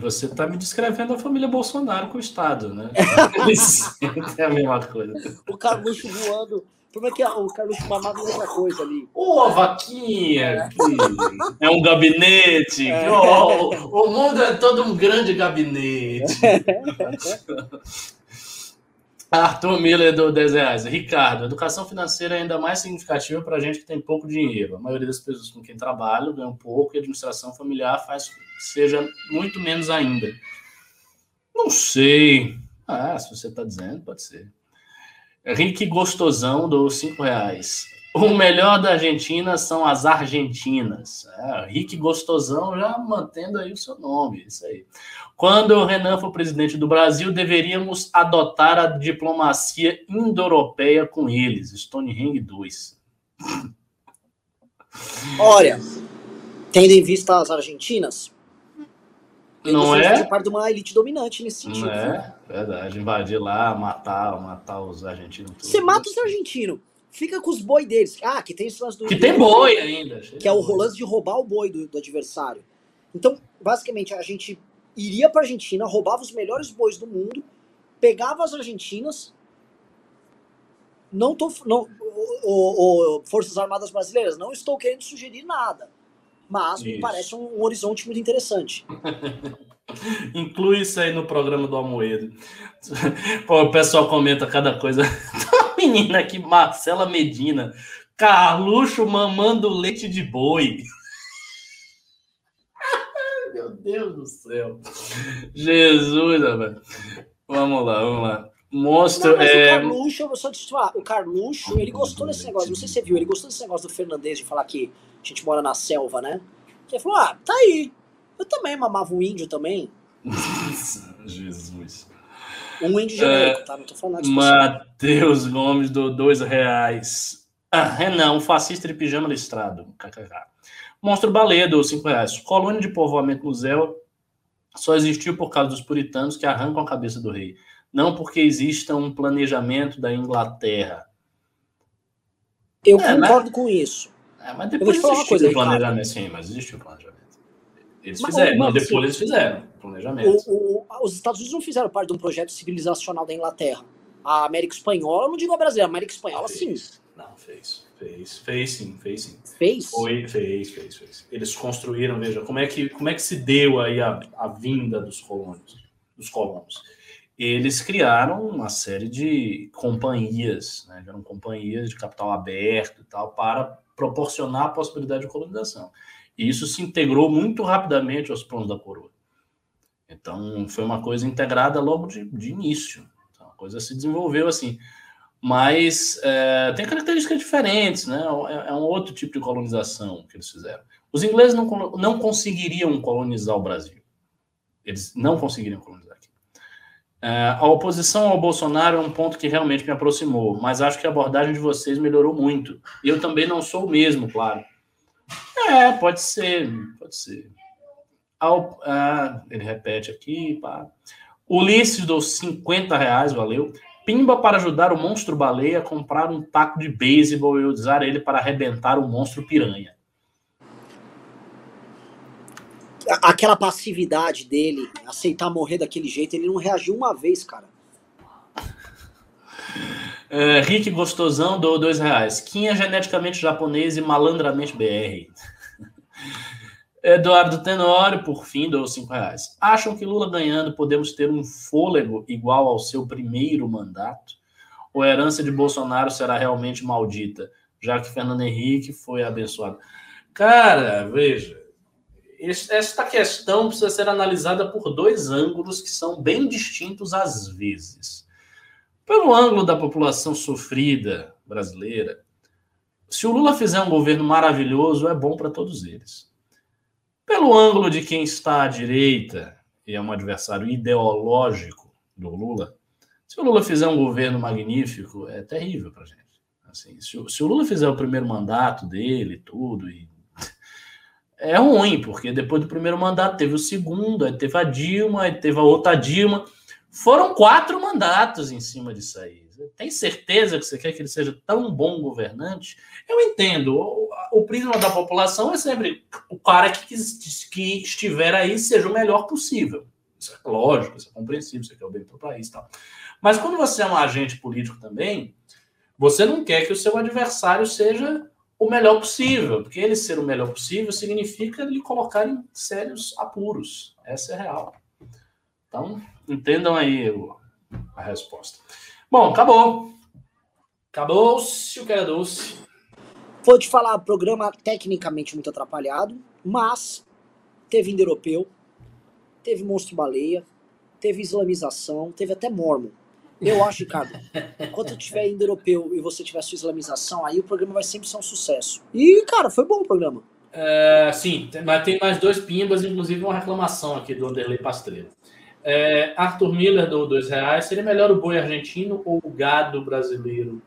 S2: você está me descrevendo a família Bolsonaro com o Estado, né? [LAUGHS] é a mesma coisa.
S1: O Carluxo voando. Como é que é? O Carluxo mamava outra coisa ali.
S2: Ô, oh, vaquinha! É. é um gabinete! É. Oh, o mundo é todo um grande gabinete. [LAUGHS] Arthur Miller do 10 reais. Ricardo, educação financeira é ainda mais significativa para a gente que tem pouco dinheiro. A maioria das pessoas com quem trabalho ganham pouco e a administração familiar faz seja muito menos ainda. Não sei. Ah, se você está dizendo, pode ser. Rick Gostosão do 5 reais. O melhor da Argentina são as argentinas. É, Rick Gostosão já mantendo aí o seu nome, isso aí. Quando o Renan for presidente do Brasil, deveríamos adotar a diplomacia indo-europeia com eles. Stonehenge 2.
S1: Olha, tendo em vista as argentinas,
S2: não é?
S1: parte de uma elite dominante nesse sentido. Não
S2: é? Verdade. Invadir lá, matar, matar os argentinos.
S1: Você mata os argentinos fica com os boi deles. Ah, que tem esse lance do.
S2: Que tem boi ainda.
S1: Que é o rolance de roubar o boi do, do, adversário. Então, basicamente, a gente iria pra Argentina, roubava os melhores bois do mundo, pegava as argentinas. Não tô. Não, o, o, Forças Armadas Brasileiras, não estou querendo sugerir nada. Mas isso. me parece um, um horizonte muito interessante. [LAUGHS]
S2: Inclui isso aí no programa do Almoedo. Pô, o pessoal comenta cada coisa. [LAUGHS] menina aqui, Marcela Medina. Carluxo mamando leite de boi. Meu Deus do céu. Jesus, velho. Vamos lá, vamos lá. Monstro. Não, é...
S1: O Carluxo, eu só te falar, o Carluxo, ele gostou desse negócio. Não sei se você viu, ele gostou desse negócio do Fernandes de falar que a gente mora na selva, né? Ele falou: ah, tá aí. Eu também mamava um índio também. [LAUGHS]
S2: Jesus.
S1: Um índio genérico, é, tá? Não tô falando
S2: de Matheus Gomes do dois reais. Ah, Renan, um fascista de pijama listrado. KKK. Monstro Baleia do cinco reais. Colônia de povoamento no Zéu só existiu por causa dos puritanos que arrancam a cabeça do rei. Não porque exista um planejamento da Inglaterra.
S1: Eu é, concordo mas... com isso.
S2: É, mas depois existiu uma coisa, planejamento, sim, mas existiu o planejamento. Eles mas, fizeram, mas, depois eles fizeram planejamento.
S1: O, o, os Estados Unidos não fizeram parte de um projeto civilizacional da Inglaterra. A América Espanhola, não digo a brasileira, a América Espanhola sim.
S2: Não, fez. Fez, fez sim, fez sim.
S1: Fez?
S2: Foi, fez, fez, fez. Eles construíram, veja, como é que, como é que se deu aí a, a vinda dos colonos, dos colonos. Eles criaram uma série de companhias, né, eram companhias de capital aberto e tal, para proporcionar a possibilidade de colonização. E isso se integrou muito rapidamente aos planos da coroa. Então, foi uma coisa integrada logo de, de início. Então, a coisa se desenvolveu assim. Mas é, tem características diferentes, né? É, é, um outro tipo de colonização que eles fizeram. Os ingleses não, não conseguiriam colonizar o Brasil. Eles não conseguiriam colonizar aqui. É, a oposição ao Bolsonaro é um ponto que realmente me aproximou, mas acho que a abordagem de vocês melhorou muito. Eu também não sou o mesmo, claro. É, pode ser, pode ser. Ao, ah, ele repete aqui, pá. Ulisses dos 50 reais, valeu. Pimba para ajudar o monstro baleia a comprar um taco de beisebol e usar ele para arrebentar o monstro piranha.
S1: Aquela passividade dele, aceitar morrer daquele jeito, ele não reagiu uma vez, cara.
S2: É, Rick Gostosão do dois reais. Quem é geneticamente japonês e malandramente BR? Eduardo Tenório, por fim, deu cinco reais. Acham que Lula ganhando podemos ter um fôlego igual ao seu primeiro mandato? Ou a herança de Bolsonaro será realmente maldita, já que Fernando Henrique foi abençoado? Cara, veja, esta questão precisa ser analisada por dois ângulos que são bem distintos às vezes. Pelo ângulo da população sofrida brasileira, se o Lula fizer um governo maravilhoso, é bom para todos eles. Pelo ângulo de quem está à direita e é um adversário ideológico do Lula, se o Lula fizer um governo magnífico, é terrível para gente. Assim, se, se, o Lula fizer o primeiro mandato dele, tudo, e... [LAUGHS] é ruim, porque depois do primeiro mandato teve o segundo, aí teve a Dilma, aí teve a outra Dilma. Foram quatro mandatos em cima disso aí. Tem certeza que você quer que ele seja tão bom governante? Eu entendo. O, prisma da população é sempre o cara que, que estiver aí seja o melhor possível. Isso é lógico, isso é compreensível, isso é o bem para o país tal. Mas quando você é um agente político também, você não quer que o seu adversário seja o melhor possível, porque ele ser o melhor possível significa lhe colocar em sérios apuros. Essa é a real. Então, entendam aí a resposta. Bom, acabou. Acabou-se o que era doce.
S1: Vou te falar, programa tecnicamente muito atrapalhado, mas teve indo-europeu, teve monstro-baleia, teve islamização, teve até mormon. Eu acho, Ricardo, enquanto tiver indo-europeu e você tiver sua islamização, aí o programa vai sempre ser um sucesso. E, cara, foi bom o programa.
S2: É, sim, mas tem mais dois pimbas, inclusive uma reclamação aqui do Anderley Pastreiro. É, Arthur Miller do dois reais. Seria melhor o boi argentino ou o gado brasileiro?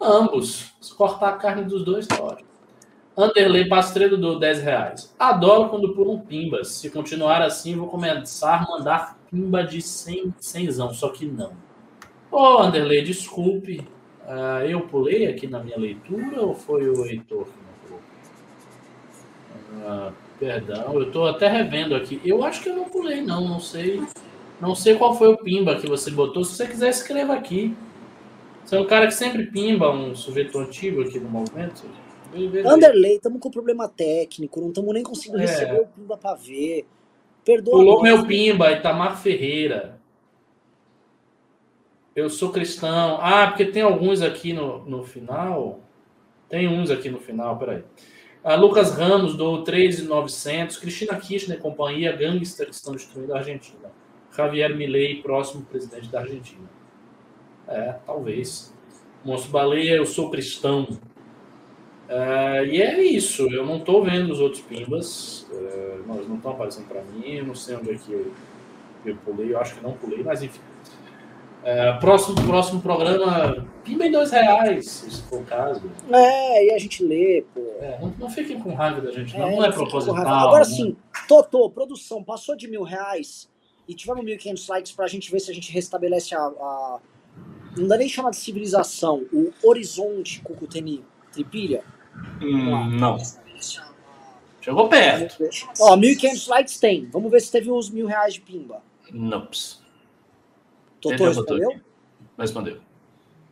S2: Ambos. Se cortar a carne dos dois, tá ótimo. Anderley Pastreiro do 10 reais. Adoro quando pulam pimbas. Se continuar assim, vou começar a mandar pimba de 100, 100 só que não. Ô, oh, Anderley, desculpe. Uh, eu pulei aqui na minha leitura ou foi o Heitor que não pulou? Uh, perdão, eu estou até revendo aqui. Eu acho que eu não pulei, não. Não sei. Não sei qual foi o pimba que você botou. Se você quiser, escreva aqui. Você é um cara que sempre pimba um sujeito antigo aqui no movimento.
S1: Anderley, estamos com problema técnico, não estamos nem conseguindo é. receber o pimba para ver. Perdoa.
S2: Pulou meu pimba, Itamar Ferreira. Eu sou cristão. Ah, porque tem alguns aqui no, no final. Tem uns aqui no final, peraí. Ah, Lucas Ramos do 3,900. Cristina Kirchner, companhia, gangster que estão destruindo a Argentina. Javier Milei, próximo presidente da Argentina. É, talvez. Monstro Baleia, eu sou cristão. É, e é isso. Eu não estou vendo os outros pimbas. É, mas não estão aparecendo para mim. Eu não sei onde é que eu, eu pulei. Eu acho que não pulei, mas enfim. É, próximo, próximo programa, pimba em dois reais, se for o caso.
S1: É, e a gente lê, pô.
S2: É, não, não fiquem com raiva da gente, não. É, não é proposital.
S1: Agora né? sim, Totô, produção, passou de mil reais e tivemos 1.500 likes pra gente ver se a gente restabelece a, a não dá nem chamar de civilização, o horizonte Cucuteni Tripilha.
S2: Hum, não. Chegou perto.
S1: Ó, 1.500 likes tem. Vamos ver se teve os mil reais de pimba.
S2: Nops.
S1: Totô respondeu?
S2: Respondeu.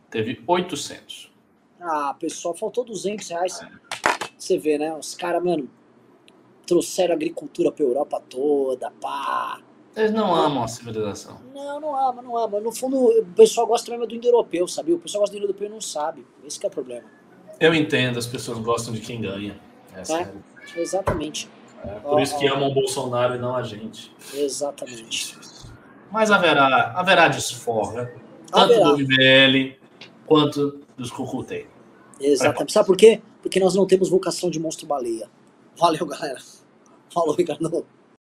S2: Teve 800.
S1: Ah, pessoal, faltou 200 reais. É. Você vê, né? Os caras, mano, trouxeram agricultura pra Europa toda, pá.
S2: Eles não amam a civilização.
S1: Não, não ama, não ama. No fundo, o pessoal gosta mesmo do indo-europeu, sabia? O pessoal gosta do indo-europeu e não sabe. Esse é o problema.
S2: Eu entendo, as pessoas gostam de quem ganha.
S1: É, é, exatamente.
S2: É, por isso que amam o Bolsonaro e não a gente.
S1: Exatamente.
S2: Mas haverá, haverá desforra, tanto haverá. do MBL quanto dos Cucutei.
S1: Exatamente. Sabe por quê? Porque nós não temos vocação de monstro-baleia. Valeu, galera. Falou, Ricardo.